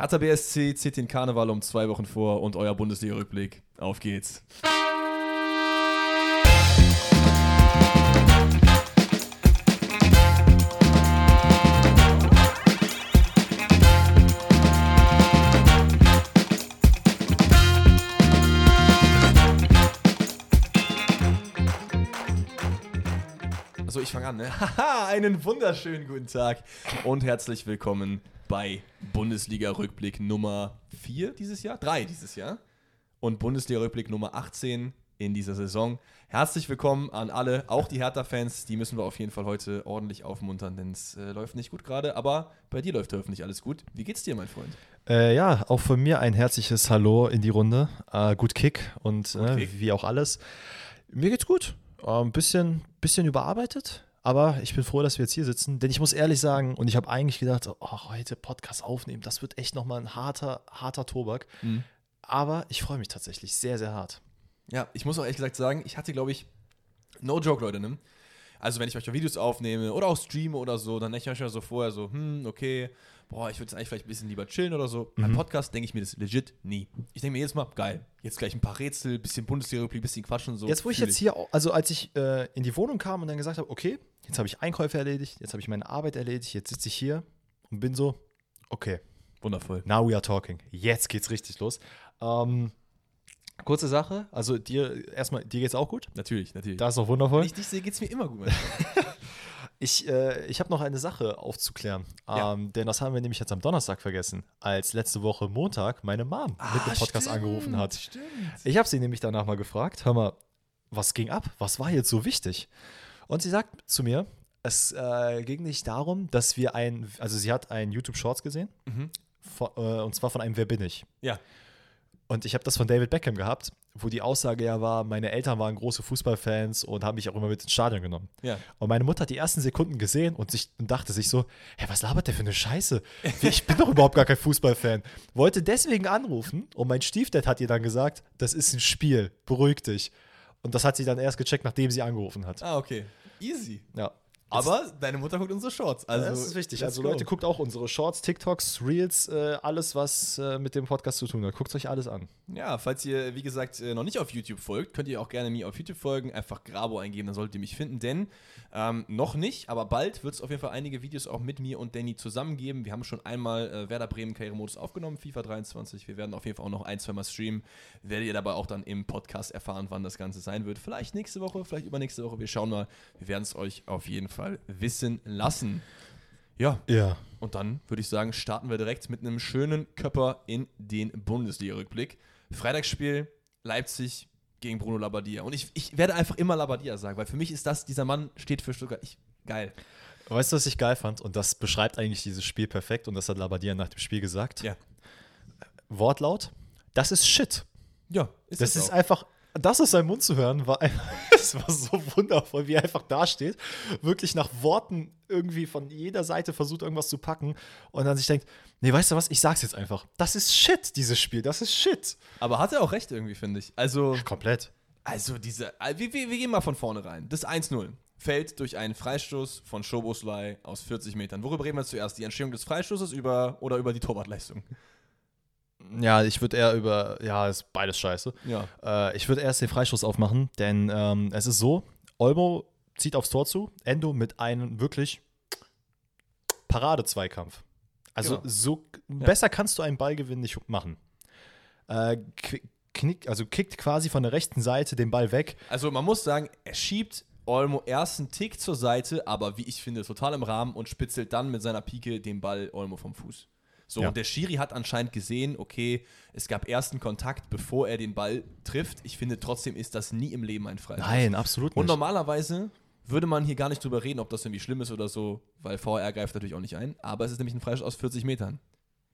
Hertha BSC zieht den Karneval um zwei Wochen vor und euer Bundesliga-Rückblick. Auf geht's. So, ich fange an, ne? Haha, einen wunderschönen guten Tag und herzlich willkommen bei Bundesliga-Rückblick Nummer 4 dieses Jahr, 3 dieses Jahr und Bundesliga-Rückblick Nummer 18 in dieser Saison. Herzlich willkommen an alle, auch die Hertha-Fans, die müssen wir auf jeden Fall heute ordentlich aufmuntern, denn es äh, läuft nicht gut gerade, aber bei dir läuft hoffentlich alles gut. Wie geht's dir, mein Freund? Äh, ja, auch von mir ein herzliches Hallo in die Runde. Äh, gut Kick und Gut äh, Kick. wie auch alles. Mir geht's gut. Ein ähm, bisschen, bisschen überarbeitet, aber ich bin froh, dass wir jetzt hier sitzen. Denn ich muss ehrlich sagen, und ich habe eigentlich gedacht, oh, heute Podcast aufnehmen, das wird echt nochmal ein harter, harter Tobak. Mhm. Aber ich freue mich tatsächlich sehr, sehr hart. Ja, ich muss auch ehrlich gesagt sagen, ich hatte, glaube ich, no joke, Leute, ne? Also, wenn ich manchmal Videos aufnehme oder auch streame oder so, dann denke ich manchmal so vorher so, hm, okay, boah, ich würde jetzt eigentlich vielleicht ein bisschen lieber chillen oder so. Beim Mhm. Podcast denke ich mir das legit nie. Ich denke mir jedes Mal, geil, jetzt gleich ein paar Rätsel, bisschen Bundesliga-Rückblick, bisschen Quatschen und so. Jetzt, wo ich jetzt hier, also als ich äh, in die Wohnung kam und dann gesagt habe, okay, jetzt habe ich Einkäufe erledigt, jetzt habe ich meine Arbeit erledigt, jetzt sitze ich hier und bin so, okay, Wundervoll. Now we are talking. Jetzt geht's richtig los. Ähm, kurze Sache, also dir erstmal, dir geht's auch gut? Natürlich, natürlich. Das ist auch Wenn wundervoll. ich dich sehe, geht es mir immer gut. Ich, äh, ich habe noch eine Sache aufzuklären. Ja. Ähm, denn das haben wir nämlich jetzt am Donnerstag vergessen, als letzte Woche Montag meine Mom mit dem Podcast angerufen hat. Ah, Stimmt. Ich habe sie nämlich danach mal gefragt, hör mal, was ging ab? Was war jetzt so wichtig? Und sie sagt zu mir, es äh, ging nicht darum, dass wir ein, also sie hat einen YouTube Shorts gesehen, Mhm. von, äh, und zwar von einem Wer bin ich? Ja. Und ich habe das von David Beckham gehabt, wo die Aussage ja war, meine Eltern waren große Fußballfans und haben mich auch immer mit ins Stadion genommen. Ja. Und meine Mutter hat die ersten Sekunden gesehen und, sich, und dachte sich so, hä, was labert der für eine Scheiße? Ich bin doch überhaupt gar kein Fußballfan. Wollte deswegen anrufen und mein Stiefdad hat ihr dann gesagt, das ist ein Spiel, beruhig dich. Und das hat sie dann erst gecheckt, nachdem sie angerufen hat. Ah, okay. Easy. Ja. Aber deine Mutter guckt unsere Shorts. Also, das ist wichtig. Also. Leute, guckt auch unsere Shorts, TikToks, Reels, äh, alles, was äh, mit dem Podcast zu tun hat. Guckt euch alles an. Ja, falls ihr, wie gesagt, äh, noch nicht auf YouTube folgt, könnt ihr auch gerne mir auf YouTube folgen. Einfach Grabo eingeben, dann solltet ihr mich finden. Denn ähm, noch nicht, aber bald wird es auf jeden Fall einige Videos auch mit mir und Danny zusammen geben. Wir haben schon einmal äh, Werder Bremen Karrieremodus aufgenommen, FIFA 23. Wir werden auf jeden Fall auch noch ein, zwei Mal streamen. Werdet ihr dabei auch dann im Podcast erfahren, wann das Ganze sein wird. Vielleicht nächste Woche, vielleicht übernächste Woche. Wir schauen mal. Wir werden es euch auf jeden Fall wissen lassen. Ja, Ja. und dann würde ich sagen, starten wir direkt mit einem schönen Köpper in den Bundesliga-Rückblick. Freitagsspiel Leipzig gegen Bruno Labbadia. Und ich, ich werde einfach immer Labbadia sagen, weil für mich ist das, dieser Mann steht für Stuttgart. Ich, geil. Weißt du, was ich geil fand? Und das beschreibt eigentlich dieses Spiel perfekt. Und das hat Labadia nach dem Spiel gesagt. Ja. Wortlaut, das ist Shit. Ja, Das ist auch. einfach, das aus seinem Mund zu hören, war es war so wundervoll, wie er einfach dasteht, wirklich nach Worten irgendwie von jeder Seite versucht, irgendwas zu packen und dann sich denkt, nee, weißt du was, ich sag's jetzt einfach. Das ist Shit, dieses Spiel, das ist Shit. Aber hat er auch recht irgendwie, finde ich. Also, Komplett. also diese, äh, wir, wir, wir gehen mal von vorne rein. Das 1-0 fällt durch einen Freistoß von Schoboslai aus 40 Metern. Worüber reden wir zuerst? Die Entstehung des Freistoßes über, oder über die Torwartleistung? Ja, ich würde eher über, ja, ist beides scheiße. Ja. Äh, ich würde erst den Freistoß aufmachen, denn ähm, es ist so, Olmo zieht aufs Tor zu, Endo mit einem wirklich Parade-Zweikampf. Also Genau. so besser kannst du einen Ballgewinn nicht machen. Äh, qu- knick, also kickt quasi von der rechten Seite den Ball weg. Also man muss sagen, er schiebt Olmo erst einen Tick zur Seite, aber wie ich finde, total im Rahmen und spitzelt dann mit seiner Pike den Ball Olmo vom Fuß. So, Ja. und der Schiri hat anscheinend gesehen, okay, es gab ersten Kontakt, bevor er den Ball trifft. Ich finde, trotzdem ist das nie im Leben ein Freistoß. Nein, absolut Und nicht. normalerweise würde man hier gar nicht drüber reden, ob das irgendwie schlimm ist oder so, weil VR greift natürlich auch nicht ein. Aber es ist nämlich ein Freistoß aus 40 Metern.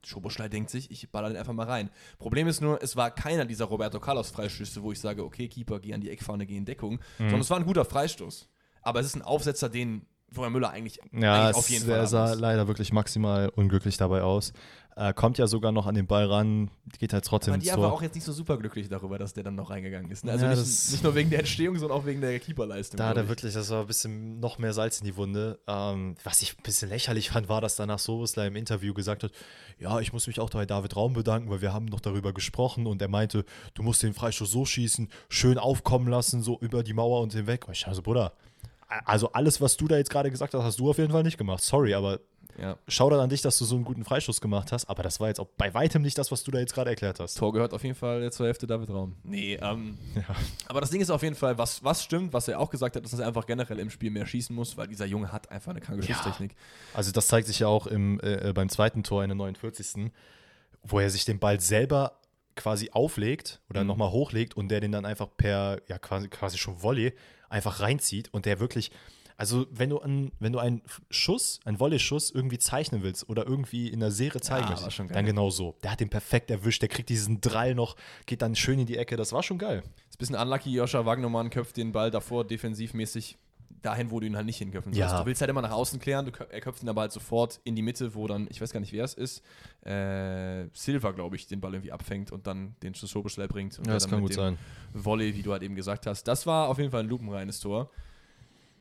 Schoboschlei denkt sich, ich baller den einfach mal rein. Problem ist nur, es war keiner dieser Roberto Carlos Freistöße, wo ich sage, okay, Keeper, geh an die Eckfahne, geh in Deckung, sondern es war ein guter Freistoß. Aber es ist ein Aufsetzer, den Florian Müller eigentlich, Ja, eigentlich es, er sah leider wirklich maximal unglücklich dabei aus. Äh, kommt ja sogar noch an den Ball ran, geht halt trotzdem Aber die war auch jetzt nicht so super-glücklich darüber, dass der dann noch reingegangen ist. Ne? Also Ja, nicht, nicht nur wegen der Entstehung, sondern auch wegen der Keeperleistung. Da hat er ich. wirklich, das war ein bisschen noch mehr Salz in die Wunde. Ähm, was ich ein bisschen lächerlich fand, war, dass danach Sobosla im Interview gesagt hat, ja, ich muss mich auch bei David Raum bedanken, weil wir haben noch darüber gesprochen und er meinte, du musst den Freistoß so schießen, schön aufkommen lassen, so über die Mauer und hinweg. Und ich also, Bruder, also alles, was du da jetzt gerade gesagt hast, hast du auf jeden Fall nicht gemacht. Sorry, aber Ja. Shoutout an dich, dass du so einen guten Freistoß gemacht hast, aber das war jetzt auch bei weitem nicht das, was du da jetzt gerade erklärt hast. Tor gehört auf jeden Fall zur Hälfte David Raum. Nee, ähm, Ja. aber das Ding ist auf jeden Fall, was, was stimmt, was er auch gesagt hat, dass er einfach generell im Spiel mehr schießen muss, weil dieser Junge hat einfach eine kranke Ja. Schusstechnik. Also das zeigt sich ja auch im, äh, beim zweiten Tor in der 49. wo er sich den Ball selber quasi auflegt oder Mhm. nochmal hochlegt und der den dann einfach per, ja quasi, quasi schon Volley einfach reinzieht und der wirklich, also wenn du, an, wenn du einen Schuss, einen Volley-Schuss irgendwie zeichnen willst oder irgendwie in der Serie zeigen schon geil. dann genau so. Der hat den perfekt erwischt, der kriegt diesen Drall noch, geht dann schön in die Ecke, das war schon geil. Ist ein bisschen unlucky, Joscha Wagnermann köpft den Ball davor defensivmäßig dahin, wo du ihn halt nicht hinköpfen sollst. Ja. Du willst halt immer nach außen klären, du, er köpft ihn aber halt sofort in die Mitte, wo dann, ich weiß gar nicht, wer es ist, äh, Silva, glaube ich, den Ball irgendwie abfängt und dann den zu Sobeschlei bringt. Und Ja, das kann gut sein. Volley, wie du halt eben gesagt hast. Das war auf jeden Fall ein lupenreines Tor.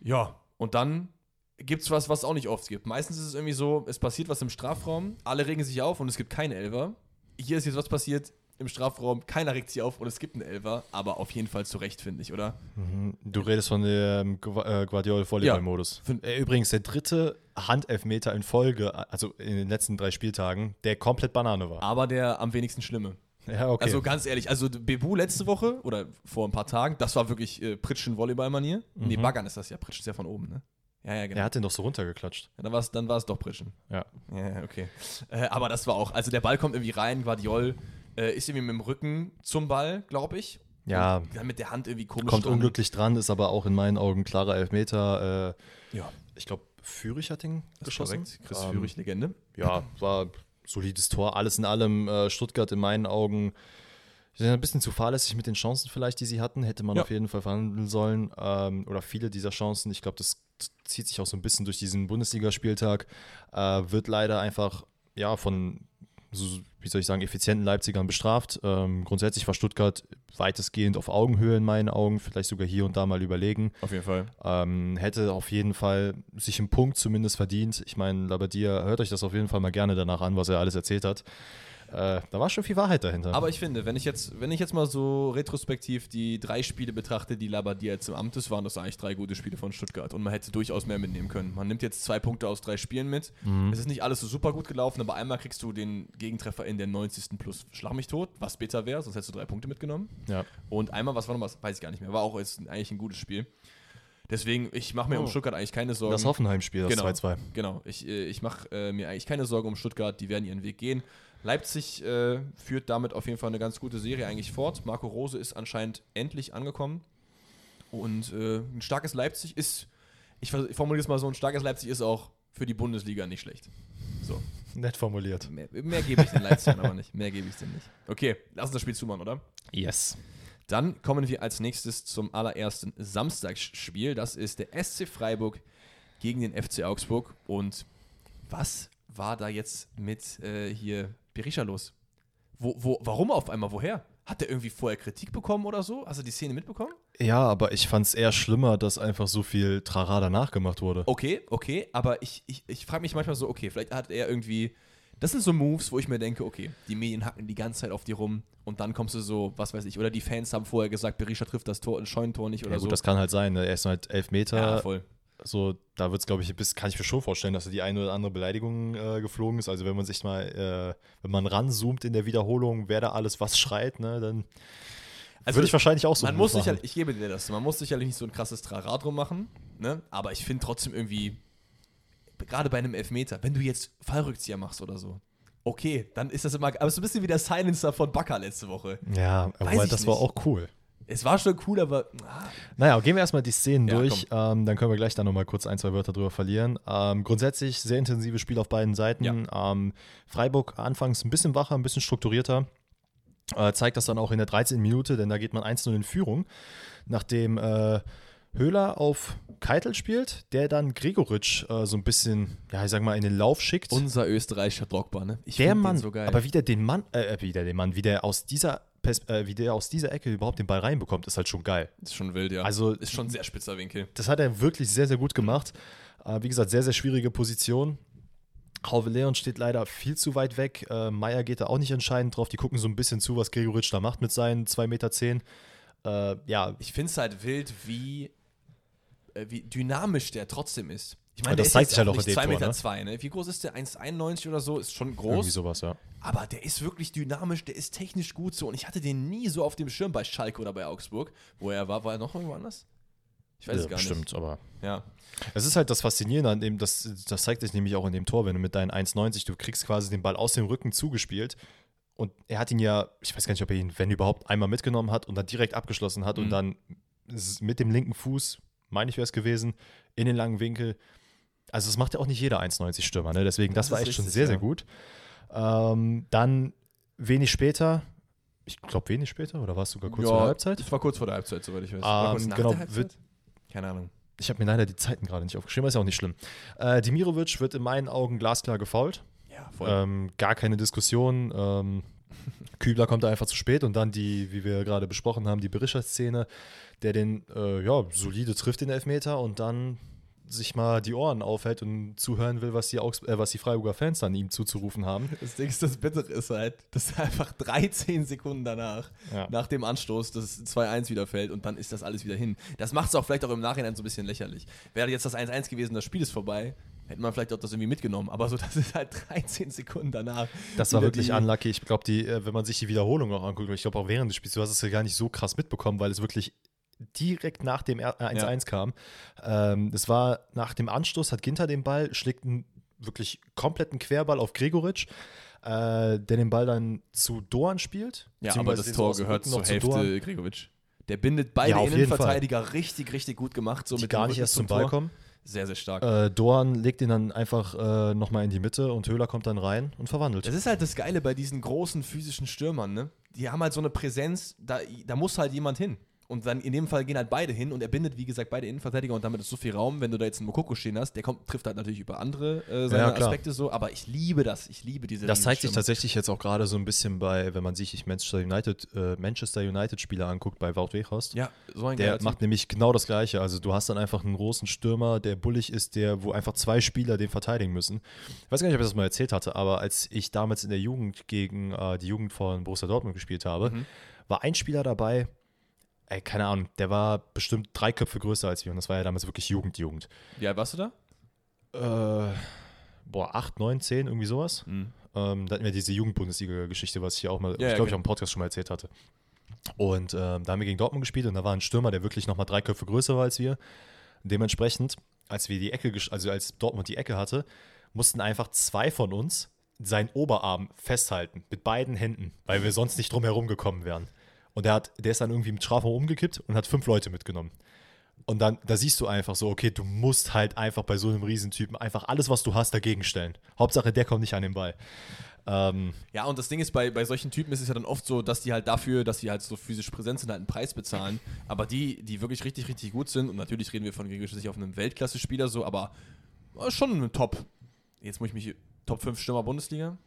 Ja, und dann gibt es was, was es auch nicht oft gibt. Meistens ist es irgendwie so, es passiert was im Strafraum, alle regen sich auf und es gibt keinen Elfer. Hier ist jetzt was passiert im Strafraum, keiner regt sich auf und es gibt einen Elfer, aber auf jeden Fall zu Recht, finde ich, oder? Mhm. Du redest von dem äh, Guardiol-Volleyball-Modus. Fin- Äh, Übrigens, der dritte Handelfmeter in Folge, also in den letzten drei Spieltagen, der komplett Banane war. Aber der am wenigsten schlimme. Ja, okay. Also ganz ehrlich, also Bebu letzte Woche oder vor ein paar Tagen, das war wirklich äh, Pritschen Volleyball-Manier. Nee, Mhm. Baggern ist das ja, Pritschen ist ja von oben, ne? Ja, ja, genau. er hat den doch so runtergeklatscht. Ja, dann war es dann war's doch Pritschen. Ja. Ja, okay. Äh, aber das war auch, also der Ball kommt irgendwie rein, Guardiol äh, ist irgendwie mit dem Rücken zum Ball, glaube ich. Ja, Und mit der Hand irgendwie komisch. kommt dran. unglücklich dran, ist aber auch in meinen Augen klarer Elfmeter. Äh, Ja, ich glaube, Führig hat den das ist geschossen. korrekt. Chris Ähm, Führig, Legende. Ja, war solides Tor. Alles in allem äh, Stuttgart in meinen Augen ein bisschen zu fahrlässig mit den Chancen vielleicht, die sie hatten. Hätte man Ja. auf jeden Fall verhandeln sollen. Ähm, oder viele dieser Chancen. Ich glaube, das zieht sich auch so ein bisschen durch diesen Bundesligaspieltag. Äh, wird leider einfach ja von so, wie soll ich sagen, effizienten Leipzigern bestraft. Ähm, grundsätzlich war Stuttgart weitestgehend auf Augenhöhe in meinen Augen, vielleicht sogar hier und da mal überlegen. Auf jeden Fall. Ähm, hätte auf jeden Fall sich einen Punkt zumindest verdient. Ich meine, Labadia, hört euch das auf jeden Fall mal gerne danach an, was er alles erzählt hat. Äh, da war schon viel Wahrheit dahinter. Aber ich finde, wenn ich jetzt, wenn ich jetzt mal so retrospektiv die drei Spiele betrachte, die Labadia jetzt im Amt ist, waren das eigentlich drei gute Spiele von Stuttgart. Und man hätte durchaus mehr mitnehmen können. Man nimmt jetzt zwei Punkte aus drei Spielen mit. Mhm. Es ist nicht alles so super gut gelaufen, aber einmal kriegst du den Gegentreffer in der 90. plus Schlag mich tot, was bitter wäre, sonst hättest du drei Punkte mitgenommen. ja. Und einmal, was war noch was, weiß ich gar nicht mehr, war auch jetzt eigentlich ein gutes Spiel. Deswegen, ich mache mir um Oh. Stuttgart eigentlich keine Sorgen. Das Hoffenheim-Spiel, das Genau. 2-2. Genau, ich, äh, ich mache äh, mir eigentlich keine Sorgen um Stuttgart, die werden ihren Weg gehen. Leipzig äh, führt damit auf jeden Fall eine ganz gute Serie eigentlich fort. Marco Rose ist anscheinend endlich angekommen. Und äh, ein starkes Leipzig ist, ich formuliere es mal so, ein starkes Leipzig ist auch für die Bundesliga nicht schlecht. So, Nett formuliert. mehr, mehr gebe ich den Leipzigern aber nicht. Mehr gebe ich denen nicht. Okay, lass uns das Spiel zumachen, oder? Yes. Dann kommen wir als nächstes zum allerersten Samstagsspiel. Das ist der SC Freiburg gegen den FC Augsburg. Und was war da jetzt mit äh, hier Berisha los? Wo, wo, warum auf einmal? Woher? Hat der irgendwie vorher Kritik bekommen oder so? Hast du die Szene mitbekommen? Ja, aber ich fand es eher schlimmer, dass einfach so viel Trara danach gemacht wurde. Okay, okay, aber ich, ich, ich frage mich manchmal so, okay, vielleicht hat er irgendwie. Das sind so Moves, wo ich mir denke, okay, die Medien hacken die ganze Zeit auf die rum und dann kommst du so, was weiß ich, oder die Fans haben vorher gesagt, Berisha trifft das Tor, ein Scheunentor nicht oder ja, gut, so. das kann halt sein. Ne? Er ist halt elf Meter. ja, voll. So, da wird es, glaube ich, bis, kann ich mir schon vorstellen, dass da die eine oder andere Beleidigung äh, geflogen ist. Also wenn man sich mal, äh, wenn man ranzoomt in der Wiederholung, wer da alles was schreit, ne, dann Also würde ich wahrscheinlich auch so man muss Move sicher, machen. ich gebe dir das, man muss sicherlich nicht so ein krasses Trara drum machen, ne? aber ich finde trotzdem irgendwie, gerade bei einem Elfmeter, wenn du jetzt Fallrückzieher machst oder so, okay, dann ist das immer, aber so ein bisschen wie der Silencer von Bakker letzte Woche. Ja, aber das war nicht. auch cool. Es war schon cool, aber ah, Naja, gehen wir erstmal die Szenen Ja, durch, ähm, dann können wir gleich da nochmal kurz ein, zwei Wörter drüber verlieren. Ähm, grundsätzlich sehr intensives Spiel auf beiden Seiten. Ähm, Freiburg anfangs ein bisschen wacher, ein bisschen strukturierter. Äh, zeigt das dann auch in der 13. Minute, denn da geht man 1-0 in Führung, nachdem äh, Höhler auf Keitel spielt, der dann Gregoritsch äh, so ein bisschen, ja, ich sag mal, in den Lauf schickt. Unser österreichischer Drogba, ne? Ich der Mann, so aber wie der den Mann, äh, wie der den Mann, wie der aus dieser, Pers äh, wie der aus dieser Ecke überhaupt den Ball reinbekommt, ist halt schon geil. ist schon wild, ja. Also- ist schon ein sehr spitzer Winkel. Das hat er wirklich sehr, sehr gut gemacht. Äh, wie gesagt, sehr, sehr schwierige Position. Hauve Leon steht leider viel zu weit weg. Äh, Meier geht da auch nicht entscheidend drauf. Die gucken so ein bisschen zu, was Gregoritsch da macht mit seinen 2,10 Meter. Äh, ja, Ich finde es halt wild, wie, äh, wie dynamisch der trotzdem ist. Ich der das zeigt sich halt auch in dem 2 Tor, Meter ne? zwei, ne? Wie groß ist der? 1,91 oder so? Ist schon irgendwie groß. sowas, ja. Aber der ist wirklich dynamisch, der ist technisch gut so. Und ich hatte den nie so auf dem Schirm bei Schalke oder bei Augsburg. Wo er war, war er noch irgendwo anders? Ich weiß ja, es gar bestimmt, nicht. aber Ja. Es ist halt das Faszinierende an dem, das, das zeigt sich nämlich auch in dem Tor, wenn du mit deinen 1,90, du kriegst quasi den Ball aus dem Rücken zugespielt und er hat ihn ja, ich weiß gar nicht, ob er ihn, wenn überhaupt, einmal mitgenommen hat und dann direkt abgeschlossen hat und Mhm. dann s- mit dem linken Fuß, meine ich wäre es gewesen, in den langen Winkel. Also das macht ja auch nicht jeder 1,90 Stürmer, ne? deswegen das, Das war echt schon richtig, sehr, ja. sehr gut. Ähm, dann wenig später, ich glaube wenig später oder war es sogar kurz vor der Halbzeit? Das war kurz vor der Halbzeit, soweit ich weiß. Ähm, genau, wird- Keine Ahnung. Ich habe mir leider die Zeiten gerade nicht aufgeschrieben, ist ja auch nicht schlimm. Äh, Dimirovic wird in meinen Augen glasklar gefault. Ja, voll. Ähm, gar keine Diskussion. Ähm, Kübler kommt da einfach zu spät und dann die, wie wir gerade besprochen haben, die Berischer-Szene, der den äh, ja, solide trifft, den Elfmeter und dann sich mal die Ohren aufhält und zuhören will, was die, Augs äh, was die Freiburger Fans dann ihm zuzurufen haben. Das Ding ist, das Bittere ist halt, dass einfach 13 Sekunden danach, Ja. nach dem Anstoß, das 2-1 wieder fällt und dann ist das alles wieder hin. Das macht es auch vielleicht auch im Nachhinein so ein bisschen lächerlich. Wäre jetzt das 1-1 gewesen, das Spiel ist vorbei, hätte man vielleicht auch das irgendwie mitgenommen. Aber so, das ist halt 13 Sekunden danach. Das war wirklich die- unlucky. Ich glaube, die, äh, wenn man sich die Wiederholung auch anguckt, ich glaube auch während des Spiels, du hast es ja gar nicht so krass mitbekommen, weil es wirklich direkt nach dem R- äh, 1-1 kam. Ähm, es war nach dem Anstoß, hat Ginter den Ball, schlägt einen wirklich kompletten Querball auf Gregoritsch, äh, der den Ball dann zu Doan spielt. Ja, aber das Tor gehört zur zu Hälfte Doan, Gregovic. Der bindet beide Ja, Innenverteidiger richtig, richtig gut gemacht. So die mit gar nicht erst zum Tor. Ball kommen. Sehr, sehr stark. Äh, Doan legt ihn dann einfach äh, nochmal in die Mitte und Höhler kommt dann rein und verwandelt. Das ist halt das Geile bei diesen großen physischen Stürmern, ne? Die haben halt so eine Präsenz, da, da muss halt jemand hin. Und dann in dem Fall gehen halt beide hin und er bindet, wie gesagt, beide Innenverteidiger und damit ist so viel Raum, wenn du da jetzt einen Mokoko stehen hast, der kommt, trifft halt natürlich über andere äh, seine Ja. Aspekte so, aber ich liebe das, ich liebe diese Das zeigt sich tatsächlich jetzt auch gerade so ein bisschen bei, wenn man sich Manchester United, äh, Manchester United Spieler anguckt, bei Wout Weghorst. Ja, so ein Der Typ. macht nämlich genau das Gleiche. Also du hast dann einfach einen großen Stürmer, der bullig ist, der, wo einfach zwei Spieler den verteidigen müssen. Ich weiß gar nicht, ob ich das mal erzählt hatte, aber als ich damals in der Jugend gegen äh, die Jugend von Borussia Dortmund gespielt habe, Mhm. war ein Spieler dabei, ey, keine Ahnung, der war bestimmt drei Köpfe größer als wir und das war ja damals wirklich Jugend-Jugend. Wie alt warst du da? Äh, boah, 8, 9, 10, irgendwie sowas. Mhm. Ähm, da hatten wir diese Jugendbundesliga-Geschichte, was ich hier auch mal, Ja, ich glaube, ich genau. auch im Podcast schon mal erzählt hatte. Und ähm, da haben wir gegen Dortmund gespielt und da war ein Stürmer, der wirklich nochmal drei Köpfe größer war als wir. Dementsprechend, als wir die Ecke, also als Dortmund die Ecke hatte, mussten einfach zwei von uns seinen Oberarm festhalten mit beiden Händen, weil wir sonst nicht drum herum gekommen wären. Und der, hat, der ist dann irgendwie mit Strafraum umgekippt und hat fünf Leute mitgenommen. Und dann, da siehst du einfach so, okay, du musst halt einfach bei so einem Riesentypen einfach alles, was du hast, dagegen stellen. Hauptsache, der kommt nicht an den Ball. Ähm, Ja, und das Ding ist, bei, bei solchen Typen ist es ja dann oft so, dass die halt dafür, dass sie halt so physisch präsent sind, halt einen Preis bezahlen. Aber die, die wirklich richtig, richtig gut sind, und natürlich reden wir von nicht auf einem Weltklasse-Spieler so, aber äh, schon ein Top. Jetzt muss ich mich. Top 5 Stürmer Bundesliga?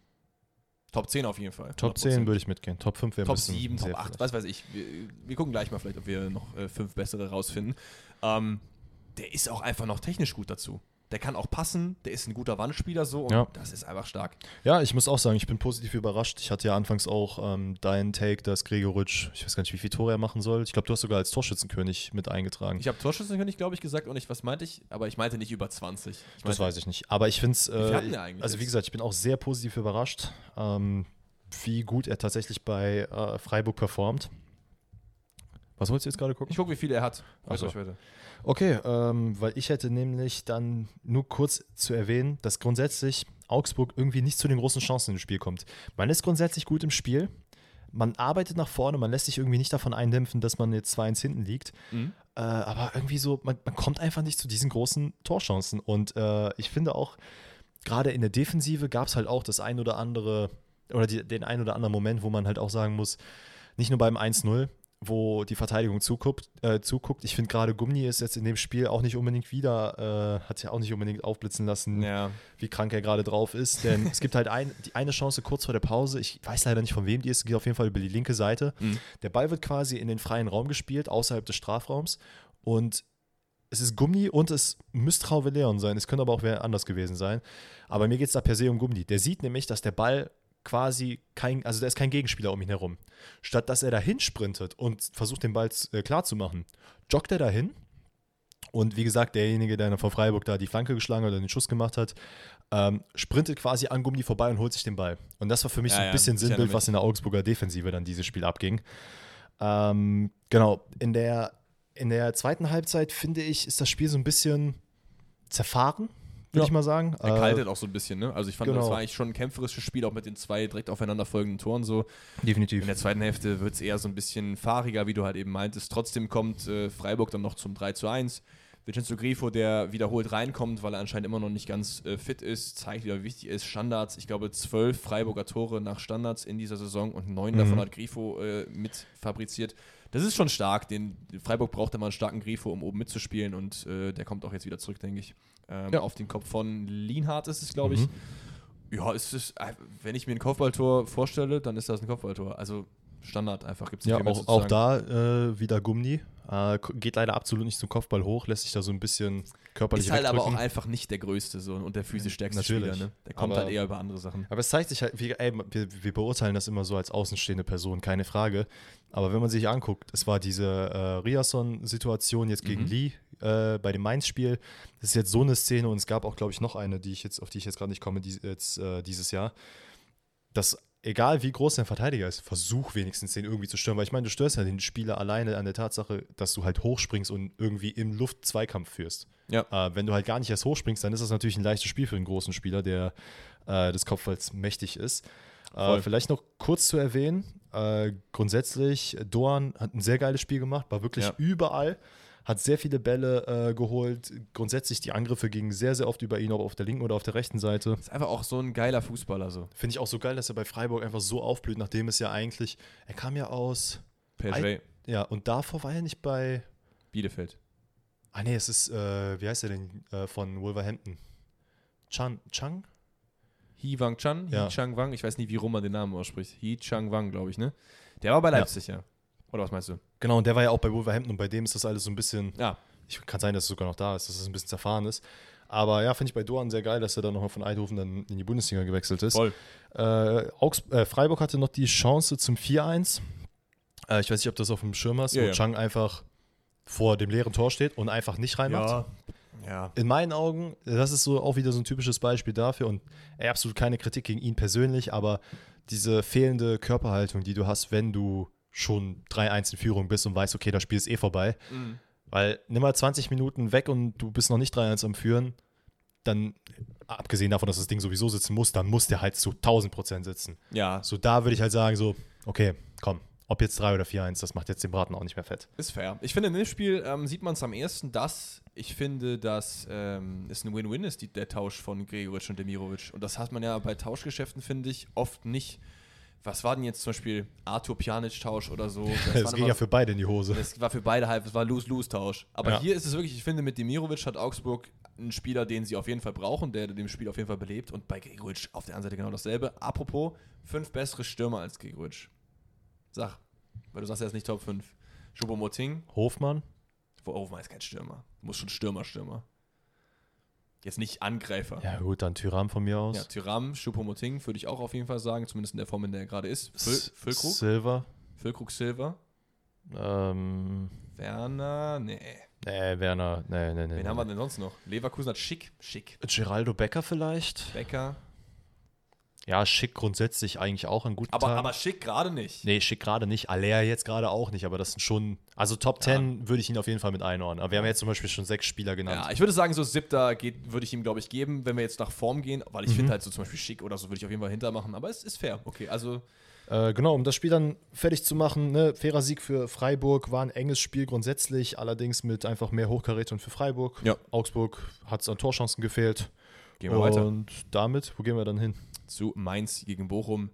Top 10 auf jeden Fall. Top 100%. 10 würde ich mitgehen. Top 5 wäre Top bisschen 7, Top sehr 8, vielleicht. was weiß ich. Wir, wir gucken gleich mal vielleicht, ob wir noch äh, fünf bessere rausfinden. Ähm, der ist auch einfach noch technisch gut dazu. Der kann auch passen, der ist ein guter Wandspieler so und Ja. das ist einfach stark. Ja, ich muss auch sagen, ich bin positiv überrascht. Ich hatte ja anfangs auch ähm, deinen Take, dass Gregoritsch, ich weiß gar nicht, wie viel Tore er machen soll. Ich glaube, du hast sogar als Torschützenkönig mit eingetragen. Ich habe Torschützenkönig, glaube ich, gesagt und ich, was meinte ich? Aber ich meinte nicht über 20. Ich das meinte, weiß ich nicht. Aber ich finde es, äh, also wie gesagt, ich bin auch sehr positiv überrascht, ähm, wie gut er tatsächlich bei äh, Freiburg performt. Was wolltest du jetzt gerade gucken? Ich gucke, wie viele er hat. Ach so. Euch weiter. Okay, ähm, weil ich hätte nämlich dann nur kurz zu erwähnen, dass grundsätzlich Augsburg irgendwie nicht zu den großen Chancen im Spiel kommt. Man ist grundsätzlich gut im Spiel, man arbeitet nach vorne, man lässt sich irgendwie nicht davon eindämpfen, dass man jetzt 2-1 hinten liegt. Mhm. Äh, aber irgendwie so, man, man kommt einfach nicht zu diesen großen Torchancen. Und äh, ich finde auch, gerade in der Defensive gab es halt auch das ein oder andere, oder die, den ein oder anderen Moment, wo man halt auch sagen muss, nicht nur beim 1-0, wo die Verteidigung zuguckt. Äh, zuguckt. Ich finde gerade Gummi ist jetzt in dem Spiel auch nicht unbedingt wieder, äh, hat ja auch nicht unbedingt aufblitzen lassen, Ja. wie krank er gerade drauf ist. Denn es gibt halt ein, die eine Chance kurz vor der Pause. Ich weiß leider nicht, von wem die ist. Geht auf jeden Fall über die linke Seite. Mhm. Der Ball wird quasi in den freien Raum gespielt, außerhalb des Strafraums. Und es ist Gummi und es müsste Trauve Leon sein. Es könnte aber auch wer anders gewesen sein. Aber mir geht es da per se um Gummi. Der sieht nämlich, dass der Ball quasi kein, also da ist kein Gegenspieler um ihn herum. Statt dass er dahin sprintet und versucht, den Ball äh, klar zu machen, joggt er dahin. Und wie gesagt, derjenige, der von Freiburg da die Flanke geschlagen oder den Schuss gemacht hat, ähm, sprintet quasi an Gummi vorbei und holt sich den Ball. Und das war für mich Ja, so ein ja, bisschen Sinnbild, was in der Augsburger Defensive dann dieses Spiel abging. Ähm, genau, in der, in der zweiten Halbzeit finde ich, ist das Spiel so ein bisschen zerfahren, würde Ja. ich mal sagen. Er Äh, kaltet auch so ein bisschen, ne? Also ich fand, das genau. war eigentlich schon ein kämpferisches Spiel, auch mit den zwei direkt aufeinanderfolgenden Toren so. definitiv. In der zweiten Hälfte wird es eher so ein bisschen fahriger, wie du halt eben meintest. Trotzdem kommt äh, Freiburg dann noch zum 3 zu 1. Vincenzo Grifo, der wiederholt reinkommt, weil er anscheinend immer noch nicht ganz äh, fit ist, zeigt, wie wichtig ist. Standards, ich glaube, zwölf Freiburger Tore nach Standards in dieser Saison und neun Mhm. davon hat Grifo äh, mit fabriziert. Das ist schon stark. Den, Freiburg braucht immer einen starken Grifo, um oben mitzuspielen und äh, der kommt auch jetzt wieder zurück, denke ich. Ähm, Ja. Auf den Kopf von Lienhardt ist es, glaube ich. Mhm. Ja, es ist, äh, wenn ich mir ein Kopfballtor vorstelle, dann ist das ein Kopfballtor. Also Standard einfach. Gibt's nicht Ja, auch, auch da äh, wieder Gummi. Äh, geht leider absolut nicht zum Kopfball hoch, lässt sich da so ein bisschen körperlich Ist halt aber auch wegdrücken. einfach nicht der größte so und der physisch stärkste Natürlich. Spieler. Ne? Der kommt Aber- halt eher über andere Sachen. Aber es zeigt sich halt, wie, ey, wir, wir beurteilen das immer so als außenstehende Person, keine Frage. Aber wenn man sich anguckt, es war diese äh, Riasson-Situation jetzt gegen Mhm. Lee äh, bei dem Mainz-Spiel. Das ist jetzt so eine Szene und es gab auch, glaube ich, noch eine, die ich jetzt, auf die ich jetzt gerade nicht komme, die, jetzt, äh, dieses Jahr. Dass, egal wie groß dein Verteidiger ist, versuch wenigstens den irgendwie zu stören. Weil ich meine, du störst ja den Spieler alleine an der Tatsache, dass du halt hochspringst und irgendwie im Luft-Zweikampf führst. Ja. Äh, wenn du halt gar nicht erst hochspringst, dann ist das natürlich ein leichtes Spiel für einen großen Spieler, der äh, des Kopfballs mächtig ist. Äh, vielleicht noch kurz zu erwähnen, äh, grundsätzlich, Doan hat ein sehr geiles Spiel gemacht, war wirklich Ja. überall, hat sehr viele Bälle äh, geholt. Grundsätzlich die Angriffe gingen sehr, sehr oft über ihn, ob auf der linken oder auf der rechten Seite. Ist einfach auch so ein geiler Fußballer so. Finde ich auch so geil, dass er bei Freiburg einfach so aufblüht, nachdem es ja eigentlich, er kam ja aus, PSV, ja, und davor war er nicht bei, Bielefeld. ah nee, es ist, äh, wie heißt er denn, äh, von Wolverhampton? Chan, Chang? Hee Wang Chan, Ja. Hee Chang Wang, ich weiß nicht, wie rum man den Namen ausspricht. Hee Chang Wang, glaube ich, ne? Der war bei Leipzig, ja. Oder was meinst du? Genau, und der war ja auch bei Wolverhampton und bei dem ist das alles so ein bisschen, Ja, ich kann sein, dass es sogar noch da ist, dass es ein bisschen zerfahren ist. Aber ja, finde ich bei Doan sehr geil, dass er dann nochmal von Eindhoven dann in die Bundesliga gewechselt ist. voll. Äh, äh, Freiburg hatte noch die Chance zum 4-1. Äh, ich weiß nicht, ob du das auf dem Schirm hast, Ja, wo ja. Chang einfach vor dem leeren Tor steht und einfach nicht reinmacht. Ja. Ja. In meinen Augen, das ist so auch wieder so ein typisches Beispiel dafür und ey, absolut keine Kritik gegen ihn persönlich, aber diese fehlende Körperhaltung, die du hast, wenn du schon 3-1 in Führung bist und weißt, okay, das Spiel ist eh vorbei. Mhm. Weil nimm mal 20 Minuten weg und du bist noch nicht 3-1 am Führen, dann, abgesehen davon, dass das Ding sowieso sitzen muss, dann muss der halt zu 1000 Prozent sitzen. Ja, So, da würde ich halt sagen, so, okay, komm, ob jetzt 3 oder 4-1, das macht jetzt den Braten auch nicht mehr fett. Ist fair. Ich finde, in dem Spiel ähm, sieht man es am ersten, dass ich finde, dass ähm, es ein Win-Win ist, die, der Tausch von Gregoritsch und Demirovic. Und das hat man ja bei Tauschgeschäften, finde ich, oft nicht. Was war denn jetzt zum Beispiel Arthur Pjanic-Tausch oder so? Das, Das ging ja für beide in die Hose. Das war für beide halb, es war Lose-Lose-Tausch. Aber Ja. hier ist es wirklich, ich finde, mit Demirovic hat Augsburg einen Spieler, den sie auf jeden Fall brauchen, der dem Spiel auf jeden Fall belebt. Und bei Gregoritsch auf der anderen Seite genau dasselbe. Apropos, fünf bessere Stürmer als Gregoritsch. Sag, weil du sagst, er ist nicht Top 5. Choupo-Moting, Hofmann, wo Overmar ist kein Stürmer. Muss schon Stürmer, Stürmer. Jetzt nicht Angreifer. ja gut, dann Tyram von mir aus. Ja, Tyram, Choupo-Moting würde ich auch auf jeden Fall sagen, zumindest in der Form, in der er gerade ist. Füll, Füllkrug, Silver, Füllkrug Silver, ähm, Werner, nee. nee, Werner, nee, nee, nee. Wen nee. haben wir denn sonst noch? Leverkusen hat Schick, Schick. Geraldo Becker vielleicht? Becker. Ja, schick grundsätzlich eigentlich auch an guten Aber, aber Schick gerade nicht. Nee, schick gerade nicht. Aller jetzt gerade auch nicht, aber das sind schon. Also Top 10 würde ich ihn auf jeden Fall mit einordnen. Aber wir haben jetzt zum Beispiel schon sechs Spieler genannt. Ja, ich würde sagen, so siebter geht, würde ich ihm, glaube ich, geben, wenn wir jetzt nach Form gehen, weil ich finde halt so zum Beispiel Schick oder so würde ich auf jeden Fall hintermachen, aber es ist fair. Okay, also Äh, genau, um das Spiel dann fertig zu machen, ne, fairer Sieg für Freiburg, war ein enges Spiel grundsätzlich, allerdings mit einfach mehr Hochkarätern für Freiburg. Ja. Augsburg hat es an Torchancen gefehlt. Gehen wir weiter Und damit, wo gehen wir dann hin? zu Mainz gegen Bochum.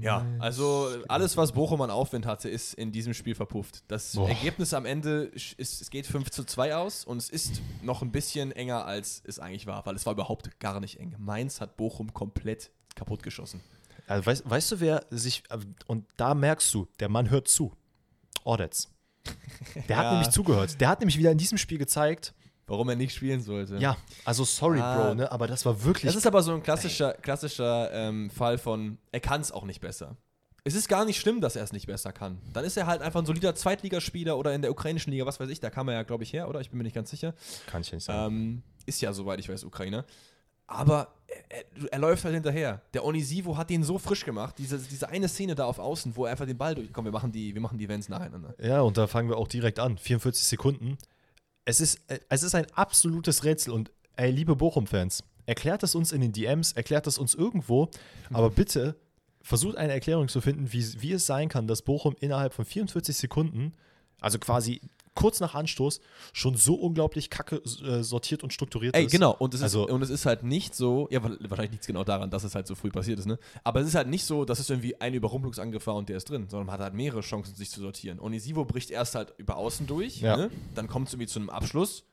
Ja, also alles, was Bochum an Aufwind hatte, ist in diesem Spiel verpufft. Das Boah. Ergebnis am Ende ist, es geht 5 zu 2 aus und es ist noch ein bisschen enger, als es eigentlich war, weil es war überhaupt gar nicht eng. Mainz hat Bochum komplett kaputt geschossen. Also weißt, weißt du, wer sich, und da merkst du, der Mann hört zu. Ordetz. Der hat Ja. nämlich zugehört. Der hat nämlich wieder in diesem Spiel gezeigt, Warum er nicht spielen sollte. ja, also sorry, Ah. Bro, ne, aber das war wirklich. Das ist aber so ein klassischer, klassischer ähm, Fall von, er kann es auch nicht besser. Es ist gar nicht schlimm, dass er es nicht besser kann. Dann ist er halt einfach ein solider Zweitligaspieler oder in der ukrainischen Liga, was weiß ich, da kam er ja, glaube ich, her, oder? Ich bin mir nicht ganz sicher. kann ich ja nicht sagen. Ähm, ist ja, soweit ich weiß, Ukrainer. Aber er, er, er läuft halt hinterher. Der Onisivo hat ihn so frisch gemacht. Diese, diese eine Szene da auf Außen, wo er einfach den Ball durch. Komm, wir machen die, wir machen die Events nacheinander. Ja, und da fangen wir auch direkt an. 44 Sekunden. Es ist, äh, es ist ein absolutes Rätsel. Und ey, liebe Bochum-Fans, erklärt es uns in den DMs, erklärt es uns irgendwo, aber bitte versucht eine Erklärung zu finden, wie, wie es sein kann, dass Bochum innerhalb von 44 Sekunden, also quasi kurz nach Anstoß, schon so unglaublich kacke äh, sortiert und strukturiert Ey, ist. genau. Und es, Also- ist, und es ist halt nicht so, ja, wa- wahrscheinlich nichts genau daran, dass es halt so früh passiert ist, ne? Aber es ist halt nicht so, dass es irgendwie ein Überrumpelungsangriff war und der ist drin, sondern man hat halt mehrere Chancen, sich zu sortieren. Onisivo bricht erst halt über außen durch, Ja. ne? Dann kommt es irgendwie zu einem Abschluss,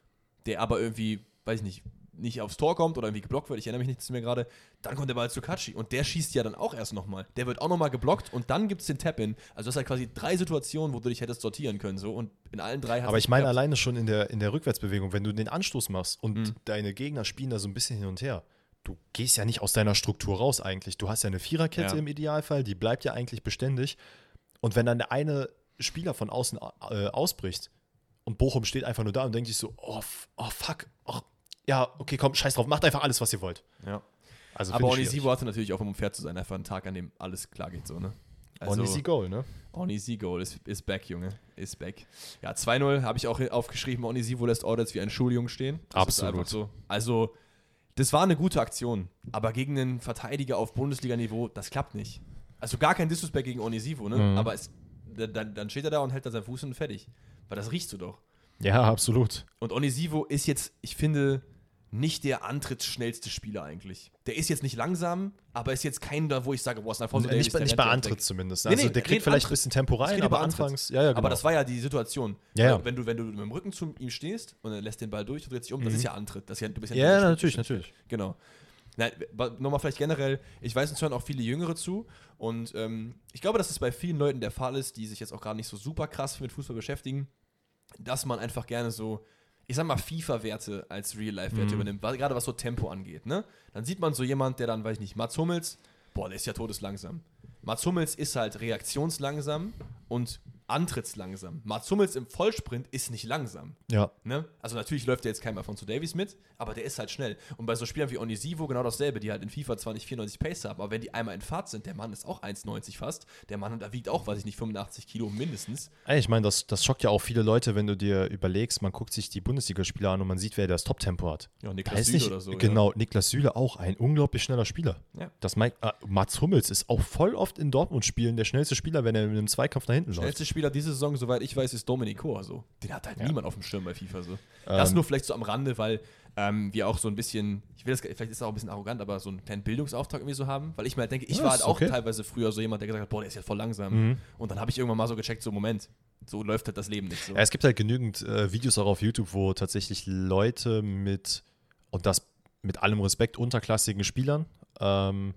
der aber irgendwie, weiß ich nicht, nicht aufs Tor kommt oder irgendwie geblockt wird, ich erinnere mich nicht mehr gerade, dann kommt der Ball zu Katschi und der schießt ja dann auch erst nochmal. Der wird auch nochmal geblockt und dann gibt es den Tap-In. Also das ist halt quasi drei Situationen, wo du dich hättest sortieren können, so und in allen drei hat Aber ich meine alleine schon in der, in der Rückwärtsbewegung, wenn du den Anstoß machst und Mhm. deine Gegner spielen da so ein bisschen hin und her, du gehst ja nicht aus deiner Struktur raus eigentlich. Du hast ja eine Viererkette Ja. im Idealfall, die bleibt ja eigentlich beständig. Und wenn dann der eine Spieler von außen äh, ausbricht und Bochum steht einfach nur da und denkt sich so, oh, oh fuck, ach, ja, okay, komm, scheiß drauf, macht einfach alles, was ihr wollt. Ja. Also Aber Onisivo hatte natürlich auch, um fair zu sein, einfach einen Tag, an dem alles klar geht, so, ne? schwierig. Onisi Goal, ne? Onisivo ist, ist back, Junge. Ist back. Ja, 2-0 habe ich auch aufgeschrieben. Onisivo lässt Orders wie ein Schuljung stehen. Das Absolut. so. Also, das war eine gute Aktion. Aber gegen einen Verteidiger auf Bundesliga-Niveau, das klappt nicht. Also gar kein Disrespect gegen Onisivo, ne? Mhm. Aber es, dann, dann steht er da und hält da seinen Fuß und fertig. Weil das riechst du doch. Ja, absolut. Und Onisivo ist jetzt, ich finde, nicht der antrittsschnellste Spieler eigentlich. Der ist jetzt nicht langsam, aber ist jetzt kein da, wo ich sage, boah, ist Alfonso Davies, nicht, nicht bei. Antritt zumindest. Nee, Also nee, der kriegt vielleicht ein bisschen Tempo rein, aber anfangs, ja, ja, genau. Aber das war ja die Situation. Ja, ja. Wenn, du, wenn du mit dem Rücken zu ihm stehst und er lässt den Ball durch, du drehst dich um, das Mhm. ist ja Antritt. Das ist ja, du bist Ja, nicht- natürlich, natürlich. Genau. Nein, nochmal vielleicht generell, ich weiß, uns hören auch viele Jüngere zu und ähm, ich glaube, dass es bei vielen Leuten der Fall ist, die sich jetzt auch gerade nicht so super krass mit Fußball beschäftigen, dass man einfach gerne so, ich sag mal, FIFA-Werte als Real-Life-Werte Mhm. übernimmt, gerade was so Tempo angeht. Ne? Dann sieht man so jemand, der dann, weiß ich nicht, Mats Hummels, boah, der ist ja todeslangsam. Mats Hummels ist halt reaktionslangsam und antrittslangsam. Mats Hummels im Vollsprint ist nicht langsam. Ja. Ne? Also natürlich läuft der jetzt kein Alfonso Davies mit, aber der ist halt schnell. Und bei so Spielern wie Onisivo genau dasselbe, die halt in FIFA zwar nicht 94 Pace haben, aber wenn die einmal in Fahrt sind, der Mann ist auch 1,90 fast, der Mann da wiegt auch, weiß ich nicht, 85 Kilo mindestens. Ey, Ich meine, das, das schockt ja auch viele Leute, wenn du dir überlegst, man guckt sich die Bundesligaspieler an und man sieht, wer das Top-Tempo hat. Ja, Niklas Süle nicht, oder so. genau, Niklas Süle auch ein unglaublich schneller Spieler. Ja. Das Mike, äh, Mats Hummels ist auch voll oft in Dortmund-Spielen der schnellste Spieler, wenn er mit einem Zweikampf nach hinten läuft. Schnellste Spieler diese Saison, soweit ich weiß, ist Dominik Kor. So. Den hat halt Ja. niemand auf dem Schirm bei FIFA. So. Das Ähm, nur vielleicht so am Rande, weil ähm, wir auch so ein bisschen, ich will das, vielleicht ist das auch ein bisschen arrogant, aber so einen kleinen Bildungsauftrag irgendwie so haben, weil ich mir halt denke, ich Ja, war halt auch okay. teilweise früher so jemand, der gesagt hat, boah, der ist ja voll langsam. Mhm. Und dann habe ich irgendwann mal so gecheckt, so Moment, so läuft halt das Leben nicht so. Ja, es gibt halt genügend äh, Videos auch auf YouTube, wo tatsächlich Leute mit, und das mit allem Respekt, unterklassigen Spielern, ähm,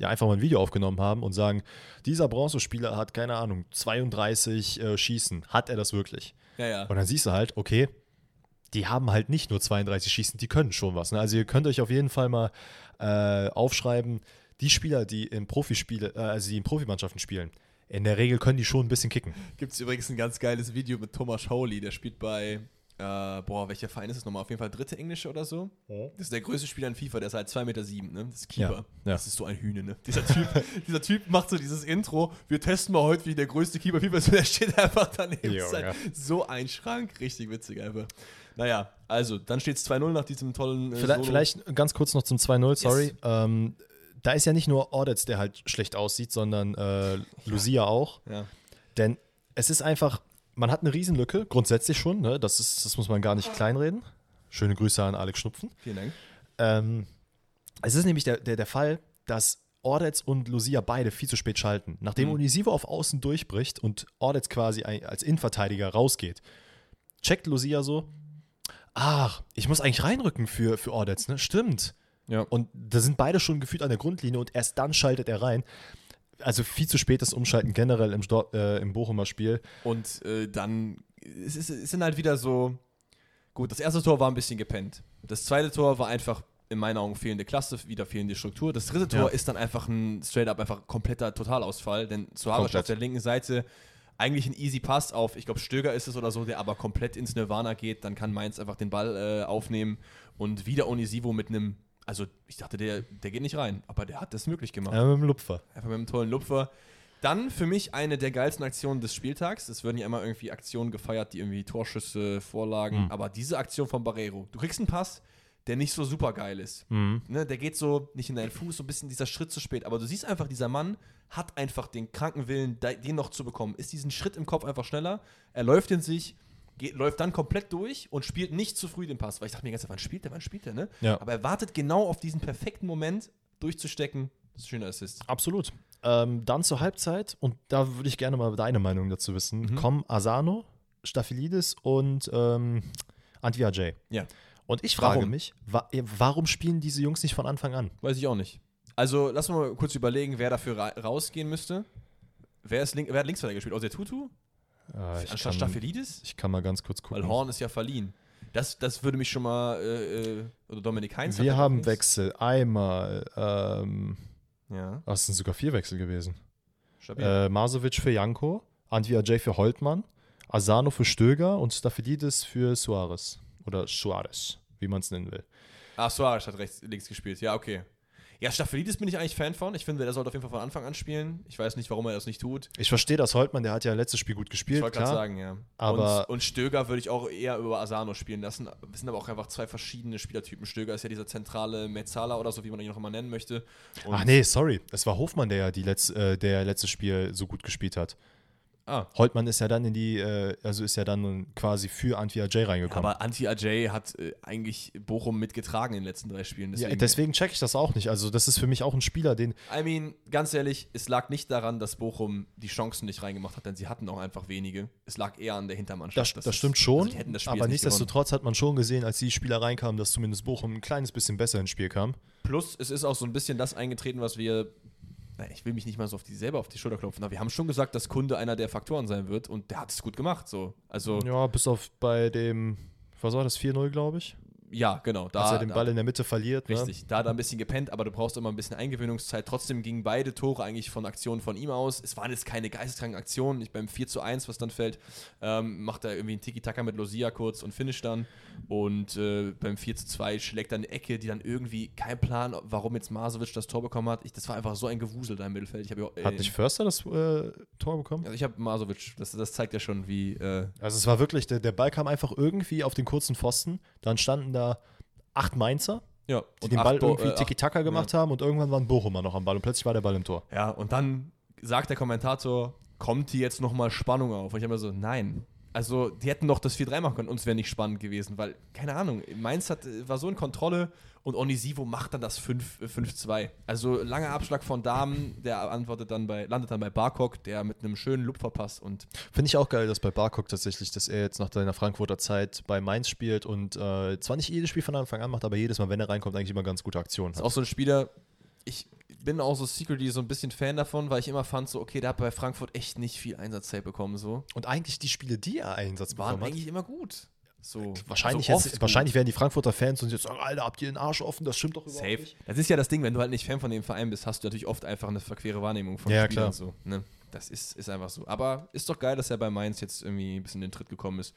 ja, einfach mal ein Video aufgenommen haben und sagen, dieser Bronzespieler hat, keine Ahnung, 32 äh, Schießen. Hat er das wirklich? Ja, ja. Und dann siehst du halt, okay, die haben halt nicht nur 32 Schießen, die können schon was. Ne? Also ihr könnt euch auf jeden Fall mal äh, aufschreiben, die Spieler, die in Profispiele, äh, also die in Profimannschaften spielen, in der Regel können die schon ein bisschen kicken. Gibt es übrigens ein ganz geiles Video mit Thomas Howley, der spielt bei, äh, boah, welcher Verein ist es nochmal? Auf jeden Fall dritte Englische oder so. Das ist der größte Spieler in FIFA, der ist halt 2,7 Meter, sieben, ne? Das ist Keeper. Ja, ja. Das ist so ein Hühne, ne? Dieser Typ, dieser Typ macht so dieses Intro, wir testen mal heute, wie der größte Keeper FIFA ist, und der steht einfach daneben. Das Junge. halt so ein Schrank, richtig witzig einfach. Naja, also, dann steht es 2-0 nach diesem tollen äh, Vielleicht, vielleicht ganz kurz noch zum 2-0, sorry. Yes. Ähm, da ist ja nicht nur Audits, der halt schlecht aussieht, sondern äh, Lucia auch. Ja. Denn es ist einfach, man hat eine Riesenlücke, grundsätzlich schon, ne? das, ist, das muss man gar nicht kleinreden. Schöne Grüße an Alex Schnupfen. Vielen Dank. Ähm, es ist nämlich der, der, der Fall, dass Ordetz und Lucia beide viel zu spät schalten. Nachdem Mhm. Unisivo auf Außen durchbricht und Ordetz quasi als Innenverteidiger rausgeht, checkt Lucia so, ach, ich muss eigentlich reinrücken für, für Ordetz, ne? Stimmt. Ja. Und da sind beide schon gefühlt an der Grundlinie und erst dann schaltet er rein. Also viel zu spätes Umschalten generell im, äh, im Bochumer Spiel. Und äh, dann es, ist, es sind halt wieder so. Gut, das erste Tor war ein bisschen gepennt. Das zweite Tor war einfach in meinen Augen fehlende Klasse, wieder fehlende Struktur. Das dritte Tor Ja. ist dann einfach ein straight up einfach kompletter Totalausfall, denn Suarez auf der linken Seite eigentlich ein easy Pass auf, ich glaube Stöger ist es oder so, der aber komplett ins Nirvana geht, dann kann Mainz einfach den Ball äh, aufnehmen und wieder Onisivo mit einem, also ich dachte, der, der geht nicht rein, aber der hat das möglich gemacht. Ja, mit dem Lupfer. Einfach mit einem tollen Lupfer. Dann für mich eine der geilsten Aktionen des Spieltags. Es werden ja immer irgendwie Aktionen gefeiert, die irgendwie Torschüsse, Vorlagen. Mhm. Aber diese Aktion von Barrero, du kriegst einen Pass, der nicht so super geil ist. Mhm. Ne, der geht so nicht in deinen Fuß, so ein bisschen dieser Schritt zu spät. Aber du siehst einfach, dieser Mann hat einfach den kranken Willen, den noch zu bekommen. Ist diesen Schritt im Kopf einfach schneller. Er läuft in sich, geht, läuft dann komplett durch und spielt nicht zu früh den Pass. Weil ich dachte mir ganz wann spielt der, wann spielt der, ne? Ja. Aber er wartet genau auf diesen perfekten Moment, durchzustecken. Das ist ein schöner Assist. Absolut. Ähm, dann zur Halbzeit, und da würde ich gerne mal deine Meinung dazu wissen, Mhm. kommen Asano, Staphylidis und ähm, Antwi Ajay. Ja. Und ich frage Warum? mich, wa äh, warum spielen diese Jungs nicht von Anfang an? Weiß ich auch nicht. Also, lass mal kurz überlegen, wer dafür ra rausgehen müsste. Wer, ist link wer hat Linksverteidiger gespielt? Außer Tutu? Äh, ich, Anstatt kann, Staphelidis? ich kann mal ganz kurz gucken. Weil Horn ist ja verliehen. Das, das würde mich schon mal. Äh, äh, oder Dominik Heinz. Wir haben links. Wechsel. Einmal, ähm, Ja, es sind sogar vier Wechsel gewesen. stabil. Äh, Masovic für Janko, Antwi Ajay für Holtmann, Asano für Stöger und Staphylidis für Suarez. Oder Suarez, wie man es nennen will. ah, Suarez hat rechts, links gespielt. Ja, okay. Ja, Staphelidis bin ich eigentlich Fan von. Ich finde, der sollte auf jeden Fall von Anfang an spielen. Ich weiß nicht, warum er das nicht tut. Ich verstehe das Holtmann, der hat ja letztes Spiel gut Ich gespielt, wollte klar. gerade sagen, ja. Aber- und, und Stöger würde ich auch eher über Asano spielen lassen. Das sind aber auch einfach zwei verschiedene Spielertypen. Stöger ist ja dieser zentrale Mezzala oder so, wie man ihn noch immer nennen möchte. Und, Ach nee, sorry. Es war Hofmann, der ja die letz, äh, der letztes Spiel so gut gespielt hat. Ah, Holtmann ist ja dann in die, äh, also ist ja dann quasi für Antwi Ajay reingekommen. aber Anti Ajay hat äh, eigentlich Bochum mitgetragen in den letzten drei Spielen. ja, Deswegen, deswegen check ich das auch nicht. Also, das ist für mich auch ein Spieler, den. I mean, ganz ehrlich, es lag nicht daran, dass Bochum die Chancen nicht reingemacht hat, denn sie hatten auch einfach wenige. Es lag eher an der Hintermannschaft. Das, das ist- stimmt schon, also das aber nicht nichtsdestotrotz hat man schon gesehen, als die Spieler reinkamen, dass zumindest Bochum ein kleines bisschen besser ins Spiel kam. Plus, es ist auch so ein bisschen das eingetreten, was wir. Na, Ich will mich nicht mal so auf die selber auf die Schulter klopfen, aber wir haben schon gesagt, dass Kunde einer der Faktoren sein wird und der hat es gut gemacht. So. Also, Ja, bis auf bei dem, was war das, 4-0, glaube ich? Genau. Da, Als er den da- Ball in der Mitte verliert. Ne? Richtig, da hat er ein bisschen gepennt, aber du brauchst immer ein bisschen Eingewöhnungszeit. Trotzdem gingen beide Tore eigentlich von Aktionen von ihm aus. Es waren jetzt keine geisteskranken Aktionen. Ich, beim 4 zu 1, was dann fällt, ähm, macht er irgendwie einen Tiki-Taka mit Losia kurz und finish dann. Und äh, beim 4 zu 2 schlägt er eine Ecke, die dann irgendwie, kein Plan, warum jetzt Masovic das Tor bekommen hat. Ich, das war einfach so ein Gewusel da im Mittelfeld. Ich, hab ja, äh, Hat nicht Förster das äh, Tor bekommen? also ich habe Masovic, das, das zeigt ja schon, wie. Äh, Also es war wirklich, der, der Ball kam einfach irgendwie auf den kurzen Pfosten. Dann standen da acht Mainzer, ja, die den Ball Bo- irgendwie äh, Tiki-Taka gemacht haben und irgendwann war ein Bochumer noch am Ball und plötzlich war der Ball im Tor. Ja, und dann sagt der Kommentator, kommt hier jetzt nochmal Spannung auf? Und ich habe mir so, nein. Also, die hätten doch das 4-3 machen können, uns wäre nicht spannend gewesen, weil, keine Ahnung, Mainz hat, war so in Kontrolle und Onisivo macht dann das 5 äh, 5-2. Also, langer Abschlag von Damen, der antwortet dann bei, landet dann bei Barkok, der mit einem schönen Loop verpasst und Finde ich auch geil, dass bei Barkok tatsächlich, dass er jetzt nach seiner Frankfurter Zeit bei Mainz spielt und äh, zwar nicht jedes Spiel von Anfang an macht, aber jedes Mal, wenn er reinkommt, eigentlich immer ganz gute Aktionen ist hat. auch so ein Spieler, ich bin auch so secretly so ein bisschen Fan davon, weil ich immer fand, so, okay, der hat bei Frankfurt echt nicht viel Einsatzzeit bekommen, so. Und eigentlich die Spiele, die er Einsatz Waren bekommen hat, eigentlich immer gut. So, wahrscheinlich, also jetzt, oft wahrscheinlich werden die Frankfurter Fans und jetzt sagen, Alter, habt ihr den Arsch offen? Das stimmt doch überhaupt Safe. nicht. Das ist ja das Ding, wenn du halt nicht Fan von dem Verein bist, hast du natürlich oft einfach eine verquere Wahrnehmung von Ja, Spielern klar. So, ne? Das ist, ist einfach so. Aber ist doch geil, dass er bei Mainz jetzt irgendwie ein bisschen in den Tritt gekommen ist.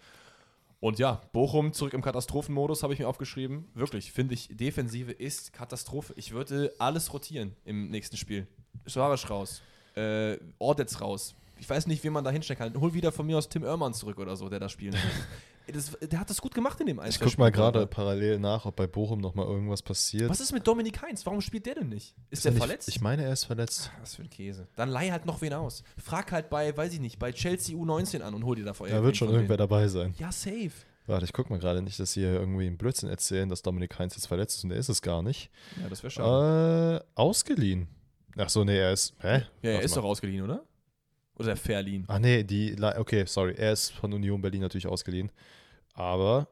Und ja, Bochum zurück im Katastrophenmodus, habe ich mir aufgeschrieben. Wirklich, finde ich, Defensive ist Katastrophe. Ich würde alles rotieren im nächsten Spiel. Suarez raus, äh, Ordetz raus. Ich weiß nicht, wie man da hinstellen kann. Hol wieder von mir aus Tim Oermann zurück oder so, der da spielen will. das, Der hat das gut gemacht in dem Ich Einzel- guck mal gerade parallel nach, ob bei Bochum nochmal irgendwas passiert. Was ist mit Dominik Heinz? Warum spielt der denn nicht? Ist, der nicht- verletzt? Ich meine, er ist verletzt. Was für ein Käse. Dann leih halt noch wen aus. Frag halt bei, weiß ich nicht, bei Chelsea U19 an und hol dir da vorher. Da wird schon irgendwer dabei sein. Ja, safe. Warte, ich guck mal gerade nicht, dass sie hier irgendwie einen Blödsinn erzählen, dass Dominik Heinz jetzt verletzt ist und der ist es gar nicht. Ja, das wäre schade. Äh, ausgeliehen. Ach so, nee, er ist. Hä? Ja, er Warte ist mal. doch ausgeliehen, oder? Oder verliehen. Ach nee, die. Okay, sorry. Er ist von Union Berlin natürlich ausgeliehen. Aber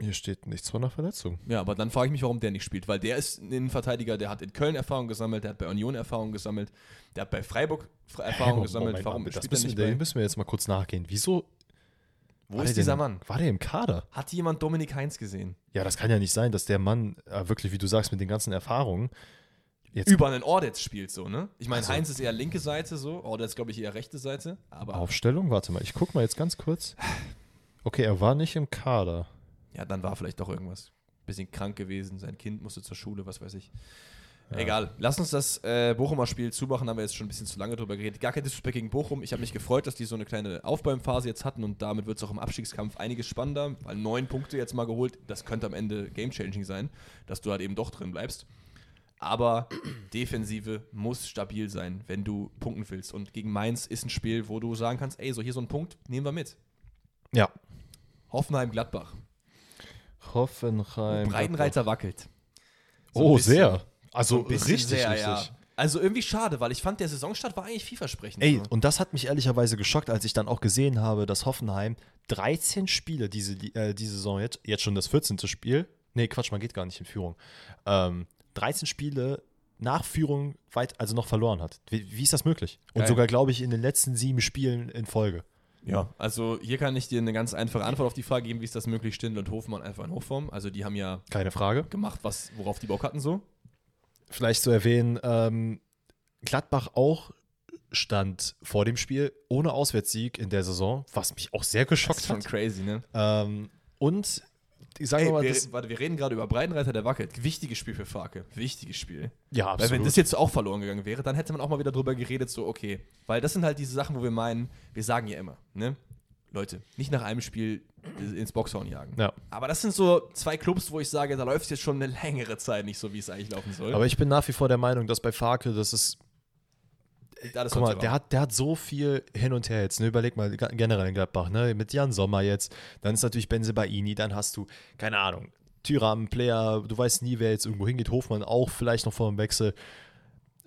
hier steht nichts von einer Verletzung. Ja, aber dann frage ich mich, warum der nicht spielt. Weil der ist ein Innenverteidiger, der hat in Köln Erfahrung gesammelt, der hat bei Union Erfahrung gesammelt, der hat bei Freiburg Fre- Erfahrung Hä, gesammelt. Moment, warum das spielt er müssen, nicht wir, bei? dem müssen wir jetzt mal kurz nachgehen. Wieso? Wo war ist dieser denn, Mann? War der im Kader? Hat jemand Dominik Heinz gesehen? Ja, das kann ja nicht sein, dass der Mann äh, wirklich, wie du sagst, mit den ganzen Erfahrungen jetzt Über einen Ordetz spielt so, ne? Ich meine, Also- Heinz ist eher linke Seite so, Ordetz glaube ich eher rechte Seite, aber Aufstellung. Warte mal, ich guck mal jetzt ganz kurz. Okay, er war nicht im Kader. ja, dann war vielleicht doch irgendwas. Bisschen krank gewesen, sein Kind musste zur Schule, was weiß ich. Ja. Egal, lass uns das äh, Bochumer Spiel zumachen, haben wir jetzt schon ein bisschen zu lange drüber geredet. Gar kein Disrespect gegen Bochum. Ich habe mich gefreut, dass die so eine kleine Aufbäumphase jetzt hatten und damit wird es auch im Abstiegskampf einiges spannender, weil neun Punkte jetzt mal geholt, das könnte am Ende game-changing sein, dass du halt eben doch drin bleibst. Aber Defensive muss stabil sein, wenn du punkten willst. Und gegen Mainz ist ein Spiel, wo du sagen kannst, ey, so hier so ein Punkt, nehmen wir mit. Ja. Hoffenheim-Gladbach. Hoffenheim. Breitenreiter wackelt. So Oh, bisschen. sehr. Also So richtig, sehr, richtig. ja. Also irgendwie schade, weil ich fand, der Saisonstart war eigentlich vielversprechend. Ey, so. und das hat mich ehrlicherweise geschockt, als ich dann auch gesehen habe, dass Hoffenheim 13 Spiele diese, äh, diese Saison jetzt, jetzt schon das 14. Spiel, nee, Quatsch, man geht gar nicht in Führung, ähm, 13 Spiele nach Führung weit, also noch verloren hat. Wie, wie ist das möglich? Und Geil. sogar, glaube ich, in den letzten sieben Spielen in Folge. Ja, also hier kann ich dir eine ganz einfache Antwort auf die Frage geben, wie ist das möglich, Stindl und Hofmann einfach in Hochform. Also die haben ja Keine Frage. gemacht, was, worauf die Bock hatten so. Vielleicht zu erwähnen, ähm, Gladbach auch stand vor dem Spiel ohne Auswärtssieg in der Saison, was mich auch sehr Das geschockt ist schon hat. crazy, ne? Ähm, und ich sage mal, wir, warte, wir reden gerade über Breitenreiter, der wackelt. Wichtiges Spiel für Farke. Wichtiges Spiel. ja, Weil wenn das jetzt auch verloren gegangen wäre, dann hätte man auch mal wieder drüber geredet, so okay. Weil das sind halt diese Sachen, wo wir meinen, wir sagen ja immer, ne? Leute, nicht nach einem Spiel ins Boxhorn jagen. Ja. Aber das sind so zwei Clubs, wo ich sage, da läuft es jetzt schon eine längere Zeit nicht so, wie es eigentlich laufen soll. Aber ich bin nach wie vor der Meinung, dass bei Farke, das ist. Guck mal, der hat, der hat so viel hin und her jetzt. Ne? Überleg mal generell in Gladbach, ne? Mit Jan Sommer jetzt. Dann ist natürlich Benze Baini, dann hast du, keine Ahnung, Tyram, Player, du weißt nie, wer jetzt irgendwo hingeht. Hofmann auch vielleicht noch vor dem Wechsel.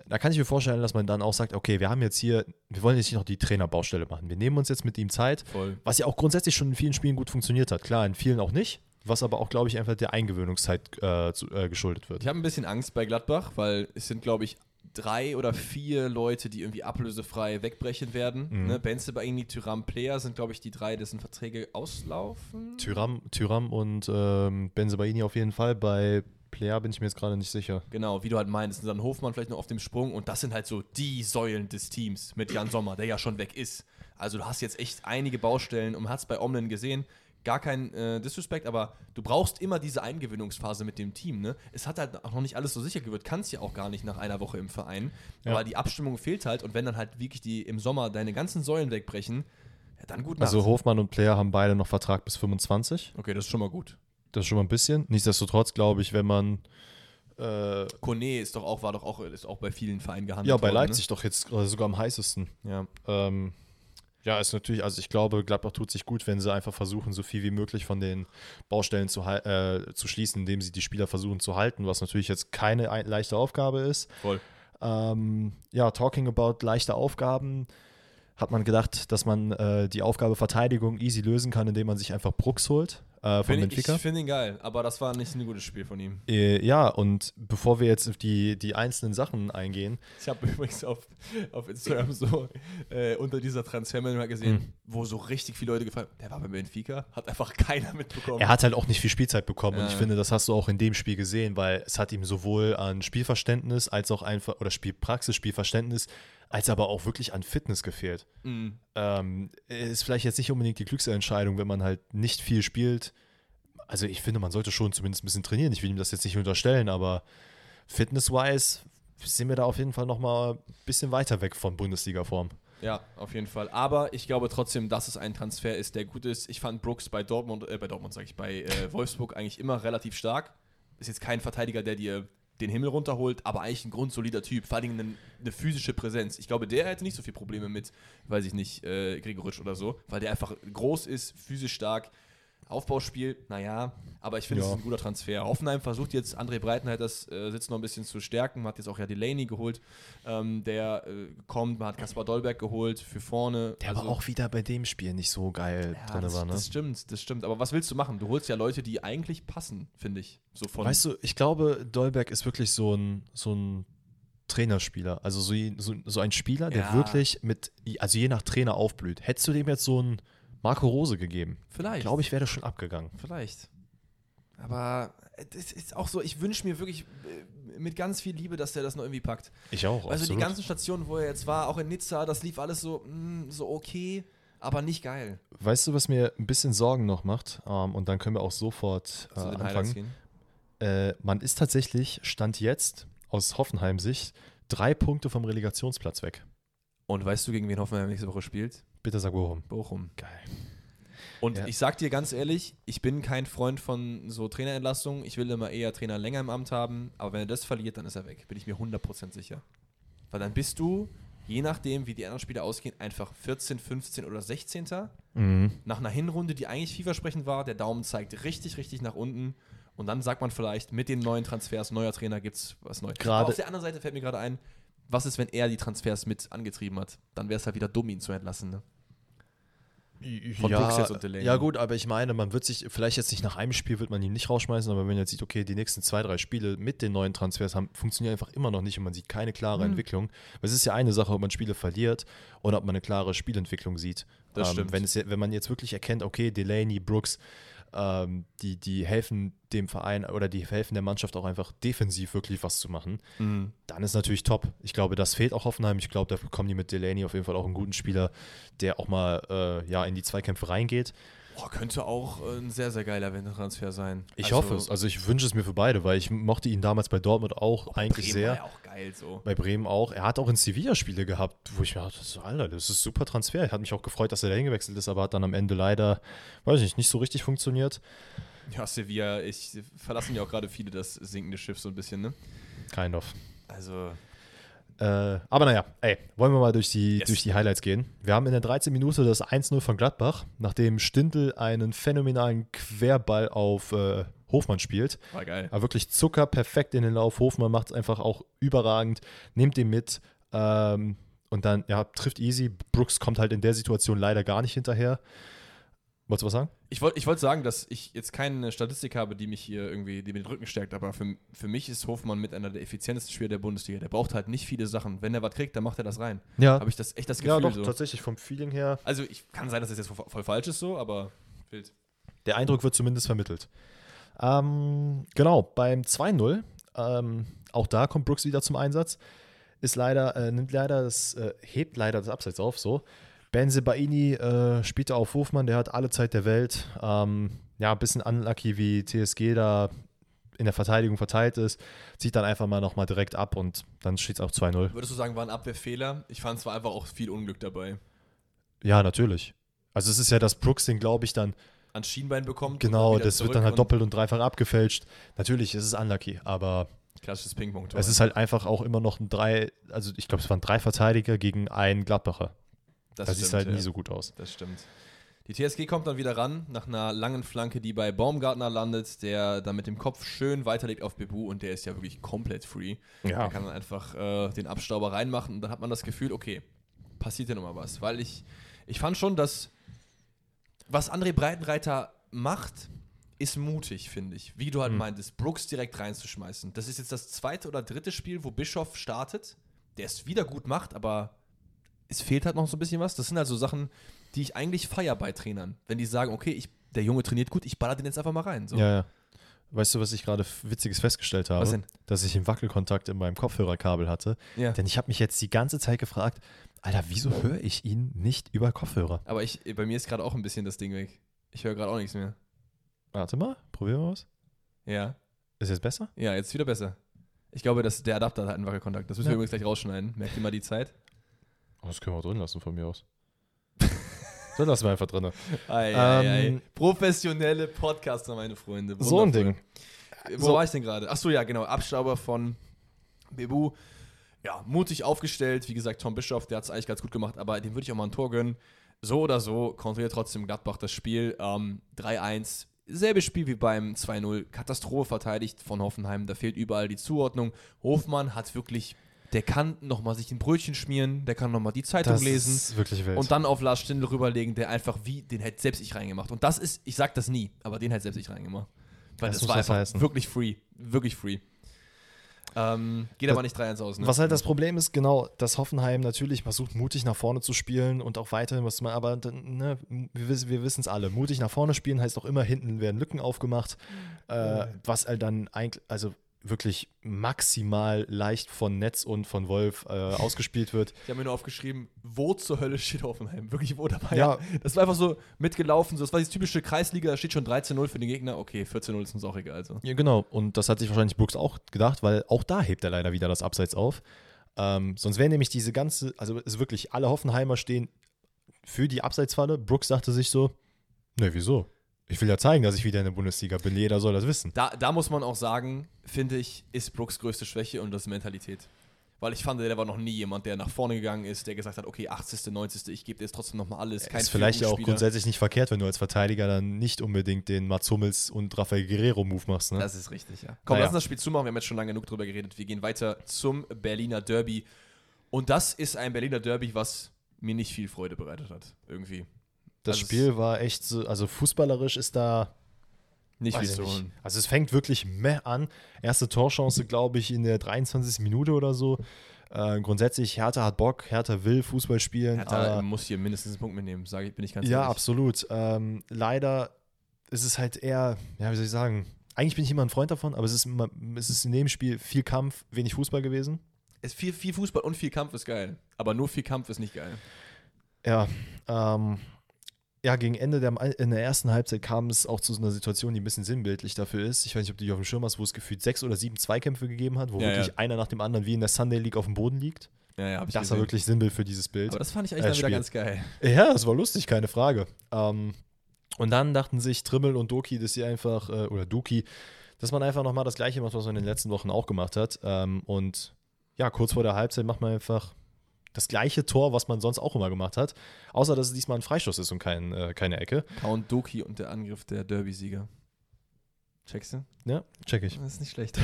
Da kann ich mir vorstellen, dass man dann auch sagt, okay, wir haben jetzt hier, wir wollen jetzt nicht noch die Trainerbaustelle machen. Wir nehmen uns jetzt mit ihm Zeit, voll. was ja auch grundsätzlich schon in vielen Spielen gut funktioniert hat. Klar, in vielen auch nicht, was aber auch, glaube ich, einfach der Eingewöhnungszeit äh, zu, äh, geschuldet wird. Ich habe ein bisschen Angst bei Gladbach, weil es sind, glaube ich, drei oder vier Leute, die irgendwie ablösefrei wegbrechen werden. Mhm. Ne? Benze, Baini, Tyram, Player sind, glaube ich, die drei, dessen Verträge auslaufen. Tyram, Tyram und ähm, Benzebaini auf jeden Fall. Bei Player bin ich mir jetzt gerade nicht sicher. Genau, wie du halt meinst. Und dann Hofmann vielleicht noch auf dem Sprung. Und das sind halt so die Säulen des Teams mit Jan Sommer, der ja schon weg ist. Also du hast jetzt echt einige Baustellen und es bei Omlen gesehen. Gar kein äh, Disrespect, aber du brauchst immer diese Eingewöhnungsphase mit dem Team. Ne? Es hat halt auch noch nicht alles so sicher gewirkt. Kannst ja auch gar nicht nach einer Woche im Verein. Ja. Aber die Abstimmung fehlt halt. Und wenn dann halt wirklich die im Sommer deine ganzen Säulen wegbrechen, ja, dann gut Also Nacht. Hofmann und Player haben beide noch Vertrag bis 25. Okay, das ist schon mal gut. Das ist schon mal ein bisschen. Nichtsdestotrotz glaube ich, wenn man äh, Kone ist doch auch, war doch auch, ist auch bei vielen Vereinen gehandelt ja bei worden, ne? Leipzig doch jetzt äh, sogar am heißesten. Ja. Ähm, ja, ist natürlich, also ich glaube, Gladbach tut sich gut, wenn sie einfach versuchen, so viel wie möglich von den Baustellen zu, äh, zu schließen, indem sie die Spieler versuchen zu halten, was natürlich jetzt keine ein- leichte Aufgabe ist. Voll. Ähm, ja, talking about leichte Aufgaben, hat man gedacht, dass man äh, die Aufgabe Verteidigung easy lösen kann, indem man sich einfach Brooks holt äh, von Find Benfica. ich finde ihn geil, aber das war nicht ein gutes Spiel von ihm. Äh, ja, und bevor wir jetzt auf die, die einzelnen Sachen eingehen, Ich habe übrigens auf, auf Instagram so äh, unter dieser Transfermeldung gesehen, Hm. wo so richtig viele Leute gefragt haben, der war bei Benfica, hat einfach keiner mitbekommen. er hat halt auch nicht viel Spielzeit bekommen und ich finde, das hast du auch in dem Spiel gesehen, weil es hat ihm sowohl an Spielverständnis als auch einfach, oder Spielpraxis, Spielverständnis, als aber auch wirklich an Fitness gefehlt. Mhm. Ähm, ist vielleicht jetzt nicht unbedingt die klügste Entscheidung, wenn man halt nicht viel spielt. Also ich finde, man sollte schon zumindest ein bisschen trainieren. Ich will ihm das jetzt nicht unterstellen, aber fitness-wise sind wir da auf jeden Fall noch mal ein bisschen weiter weg von Bundesliga-Form. Ja, auf jeden Fall. Aber ich glaube trotzdem, dass es ein Transfer ist, der gut ist. Ich fand Brooks bei Dortmund, äh, bei Dortmund sage ich, bei äh, Wolfsburg eigentlich immer relativ stark. Ist jetzt kein Verteidiger, der dir den Himmel runterholt, aber eigentlich ein grundsolider Typ, vor allem eine, eine physische Präsenz. Ich glaube, der hätte nicht so viele Probleme mit, weiß ich nicht, äh, Gregoritsch oder so, weil der einfach groß ist, physisch stark. Aufbauspiel, naja, aber ich finde, es Ja. ist ein guter Transfer. Hoffenheim versucht jetzt, André Breitenheit das äh, Sitz noch ein bisschen zu stärken. Man hat jetzt auch ja Delaney geholt, ähm, der äh, kommt. Man hat Kaspar Dolberg geholt für vorne. Der Also- aber auch wieder bei dem Spiel nicht so geil ja, drin das, war, ne? das stimmt, das stimmt. Aber was willst du machen? Du holst ja Leute, die eigentlich passen, finde ich. So von Weißt du, ich glaube, Dolberg ist wirklich so ein, so ein Trainerspieler. Also so, so, so ein Spieler, der Ja. wirklich mit, also je nach Trainer aufblüht. Hättest du dem jetzt so einen Marco Rose gegeben, vielleicht. glaube ich, wäre das schon abgegangen. Vielleicht. Aber es ist auch so, ich wünsche mir wirklich äh, mit ganz viel Liebe, dass der das noch irgendwie packt. Ich auch, Also die ganzen Stationen, wo er jetzt war, auch in Nizza, das lief alles so, mh, so okay, aber nicht geil. Weißt du, was mir ein bisschen Sorgen noch macht? Ähm, und dann können wir auch sofort äh, Zu den Highlights anfangen. Äh, man ist tatsächlich, Stand jetzt, aus Hoffenheim-Sicht, drei Punkte vom Relegationsplatz weg. Und weißt du, gegen wen Hoffenheim nächste Woche spielt? Bitte sag warum. Bochum. Geil. Und Ja. ich sag dir ganz ehrlich, ich bin kein Freund von so Trainerentlassungen. Ich will immer eher Trainer länger im Amt haben. Aber wenn er das verliert, dann ist er weg. Bin ich mir 100% sicher. Weil dann bist du, je nachdem, wie die anderen Spiele ausgehen, einfach 14, 15 oder 16. Mhm. Nach einer Hinrunde, die eigentlich vielversprechend war, der Daumen zeigt richtig, richtig nach unten. Und dann sagt man vielleicht, mit den neuen Transfers, neuer Trainer, gibt's was Neues. Aber auf der anderen Seite fällt mir gerade ein, was ist, wenn er die Transfers mit angetrieben hat? Dann wäre es halt wieder dumm, ihn zu entlassen. Ne? Von ja, Brooks jetzt und Delaney. ja gut, aber ich meine, man wird sich, vielleicht jetzt nicht nach einem Spiel wird man ihn nicht rausschmeißen, aber wenn man jetzt sieht, okay, die nächsten zwei, drei Spiele mit den neuen Transfers haben, funktionieren einfach immer noch nicht und man sieht keine klare Mhm. Entwicklung. Weil es ist ja eine Sache, ob man Spiele verliert oder ob man eine klare Spielentwicklung sieht. Ähm, Das stimmt. Wenn, es, wenn man jetzt wirklich erkennt, okay, Delaney, Brooks, ähm, die, die helfen dem Verein oder die helfen der Mannschaft auch einfach defensiv wirklich was zu machen, Mhm. dann ist natürlich top. Ich glaube, das fehlt auch Hoffenheim. Ich glaube, da bekommen die mit Delaney auf jeden Fall auch einen guten Spieler, der auch mal äh, ja, in die Zweikämpfe reingeht. Boah, könnte auch äh, ein sehr, sehr geiler Wintertransfer sein. Ich Also, hoffe es. Also ich wünsche es mir für beide, weil ich mochte ihn damals bei Dortmund auch eigentlich Bremen sehr. War ja auch geil so. Bei Bremen auch. Er hat auch in Sevilla Spiele gehabt, wo ich mir dachte, so, Alter, das ist super Transfer. Ich hat mich auch gefreut, dass er da hingewechselt ist, aber hat dann am Ende leider, weiß ich nicht, nicht so richtig funktioniert. Ja, Sevilla, ich verlassen ja auch gerade viele das sinkende Schiff so ein bisschen, ne? Kind of. Also, Äh, aber naja, ey, wollen wir mal durch die, Yes. durch die Highlights gehen. Wir haben in der 13. Minute das 1-0 von Gladbach, nachdem Stindl einen phänomenalen Querball auf äh, Hofmann spielt. war geil. Aber wirklich Zucker, perfekt in den Lauf. Hofmann macht es einfach auch überragend, nimmt den mit ähm, und dann, ja, trifft easy. Brooks kommt halt in der Situation leider gar nicht hinterher. Wolltest du was sagen? Ich wollte ich wollt sagen, dass ich jetzt keine Statistik habe, die mich hier irgendwie, die mir den Rücken stärkt, aber für, für mich ist Hofmann mit einer der effizientesten Spieler der Bundesliga. Der braucht halt nicht viele Sachen. Wenn er was kriegt, dann macht er das rein. Ja, Habe ich das echt das Gefühl ja doch, so. tatsächlich vom Feeling her. Also, ich kann sein, dass das jetzt voll, voll falsch ist so, aber wild. Der Eindruck wird zumindest vermittelt. Ähm, genau, beim 2-0, ähm, auch da kommt Brooks wieder zum Einsatz. Ist leider, äh, nimmt leider das, äh, hebt leider das Abseits auf, so. Benzebaini äh, spielt da auf Hofmann, der hat alle Zeit der Welt. Ähm, ja, ein bisschen unlucky, wie TSG da in der Verteidigung verteilt ist. Zieht dann einfach mal nochmal direkt ab und dann steht es auch 2-0. Würdest du sagen, war ein Abwehrfehler? Ich fand es war einfach auch viel Unglück dabei. Ja, natürlich. Also es ist ja, dass Brooks den, glaube ich, dann Ans Schienbein bekommt. Genau, das wird dann halt doppelt und dreifach abgefälscht. Natürlich ist es unlucky, aber Klassisches Ping-Pong-Tor. es ist halt einfach auch immer noch ein drei, also ich glaube, es waren drei Verteidiger gegen einen Gladbacher. Das Da sieht halt nie ja. so gut aus. Das stimmt. Die TSG kommt dann wieder ran, nach einer langen Flanke, die bei Baumgartner landet, der dann mit dem Kopf schön weiterlegt auf Bebu und der ist ja wirklich komplett free. Der kann dann einfach äh, den Abstauber reinmachen und dann hat man das Gefühl, okay, passiert ja nochmal was. Weil ich, ich fand schon, dass was André Breitenreiter macht, ist mutig, finde ich. Wie du halt Mhm. meintest, Brooks direkt reinzuschmeißen. Das ist jetzt das zweite oder dritte Spiel, wo Bischof startet, der es wieder gut macht, aber es fehlt halt noch so ein bisschen was. Das sind halt so Sachen, die ich eigentlich feier bei Trainern. Wenn die sagen, okay, ich, der Junge trainiert gut, ich baller den jetzt einfach mal rein. So. Ja, ja. Weißt du, was ich gerade Witziges festgestellt habe? Was denn? Dass ich einen Wackelkontakt in meinem Kopfhörerkabel hatte. Ja. Denn ich habe mich jetzt die ganze Zeit gefragt, Alter, wieso höre ich ihn nicht über Kopfhörer? Aber ich, bei mir ist gerade auch ein bisschen das Ding weg. Ich höre gerade auch nichts mehr. Warte mal, probieren wir was. Ja. Ist jetzt besser? Ja, jetzt wieder besser. Ich glaube, dass der Adapter hat einen Wackelkontakt. Das müssen wir Ja. übrigens gleich rausschneiden. Merkt ihr mal die Zeit? Oh, das können wir auch drin lassen von mir aus. Dann lassen wir einfach drin. Ei, Ähm, ei. Professionelle Podcaster, meine Freunde. So ein Wundervoll. Ding. Wo So. war ich denn gerade? Achso, ja, genau. Abstauber von Bebu. Ja, mutig aufgestellt. Wie gesagt, Tom Bischoff, der hat es eigentlich ganz gut gemacht, aber dem würde ich auch mal ein Tor gönnen. So oder so kontrolliert trotzdem Gladbach das Spiel. Ähm, 3-1, selbes Spiel wie beim 2-0. Katastrophe verteidigt von Hoffenheim. Da fehlt überall die Zuordnung. Hofmann hat wirklich, der kann nochmal sich ein Brötchen schmieren, der kann nochmal die Zeitung Das lesen. ist wirklich wild. Und dann auf Lars Stindl rüberlegen, der einfach wie, den hätte selbst ich reingemacht. Und das ist, ich sag das nie, aber den hätte selbst ich reingemacht. Weil Das das, war einfach heißen. wirklich free. Wirklich free. Ähm, geht Das- aber nicht 3-1 aus, ne? Was halt das Problem ist, genau, dass Hoffenheim natürlich versucht, mutig nach vorne zu spielen und auch weiterhin, was man, aber ne, wir, wir wissen es alle. Mutig nach vorne spielen heißt auch immer, hinten werden Lücken aufgemacht, äh, was halt dann eigentlich, also wirklich maximal leicht von Netz und von Wolf äh, ausgespielt wird. Ich habe mir nur aufgeschrieben, wo zur Hölle steht Hoffenheim? Wirklich, wo dabei? Ja. Das war einfach so mitgelaufen. So, das war die typische Kreisliga, da steht schon 13-0 für den Gegner. Okay, 14-0 ist uns auch egal. So. Ja, genau. Und das hat sich wahrscheinlich Brooks auch gedacht, weil auch da hebt er leider wieder das Abseits auf. Ähm, sonst wäre nämlich diese ganze, also es ist wirklich, alle Hoffenheimer stehen für die Abseitsfalle. Brooks sagte sich so, ne, wieso? Ich will ja zeigen, dass ich wieder in der Bundesliga bin. Jeder soll das wissen. Da, da muss man auch sagen, finde ich, ist Brooks größte Schwäche und das ist Mentalität. Weil ich fand, der war noch nie jemand, der nach vorne gegangen ist, der gesagt hat, okay, 80., 90., ich gebe dir jetzt trotzdem nochmal alles. Kein ist vielleicht ja auch grundsätzlich nicht verkehrt, wenn du als Verteidiger dann nicht unbedingt den Mats Hummels und Rafael Guerrero-Move machst. Ne? Das ist richtig, ja. Komm, Naja. lass uns das Spiel zumachen. Wir haben jetzt schon lange genug drüber geredet. Wir gehen weiter zum Berliner Derby. Und das ist ein Berliner Derby, was mir nicht viel Freude bereitet hat. Irgendwie. Das also Spiel war echt so, also fußballerisch ist da Nicht zu ich nicht. holen. Also es fängt wirklich meh an. Erste Torchance, glaube ich, in der 23. Minute oder so. Äh, grundsätzlich, Hertha hat Bock, Hertha will Fußball spielen. Hertha muss hier mindestens einen Punkt mitnehmen, sage ich, bin ich ganz ja, ehrlich. absolut. Ähm, leider ist es halt eher, ja, wie soll ich sagen, eigentlich bin ich immer ein Freund davon, aber es ist, immer, es ist in dem Spiel viel Kampf, wenig Fußball gewesen. Es viel, viel Fußball und viel Kampf ist geil. Aber nur viel Kampf ist nicht geil. Ja, ähm, ja, gegen Ende der, in der ersten Halbzeit kam es auch zu so einer Situation, die ein bisschen sinnbildlich dafür ist. Ich weiß nicht, ob du die auf dem Schirm hast, wo es gefühlt sechs oder sieben Zweikämpfe gegeben hat, wo Ja, wirklich ja. einer nach dem anderen wie in der Sunday League auf dem Boden liegt. Ja, ja, Das war gesehen. wirklich Sinnbild für dieses Bild. Aber das fand ich eigentlich Äh, dann wieder ganz geil. Ja, das war lustig, keine Frage. Ähm, und dann dachten sich Trimmel und Doki, dass sie einfach, äh, oder Duki, dass man einfach nochmal das Gleiche macht, was man in den letzten Wochen auch gemacht hat. Ähm, und ja, kurz vor der Halbzeit macht man einfach das gleiche Tor, was man sonst auch immer gemacht hat. Außer, dass es diesmal ein Freistoß ist und kein, äh, keine Ecke. Count Doki und der Angriff der Derby-Sieger. Checkst du? Ja, check ich. Das ist nicht schlecht.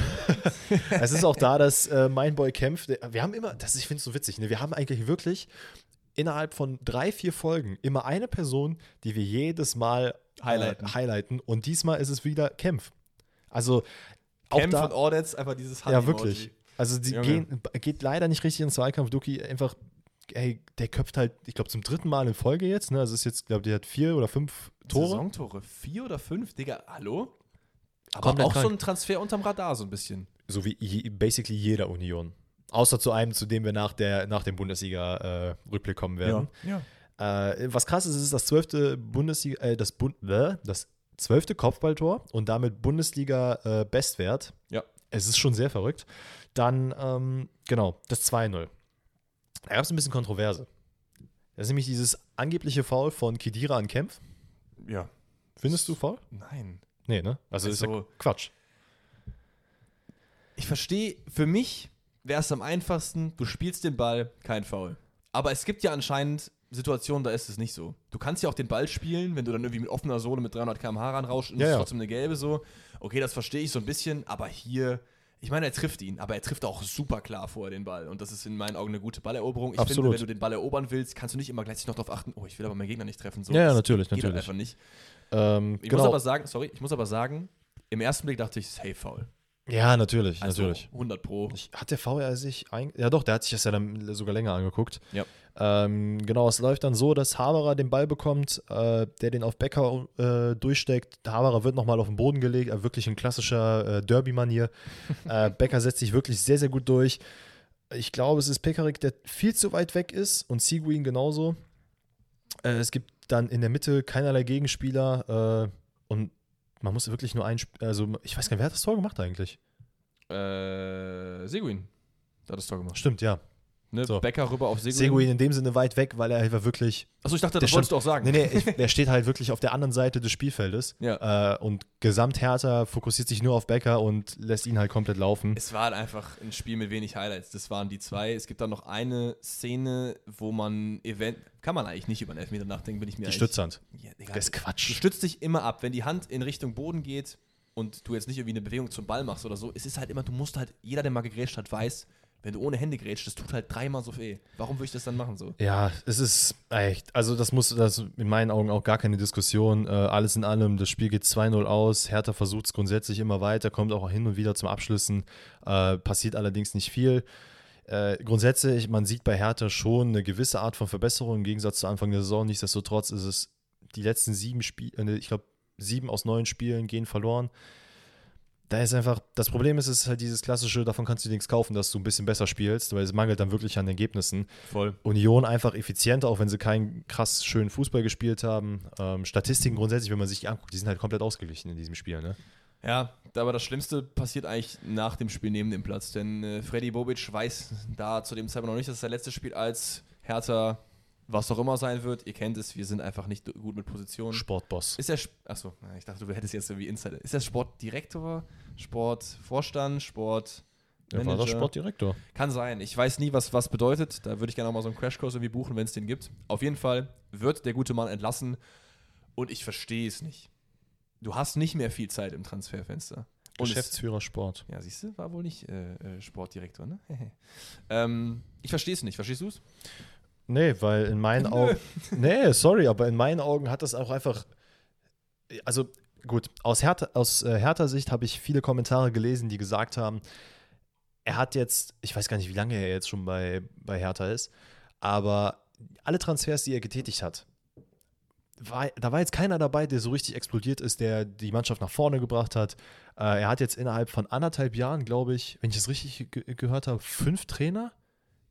es ist auch da, dass äh, mein Boy kämpft. Wir haben immer, das ich finde es so witzig, ne? wir haben eigentlich wirklich innerhalb von drei, vier Folgen immer eine Person, die wir jedes Mal Highlighten. Äh, highlighten. Und diesmal ist es wieder Kempf. Also auch Kempf da, und Ordetz, einfach dieses ja Hand-Emoji. wirklich. Also die Junge. gehen, geht leider nicht richtig in den Zweikampf. Duki einfach, ey, der köpft halt, ich glaube zum dritten Mal in Folge jetzt. Ne? Also es ist jetzt, glaube der hat vier oder fünf Tore. Saisontore. Vier oder fünf? Digga, hallo? Aber Komplett auch so krank. ein Transfer unterm Radar so ein bisschen. So wie je, basically jeder Union. Außer zu einem, zu dem wir nach, der, nach dem Bundesliga-Rückblick kommen werden. ja. Äh, was krass ist, es ist das zwölfte Bundesliga, äh, das, Bund, äh, das zwölfte Kopfballtor und damit Bundesliga-Bestwert. Ja. Es ist schon sehr verrückt. Dann, ähm, genau, das 2-0. Da gab es ein bisschen Kontroverse. Das ist nämlich dieses angebliche Foul von Kedira an Kempf. Ja. Findest du Foul? Nein. Nee, ne? Also, ist ja Also- Quatsch. Ich verstehe, für mich wäre es am einfachsten, du spielst den Ball, kein Foul. Aber es gibt ja anscheinend Situationen, da ist es nicht so. Du kannst ja auch den Ball spielen, wenn du dann irgendwie mit offener Sohle mit 300 km/h ranrauscht und Ja, es ist ja. trotzdem eine gelbe so. Okay, das verstehe ich so ein bisschen, aber hier, ich meine, er trifft ihn, aber er trifft auch super klar vorher den Ball und das ist in meinen Augen eine gute Balleroberung. Ich finde, Absolut. wenn du den Ball erobern willst, kannst du nicht immer gleichzeitig noch darauf achten, oh, ich will aber meinen Gegner nicht treffen. So, Ja, ja, natürlich, geht halt natürlich. einfach nicht. Ähm, Ich genau. muss aber sagen, sorry, ich muss aber sagen, im ersten Blick dachte ich, safe Foul. Ja, natürlich, Also natürlich. 100 Pro. Ich, hat der VR sich ein, Ja, doch, der hat sich das ja dann sogar länger angeguckt. Ja. Ähm, genau, es läuft dann so, dass Haberer den Ball bekommt, äh, der den auf Becker äh, durchsteckt. Haberer wird nochmal auf den Boden gelegt, äh, wirklich in klassischer äh, Derby-Manier. äh, Becker setzt sich wirklich sehr, sehr gut durch. Ich glaube, es ist Pekarik, der viel zu weit weg ist und Seguin genauso. Äh, es gibt dann in der Mitte keinerlei Gegenspieler und man muss wirklich nur ein, Sp- also ich weiß gar nicht, wer hat das Tor gemacht eigentlich? Äh, Seguin. Hat das Tor gemacht. Stimmt, ja. Ne? So. Becker rüber auf Seguin. Seguin in dem Sinne weit weg, weil er war wirklich. Achso, ich dachte, das wolltest du auch sagen. Nee, nee, ich, der steht halt wirklich auf der anderen Seite des Spielfeldes. Ja. Äh, und Gesamthärter fokussiert sich nur auf Becker und lässt ihn halt komplett laufen. Es war halt einfach ein Spiel mit wenig Highlights. Das waren die zwei. Es gibt dann noch eine Szene, wo man event kann man eigentlich nicht über einen Elfmeter nachdenken, bin ich mir Die Stützhand. Ja, Digga, Das ist Du Quatsch. stützt dich immer ab. Wenn die Hand in Richtung Boden geht und du jetzt nicht irgendwie eine Bewegung zum Ball machst oder so, es ist halt immer, du musst halt, jeder, der mal gegrätscht hat, weiß, wenn du ohne Hände grätscht, das tut halt dreimal so weh. Warum würde ich das dann machen so? Ja, es ist echt, also das muss, das in meinen Augen auch gar keine Diskussion. Äh, alles in allem, das Spiel geht 2-0 aus. Hertha versucht es grundsätzlich immer weiter, kommt auch hin und wieder zum Abschlüssen, äh, passiert allerdings nicht viel. Äh, grundsätzlich, man sieht bei Hertha schon eine gewisse Art von Verbesserung im Gegensatz zu Anfang der Saison. Nichtsdestotrotz ist es die letzten sieben Spiele, ich glaube, sieben aus neun Spielen gehen verloren. Da ist einfach, das Problem ist, es ist halt dieses klassische, davon kannst du nichts kaufen, dass du ein bisschen besser spielst, weil es mangelt dann wirklich an Ergebnissen. Voll. Union einfach effizienter, auch wenn sie keinen krass schönen Fußball gespielt haben. Ähm, Statistiken grundsätzlich, wenn man sich die anguckt, die sind halt komplett ausgeglichen in diesem Spiel. Ne? Ja, aber das Schlimmste passiert eigentlich nach dem Spiel neben dem Platz, denn äh, Freddy Bobic weiß da zu dem Zeitpunkt noch nicht, dass sein letztes Spiel als Hertha was auch immer sein wird. Ihr kennt es, wir sind einfach nicht gut mit Positionen. Sportboss. Ist er, achso, ich dachte, du hättest jetzt irgendwie Insider. Ist er Sportdirektor, Sportvorstand, Sport. Er war doch? Sportdirektor. Kann sein. Ich weiß nie, was was bedeutet. Da würde ich gerne auch mal so einen Crashkurs irgendwie buchen, wenn es den gibt. Auf jeden Fall wird der gute Mann entlassen und ich verstehe es nicht. Du hast nicht mehr viel Zeit im Transferfenster. Und es- Geschäftsführer Sport. ja, siehst du, war wohl nicht äh, äh, Sportdirektor, ne? ähm, ich verstehe es nicht. Verstehst du es? Nee, weil in meinen Augen. Nee, sorry, aber in meinen Augen hat das auch einfach. Also, gut, aus Hertha, aus äh, Hertha-Sicht habe ich viele Kommentare gelesen, die gesagt haben, er hat jetzt, ich weiß gar nicht, wie lange er jetzt schon bei, bei Hertha ist, aber alle Transfers, die er getätigt hat, war, da war jetzt keiner dabei, der so richtig explodiert ist, der die Mannschaft nach vorne gebracht hat. Äh, er hat jetzt innerhalb von anderthalb Jahren, glaube ich, wenn ich es richtig ge gehört habe, fünf Trainer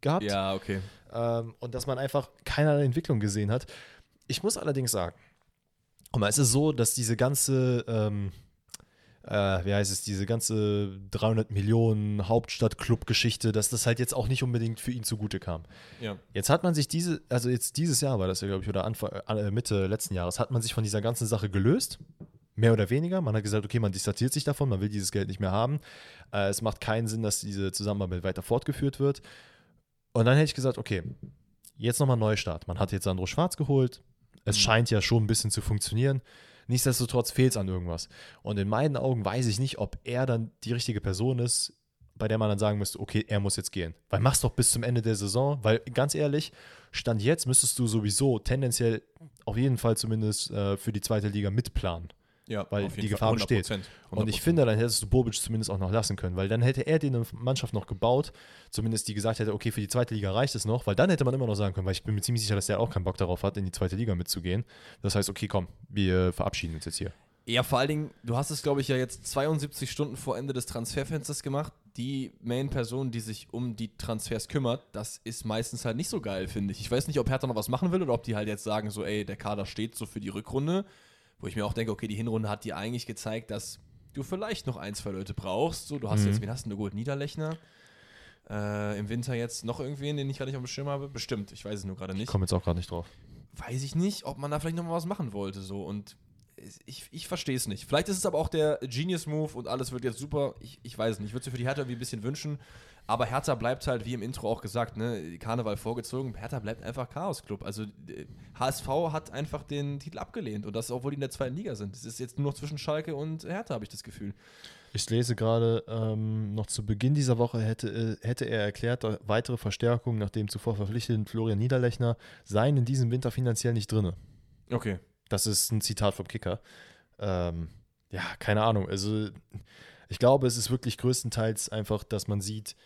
gehabt. Ja, okay. Ähm, und dass man einfach keinerlei Entwicklung gesehen hat. Ich muss allerdings sagen, guck mal, es ist so, dass diese ganze, ähm, äh, wie heißt es, diese ganze 300 Millionen Hauptstadt-Club-Geschichte, dass das halt jetzt auch nicht unbedingt für ihn zugute kam. Ja. Jetzt hat man sich diese, also jetzt dieses Jahr war das ja, glaube ich, oder Anfang, äh, Mitte letzten Jahres, hat man sich von dieser ganzen Sache gelöst. Mehr oder weniger. Man hat gesagt, okay, man distanziert sich davon, man will dieses Geld nicht mehr haben. Äh, es macht keinen Sinn, dass diese Zusammenarbeit weiter fortgeführt wird. Und dann hätte ich gesagt, okay, jetzt nochmal Neustart. Man hat jetzt Sandro Schwarz geholt. Es Mhm. scheint ja schon ein bisschen zu funktionieren. Nichtsdestotrotz fehlt es an irgendwas. Und in meinen Augen weiß ich nicht, ob er dann die richtige Person ist, bei der man dann sagen müsste, okay, er muss jetzt gehen. Weil mach's doch bis zum Ende der Saison, weil ganz ehrlich, Stand jetzt müsstest du sowieso tendenziell auf jeden Fall zumindest äh, für die zweite Liga mitplanen. Ja, Weil die. Gefahr besteht. 100%, Und ich 100%. finde, dann hättest du Bobic zumindest auch noch lassen können, weil dann hätte er dir eine Mannschaft noch gebaut, zumindest die gesagt hätte, okay, für die zweite Liga reicht es noch, weil dann hätte man immer noch sagen können, weil ich bin mir ziemlich sicher, dass der auch keinen Bock darauf hat, in die zweite Liga mitzugehen. Das heißt, okay, komm, wir verabschieden uns jetzt hier. Ja, vor allen Dingen, du hast es, glaube ich, ja jetzt 72 Stunden vor Ende des Transferfensters gemacht. Die Main-Person, die sich um die Transfers kümmert, das ist meistens halt nicht so geil, finde ich. Ich weiß nicht, ob Hertha noch was machen will oder ob die halt jetzt sagen, so, ey, der Kader steht so für die Rückrunde. Wo ich mir auch denke, okay, die Hinrunde hat dir eigentlich gezeigt, dass du vielleicht noch ein, zwei Leute brauchst. So, du hast Mhm. jetzt, wen hast du denn geholt? Niederlechner. Äh, Im Winter jetzt noch irgendwen, den ich gerade nicht auf dem Schirm habe. Bestimmt, ich weiß es nur gerade Ich nicht komme jetzt auch gerade nicht drauf. weiß ich nicht, ob man da vielleicht noch mal was machen wollte. So. Und ich, ich verstehe es nicht. Vielleicht ist es aber auch der Genius-Move und alles wird jetzt super. Ich, ich weiß es nicht. Ich würde es für die Hertha irgendwie ein bisschen wünschen. Aber Hertha bleibt halt, wie im Intro auch gesagt, ne, Karneval vorgezogen. Hertha bleibt einfach Chaos-Club. Also äh, HSV hat einfach den Titel abgelehnt. Und das, obwohl die in der zweiten Liga sind. Es ist jetzt nur noch zwischen Schalke und Hertha, habe ich das Gefühl. Ich lese gerade, ähm, noch zu Beginn dieser Woche hätte, äh, hätte er erklärt, äh, weitere Verstärkungen nach dem zuvor verpflichteten Florian Niederlechner seien in diesem Winter finanziell nicht drin. Okay. Das ist ein Zitat vom Kicker. Ähm, ja, keine Ahnung. Also, ich glaube, es ist wirklich größtenteils einfach, dass man sieht,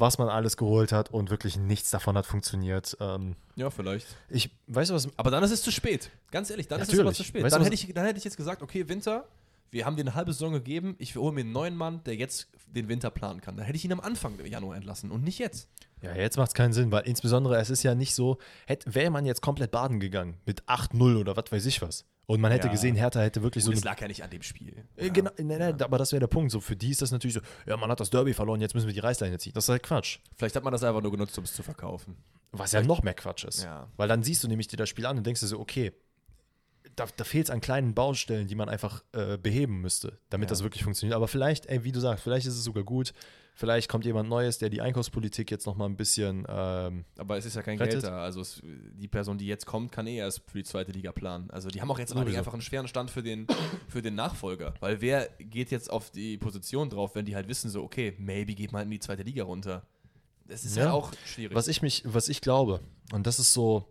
was man alles geholt hat und wirklich nichts davon hat funktioniert. Ähm, Ja, vielleicht. ich weiß was. Aber dann ist es zu spät. Ganz ehrlich, dann ist es Natürlich. aber zu spät. Weißt Dann hätte, ich, dann hätte ich jetzt gesagt, okay, Winter, wir haben dir eine halbe Saison gegeben, ich hole mir einen neuen Mann, der jetzt den Winter planen kann. Dann hätte ich ihn am Anfang Januar entlassen und nicht jetzt. Ja, jetzt macht es keinen Sinn, weil insbesondere es ist ja nicht so, hätte, wäre man jetzt komplett baden gegangen mit 8-0 oder was weiß ich was Und man hätte Ja. gesehen, Hertha hätte wirklich so Und eine es lag ja nicht an dem Spiel. Äh, Genau, nein, nein, aber das wäre der Punkt. So, für die ist das natürlich so, ja, man hat das Derby verloren, jetzt müssen wir die Reißleine ziehen. Das ist halt Quatsch. Vielleicht hat man das einfach nur genutzt, um es zu verkaufen. Was ja noch mehr Quatsch ist. Ja. Weil dann siehst du nämlich dir das Spiel an und denkst dir so, okay, da, da fehlt es an kleinen Baustellen, die man einfach äh, beheben müsste, damit Ja. das wirklich funktioniert. Aber vielleicht, ey, wie du sagst, vielleicht ist es sogar gut. Vielleicht kommt jemand Neues, der die Einkaufspolitik jetzt nochmal ein bisschen. Ähm, Aber es ist ja kein Rettet. Geld da. Also es, die Person, die jetzt kommt, kann eh erst für die zweite Liga planen. Also die haben auch jetzt Sowieso. einfach einen schweren Stand für den, für den Nachfolger. Weil wer geht jetzt auf die Position drauf, wenn die halt wissen, so, okay, maybe geht man in die zweite Liga runter. Das ist Ja. ja auch schwierig. was ich mich, was ich glaube, und das ist so,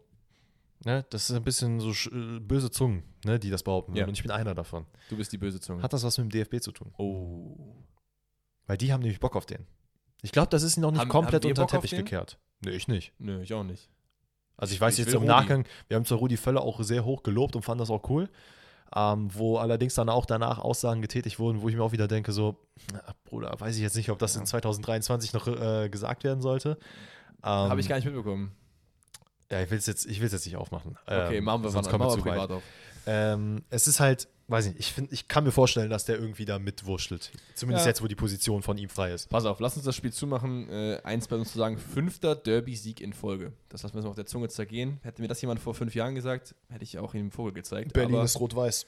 ne, das ist ein bisschen so äh, böse Zungen, ne, die das behaupten. Ja. Und ich bin einer davon. du bist die böse Zunge. Hat das was mit dem DFB zu tun? oh. Weil die haben nämlich Bock auf den. Ich glaube, das ist ihnen noch nicht Haben- komplett haben unter den Teppich gekehrt. Nee, ich nicht. Nö, ich auch nicht. Also ich weiß Ich jetzt im Rudi. Nachgang, wir haben zwar Rudi Völler auch sehr hoch gelobt und fanden das auch cool, ähm, wo allerdings dann auch danach Aussagen getätigt wurden, wo ich mir auch wieder denke, so, na, Bruder, weiß ich jetzt nicht, ob das in 2023 noch äh, gesagt werden sollte. Ähm, Habe ich gar nicht mitbekommen. Ja, ich will es jetzt, ich will's jetzt nicht aufmachen. Okay, Ähm, machen wir sonst wann- kommen wir zu privat auf. Ähm, es ist halt, weiß ich nicht, ich, find, ich kann mir vorstellen, dass der irgendwie da mitwurschtelt. Zumindest Ja. jetzt, wo die Position von ihm frei ist. Pass auf, lass uns das Spiel zumachen. Äh, eins bei uns zu sagen, fünfter Derby-Sieg in Folge. Das lassen wir uns mal auf der Zunge zergehen. Hätte mir das jemand vor fünf Jahren gesagt, hätte ich auch ihm Vogel gezeigt. aber rot-weiß.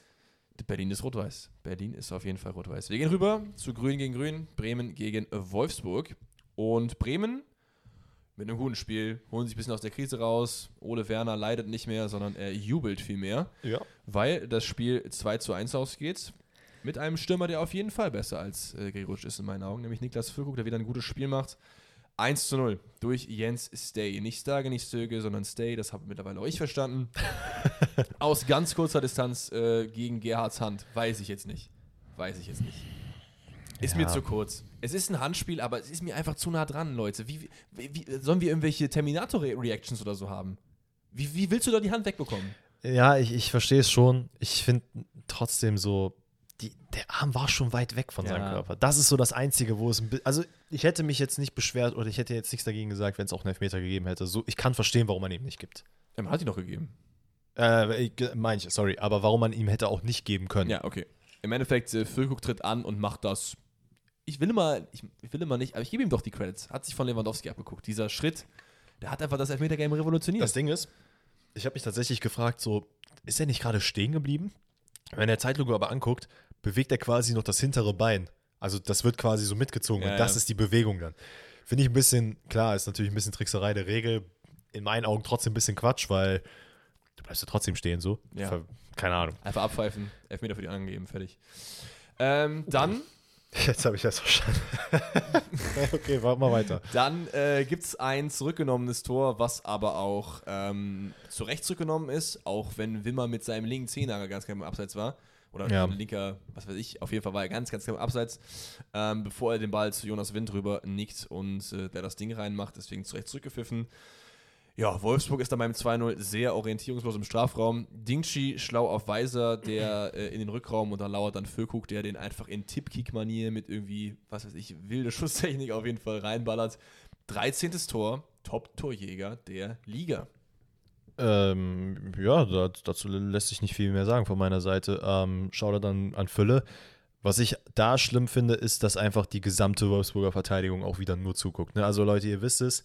Berlin ist rot-weiß. Berlin ist auf jeden Fall rot-weiß. Wir gehen rüber zu Grün gegen Grün, Bremen gegen Wolfsburg. Und Bremen mit einem guten Spiel holen sich ein bisschen aus der Krise raus. Ole Werner leidet nicht mehr, sondern er jubelt viel mehr, Ja. weil das Spiel 2 zu 1 ausgeht. Mit einem Stürmer, der auf jeden Fall besser als äh, Gregoritsch ist in meinen Augen, nämlich Niklas Füllkrug, der wieder ein gutes Spiel macht. 1 zu 0 durch Jens Stay. Nicht Stage, nicht Stöge, sondern Stay. Das habe mittlerweile auch ich verstanden. Aus ganz kurzer Distanz äh, gegen Gerhards Hand. Weiß ich jetzt nicht. Weiß ich jetzt nicht. Ist Ja. mir zu kurz. Es ist ein Handspiel, aber es ist mir einfach zu nah dran, Leute. Wie, wie, wie sollen wir irgendwelche Terminator-Reactions oder so haben? Wie, wie willst du da die Hand wegbekommen? Ja, ich, ich verstehe es schon. Ich finde trotzdem so, die, der Arm war schon weit weg von seinem Ja. Körper. Das ist so das Einzige, wo es ein Also, ich hätte mich jetzt nicht beschwert oder ich hätte jetzt nichts dagegen gesagt, wenn es auch einen Elfmeter gegeben hätte. So, ich kann verstehen, warum man ihm nicht gibt. Ähm, hat die noch gegeben. Äh, ich, meine ich, sorry, aber warum man ihm hätte auch nicht geben können. Ja, okay. Im Endeffekt, äh, Füllkrug tritt an und macht das. Ich will immer, ich, ich will immer nicht, aber ich gebe ihm doch die Credits. Hat sich von Lewandowski abgeguckt. Dieser Schritt, der hat einfach das Elfmeter-Game revolutioniert. Das Ding ist, ich habe mich tatsächlich gefragt, so, ist er nicht gerade stehen geblieben? Wenn er Zeitlupe aber anguckt, bewegt er quasi noch das hintere Bein. Also das wird quasi so mitgezogen Ja, und das ja. ist die Bewegung dann. Finde ich ein bisschen, klar, ist natürlich ein bisschen Trickserei der Regel. In meinen Augen trotzdem ein bisschen Quatsch, weil du bleibst ja trotzdem stehen so. Ja. Keine Ahnung. Einfach abpfeifen, Elfmeter für die anderen geben, fertig. Ähm, dann Jetzt habe ich das verstanden. okay, warte mal weiter. dann äh, gibt es ein zurückgenommenes Tor, was aber auch ähm, zu Recht zurückgenommen ist, auch wenn Wimmer mit seinem linken Zehennagel ganz knapp im Abseits war. Oder Ja. linker, was weiß ich, auf jeden Fall war er ganz, ganz knapp im Abseits, ähm, bevor er den Ball zu Jonas Wind rüber nickt und äh, der das Ding reinmacht, deswegen zu Recht zurückgepfiffen. Ja, Wolfsburg ist dann beim 2-0 sehr orientierungslos im Strafraum. Dingchi schlau auf Weiser, der äh, in den Rückraum und da lauert dann Füllkrug, der den einfach in Tippkick-Manier mit irgendwie, was weiß ich, wilde Schusstechnik auf jeden Fall reinballert. 13. Tor, Top-Torjäger der Liga. Ähm, ja, da, dazu lässt sich nicht viel mehr sagen von meiner Seite. Ähm, schau da dann an Fülle. Was ich da schlimm finde, ist, dass einfach die gesamte Wolfsburger Verteidigung auch wieder nur zuguckt. Ne? Also Leute, ihr wisst es,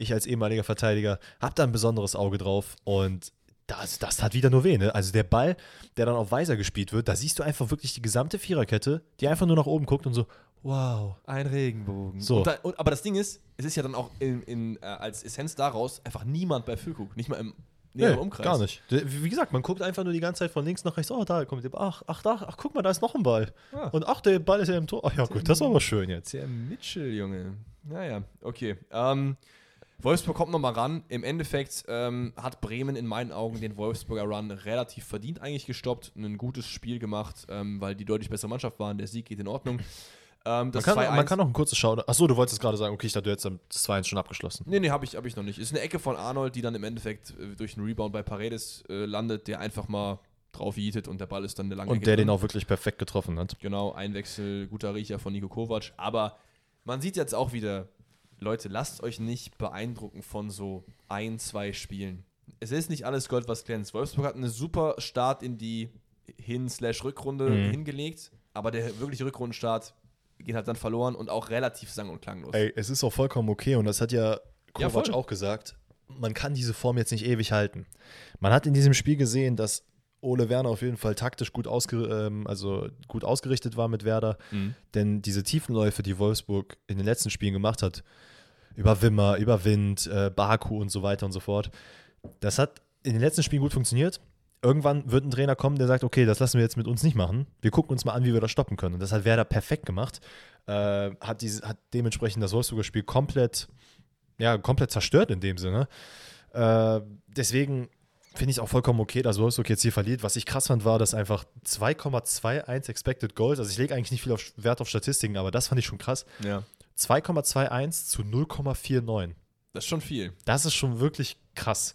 ich als ehemaliger Verteidiger habe da ein besonderes Auge drauf und das, das tat wieder nur weh. Ne? Also der Ball, der dann auf Weiser gespielt wird, da siehst du einfach wirklich die gesamte Viererkette, die einfach nur nach oben guckt und so, wow. Ein Regenbogen. So. Und da, und, aber das Ding ist, es ist ja dann auch in, in, äh, als Essenz daraus einfach niemand bei Füllkrug. Nicht mal im näheren Nee, Umkreis. Gar nicht. Wie gesagt, man guckt einfach nur die ganze Zeit von links nach rechts. Oh, da kommt der Ball. Ach, ach, da, ach, guck mal, da ist noch ein Ball. Ja. Und ach, der Ball ist ja im Tor. Ach ja, gut, das war aber schön jetzt. Der Mitchell, Junge. Naja, okay. Ähm, Wolfsburg kommt nochmal ran. Im Endeffekt ähm, hat Bremen in meinen Augen den Wolfsburger Run relativ verdient eigentlich gestoppt. Ein gutes Spiel gemacht, ähm, weil die deutlich bessere Mannschaft waren. Der Sieg geht in Ordnung. Ähm, Man kann, 2-1 man kann auch ein kurzes Schauen. Achso, du wolltest gerade sagen, okay, ich dachte, du hättest das 2-1 schon abgeschlossen. Nee, nee, habe ich, hab ich noch nicht. Ist eine Ecke von Arnold, die dann im Endeffekt äh, durch einen Rebound bei Paredes äh, landet, der einfach mal drauf jietet und der Ball ist dann eine lange Und Ecke der drin. den auch wirklich perfekt getroffen hat. Genau, Einwechsel, guter Riecher von Nico Kovac. Aber man sieht jetzt auch wieder, Leute, lasst euch nicht beeindrucken von so ein, zwei Spielen. es ist nicht alles Gold, was glänzt. Wolfsburg hat einen super Start in die Hin-Rückrunde Mhm. hingelegt, aber der wirkliche Rückrundenstart geht halt dann verloren und auch relativ sang- und klanglos. Ey, es ist auch vollkommen okay und das hat ja Ja, Kovac voll. auch gesagt. Man kann diese Form jetzt nicht ewig halten. Man hat in diesem Spiel gesehen, dass Ole Werner auf jeden Fall taktisch gut, ausge ähm, also gut ausgerichtet war mit Werder. Mhm. Denn diese Tiefenläufe, die Wolfsburg in den letzten Spielen gemacht hat, über Wimmer, über Wind, äh, Baku und so weiter und so fort, das hat in den letzten Spielen gut funktioniert. Irgendwann wird ein Trainer kommen, der sagt, okay, das lassen wir jetzt mit uns nicht machen. Wir gucken uns mal an, wie wir das stoppen können. Und das hat Werder perfekt gemacht. Äh, hat, diese, hat dementsprechend das Wolfsburger Spiel komplett, ja, komplett zerstört in dem Sinne. Äh, deswegen finde ich es auch vollkommen okay, dass Wolfsburg jetzt hier verliert. Was ich krass fand, war, dass einfach 2,21 Expected Goals, also ich lege eigentlich nicht viel auf, Wert auf Statistiken, aber das fand ich schon krass. Ja. 2,21 zu 0,49. Das ist schon viel. Das ist schon wirklich krass.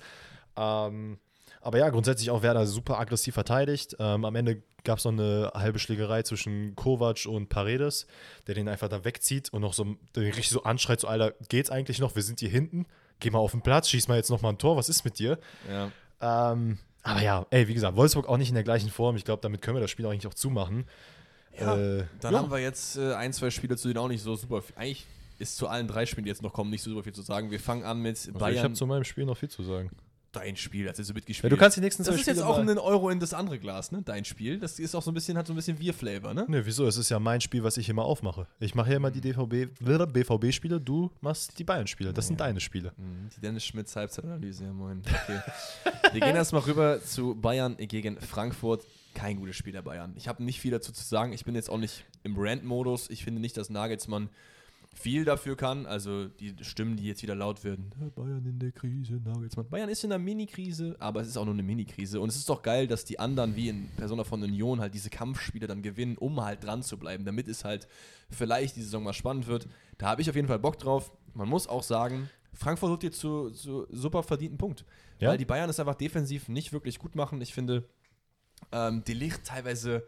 Ähm, aber ja, grundsätzlich auch Werder super aggressiv verteidigt. Ähm, am Ende gab es noch eine halbe Schlägerei zwischen Kovac und Paredes, der den einfach da wegzieht und noch so den richtig so anschreit: so, Alter, geht's eigentlich noch? Wir sind hier hinten. Geh mal auf den Platz, schieß mal jetzt noch mal ein Tor. Was ist mit dir? Ja. Ähm, aber ja, ey, wie gesagt, Wolfsburg auch nicht in der gleichen Form. Ich glaube, damit können wir das Spiel eigentlich auch zumachen. Ja, Äh, Dann ja. haben wir jetzt äh, ein, zwei Spiele, zu denen auch nicht so super viel. Eigentlich ist zu allen drei Spielen, die jetzt noch kommen, nicht so super viel zu sagen. Wir fangen an mit Also ich Bayern. habe zu meinem Spiel noch viel zu sagen. Dein Spiel, als du Ja, mitgespielt du kannst die nächsten Das zwei ist jetzt Spiele auch mal- ein Euro in das andere Glas, ne? Dein Spiel. Das ist auch so ein bisschen, hat so ein bisschen Wir-Flavor, ne? Ne, wieso? Es ist ja mein Spiel, was ich immer aufmache. Ich mache ja immer die DVB, BVB-Spiele, du machst die Bayern-Spiele. Das sind Ja. deine Spiele. Mhm, Die Dennis Schmitz Halbzeitanalyse, ja moin. Okay. Wir gehen erstmal rüber zu Bayern gegen Frankfurt. Kein gutes Spiel der Bayern. Ich habe nicht viel dazu zu sagen. Ich bin jetzt auch nicht im Rant-Modus. Ich finde nicht, dass Nagelsmann viel dafür kann. Also die Stimmen, die jetzt wieder laut werden. "Ja, Bayern in der Krise, Nagelsmann. Bayern ist in einer Mini-Krise, aber es ist auch nur eine Mini-Krise. Und es ist doch geil, dass die anderen, wie in Persona von Union, halt diese Kampfspiele dann gewinnen, um halt dran zu bleiben, damit es halt vielleicht die Saison mal spannend wird. Da habe ich auf jeden Fall Bock drauf. Man muss auch sagen, Frankfurt holt jetzt zu, zu super verdienten Punkt. Ja. Weil die Bayern es einfach defensiv nicht wirklich gut machen. Ich finde, ähm, Delicht teilweise,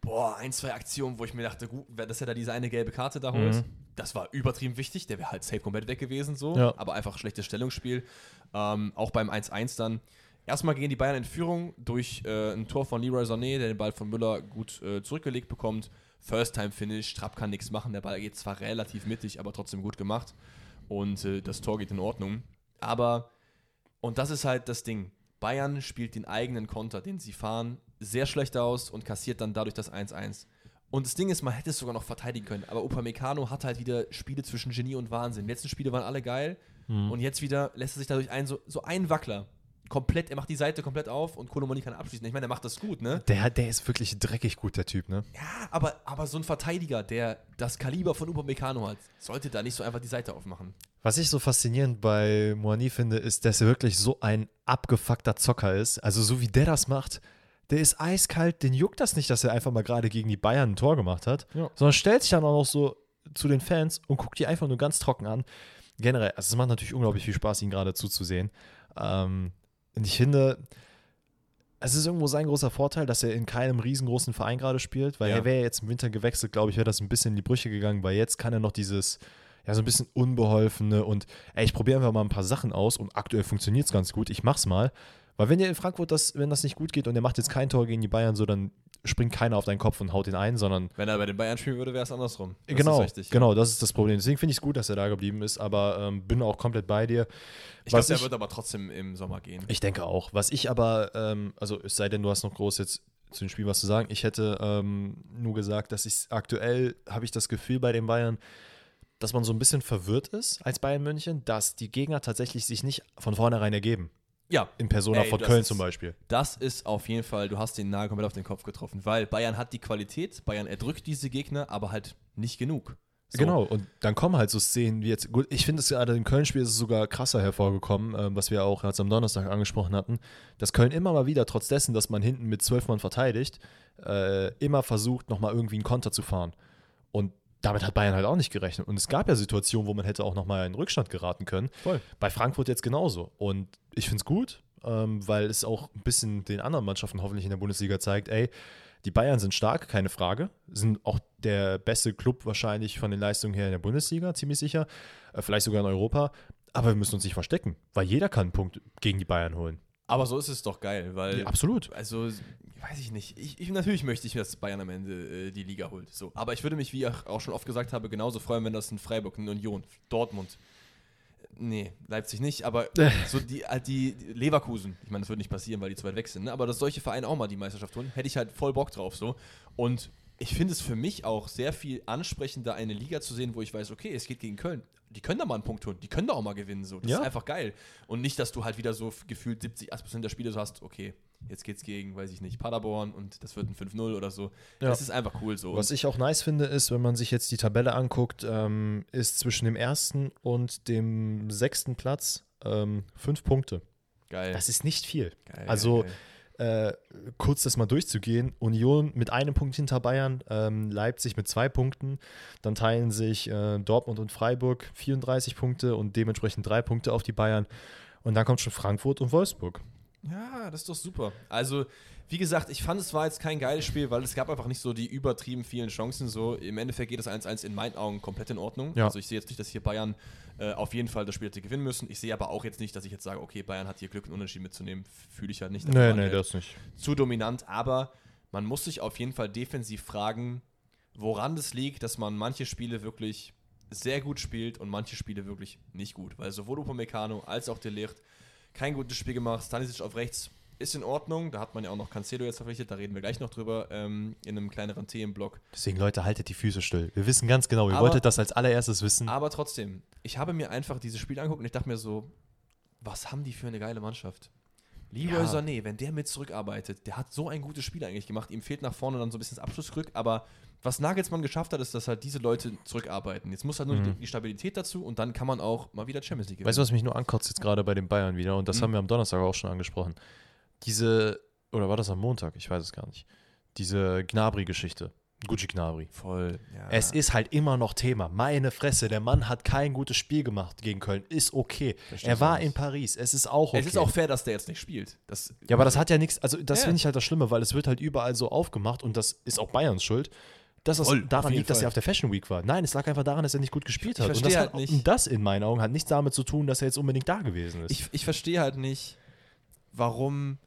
boah, ein, zwei Aktionen, wo ich mir dachte, gut, dass er da diese eine gelbe Karte da holt, Mhm. Das war übertrieben wichtig. Der wäre halt safe komplett weg gewesen, so. Ja. Aber einfach schlechtes Stellungsspiel. Ähm, auch beim 1-1 dann. Erstmal gehen die Bayern in Führung durch äh, ein Tor von Leroy Sané, der den Ball von Müller gut äh, zurückgelegt bekommt. First-Time-Finish, Trapp kann nichts machen. Der Ball geht zwar relativ mittig, aber trotzdem gut gemacht. Und äh, das Tor geht in Ordnung. Aber, und das ist halt das Ding. Bayern spielt den eigenen Konter, den sie fahren, sehr schlecht aus und kassiert dann dadurch das 1-1. Und das Ding ist, man hätte es sogar noch verteidigen können. Aber Upamecano hat halt wieder Spiele zwischen Genie und Wahnsinn. Die letzten Spiele waren alle geil. Und jetzt wieder lässt er sich dadurch ein, so, so ein Wackler. Komplett, er macht die Seite komplett auf und Kolomoni kann abschließen. Ich meine, er macht das gut, ne? Der, der ist wirklich dreckig gut, der Typ, ne? Ja, aber, aber so ein Verteidiger, der das Kaliber von Upamecano hat, sollte da nicht so einfach die Seite aufmachen. Was ich so faszinierend bei Moani finde, ist, dass er wirklich so ein abgefuckter Zocker ist. Also so wie der das macht, der ist eiskalt, den juckt das nicht, dass er einfach mal gerade gegen die Bayern ein Tor gemacht hat, Ja. sondern stellt sich dann auch noch so zu den Fans und guckt die einfach nur ganz trocken an. Generell, also es macht natürlich unglaublich viel Spaß, ihn gerade zuzusehen. Ähm, und ich finde, es ist irgendwo sein großer Vorteil, dass er in keinem riesengroßen Verein gerade spielt, weil Ja. er wäre jetzt im Winter gewechselt, glaube ich, wäre das ein bisschen in die Brüche gegangen, weil jetzt kann er noch dieses, ja, so ein bisschen unbeholfene und, ey, ich probiere einfach mal ein paar Sachen aus und aktuell funktioniert es ganz gut, ich mach's mal. Weil wenn dir in Frankfurt das, wenn das nicht gut geht und er macht jetzt kein Tor gegen die Bayern, so, dann springt keiner auf deinen Kopf und haut ihn ein, sondern Wenn er bei den Bayern spielen würde, wäre es andersrum. Das genau, richtig. genau, das ist das Problem. Deswegen finde ich es gut, dass er da geblieben ist, aber ähm, bin auch komplett bei dir. Ich glaube, der ich- wird aber trotzdem im Sommer gehen. Ich denke auch. Was ich aber, ähm, also es sei denn, du hast noch groß jetzt zu dem Spiel was zu sagen. Ich hätte ähm, nur gesagt, dass ich aktuell habe ich das Gefühl bei den Bayern, dass man so ein bisschen verwirrt ist als Bayern München, dass die Gegner tatsächlich sich nicht von vornherein ergeben. Ja, In Persona Ey, von Köln ist- zum Beispiel. das ist auf jeden Fall, du hast den Nagel komplett auf den Kopf getroffen, weil Bayern hat die Qualität, Bayern erdrückt diese Gegner, aber halt nicht genug. So. Genau, und dann kommen halt so Szenen wie jetzt, gut, ich finde es gerade im Köln-Spiel ist es sogar krasser hervorgekommen, ähm, was wir auch jetzt am Donnerstag angesprochen hatten, dass Köln immer mal wieder, trotz dessen, dass man hinten mit zwölf Mann verteidigt, äh, immer versucht, nochmal irgendwie einen Konter zu fahren. Und damit hat Bayern halt auch nicht gerechnet. Und es gab ja Situationen, wo man hätte auch nochmal in Rückstand geraten können. Voll. Bei Frankfurt jetzt genauso. Und ich finde es gut, ähm, weil es auch ein bisschen den anderen Mannschaften hoffentlich in der Bundesliga zeigt, ey, die Bayern sind stark, keine Frage. Sind auch der beste Club wahrscheinlich von den Leistungen her in der Bundesliga, ziemlich sicher. Äh, vielleicht sogar in Europa. Aber wir müssen uns nicht verstecken, weil jeder kann einen Punkt gegen die Bayern holen. Aber so ist es doch geil, weil. Ja, absolut. Also, weiß ich nicht. Ich, ich, natürlich möchte ich, dass Bayern am Ende äh, die Liga holt. So. Aber ich würde mich, wie ich auch schon oft gesagt habe, genauso freuen, wenn das ein Freiburg, eine Union, Dortmund. Nee, Leipzig nicht, aber so die, halt die Leverkusen, ich meine, das wird nicht passieren, weil die zu weit weg sind, ne? aber dass solche Vereine auch mal die Meisterschaft holen, hätte ich halt voll Bock drauf so. Und ich finde es für mich auch sehr viel ansprechender, eine Liga zu sehen, wo ich weiß, okay, es geht gegen Köln. Die können da mal einen Punkt holen, die können da auch mal gewinnen. So. Das Ja. ist einfach geil. Und nicht, dass du halt wieder so gefühlt 70, 80% der Spiele so hast, okay, jetzt geht's gegen, weiß ich nicht, Paderborn und das wird ein 5-0 oder so. Ja. Das ist einfach cool so. Was ich auch nice finde, ist, wenn man sich jetzt die Tabelle anguckt, ähm, ist zwischen dem ersten und dem sechsten Platz ähm, fünf Punkte. geil. Das ist nicht viel. geil, also, geil. Äh, kurz das mal durchzugehen. Union mit einem Punkt hinter Bayern, ähm, Leipzig mit zwei Punkten. Dann teilen sich äh, Dortmund und Freiburg 34 Punkte und dementsprechend drei Punkte auf die Bayern. Und dann kommt schon Frankfurt und Wolfsburg. Ja, das ist doch super. Also, wie gesagt, ich fand, es war jetzt kein geiles Spiel, weil es gab einfach nicht so die übertrieben vielen Chancen. So, im Endeffekt geht das 1-1 in meinen Augen komplett in Ordnung. Ja. Also ich sehe jetzt nicht, dass hier Bayern äh, auf jeden Fall das Spiel hätte gewinnen müssen. Ich sehe aber auch jetzt nicht, dass ich jetzt sage, okay, Bayern hat hier Glück, einen Unentschieden mitzunehmen. Fühle ich halt nicht. Waren die halt nicht. zu dominant, aber man muss sich auf jeden Fall defensiv fragen, woran das liegt, dass man manche Spiele wirklich sehr gut spielt und manche Spiele wirklich nicht gut. Weil sowohl Upamecano als auch Delicht kein gutes Spiel gemacht. Stanisic auf rechts ist in Ordnung. Da hat man ja auch noch Cancelo jetzt verpflichtet. Da reden wir gleich noch drüber ähm, in einem kleineren Themenblock. Deswegen, Leute, haltet die Füße still. Wir wissen ganz genau, ihr Aber- wolltet das als allererstes wissen. Aber trotzdem, ich habe mir einfach dieses Spiel angeguckt und ich dachte mir so, was haben die für eine geile Mannschaft? Leroy Ja. Sané, wenn der mit zurückarbeitet, der hat so ein gutes Spiel eigentlich gemacht. Ihm fehlt nach vorne dann so ein bisschen das Abschlussglück, aber was Nagelsmann geschafft hat, ist, dass halt diese Leute zurückarbeiten. Jetzt muss halt nur die, die Stabilität dazu und dann kann man auch mal wieder Champions League gewinnen. Mhm. Weißt du, was mich nur ankotzt jetzt gerade bei den Bayern wieder? Und das Mhm. haben wir am Donnerstag auch schon angesprochen. Diese, oder war das am Montag? Ich weiß es gar nicht. Diese Gnabry-Geschichte. Gucci Gnabry. Voll. Ja. Es ist halt immer noch Thema. Meine Fresse, der Mann hat kein gutes Spiel gemacht gegen Köln. Ist okay. Er war in Paris. Es ist auch okay. Es ist auch fair, dass der jetzt nicht spielt. Das, ja, aber das hat ja nichts, also das Ja. finde ich halt das Schlimme, weil es wird halt überall so aufgemacht und das ist auch Bayerns Schuld, dass es Voll, daran liegt, dass Fall. er auf der Fashion Week war. Nein, es lag einfach daran, dass er nicht gut gespielt hat. Und verstehe das, halt hat, nicht- und das in meinen Augen hat nichts damit zu tun, dass er jetzt unbedingt da gewesen ist. ich, ich verstehe halt nicht, warum.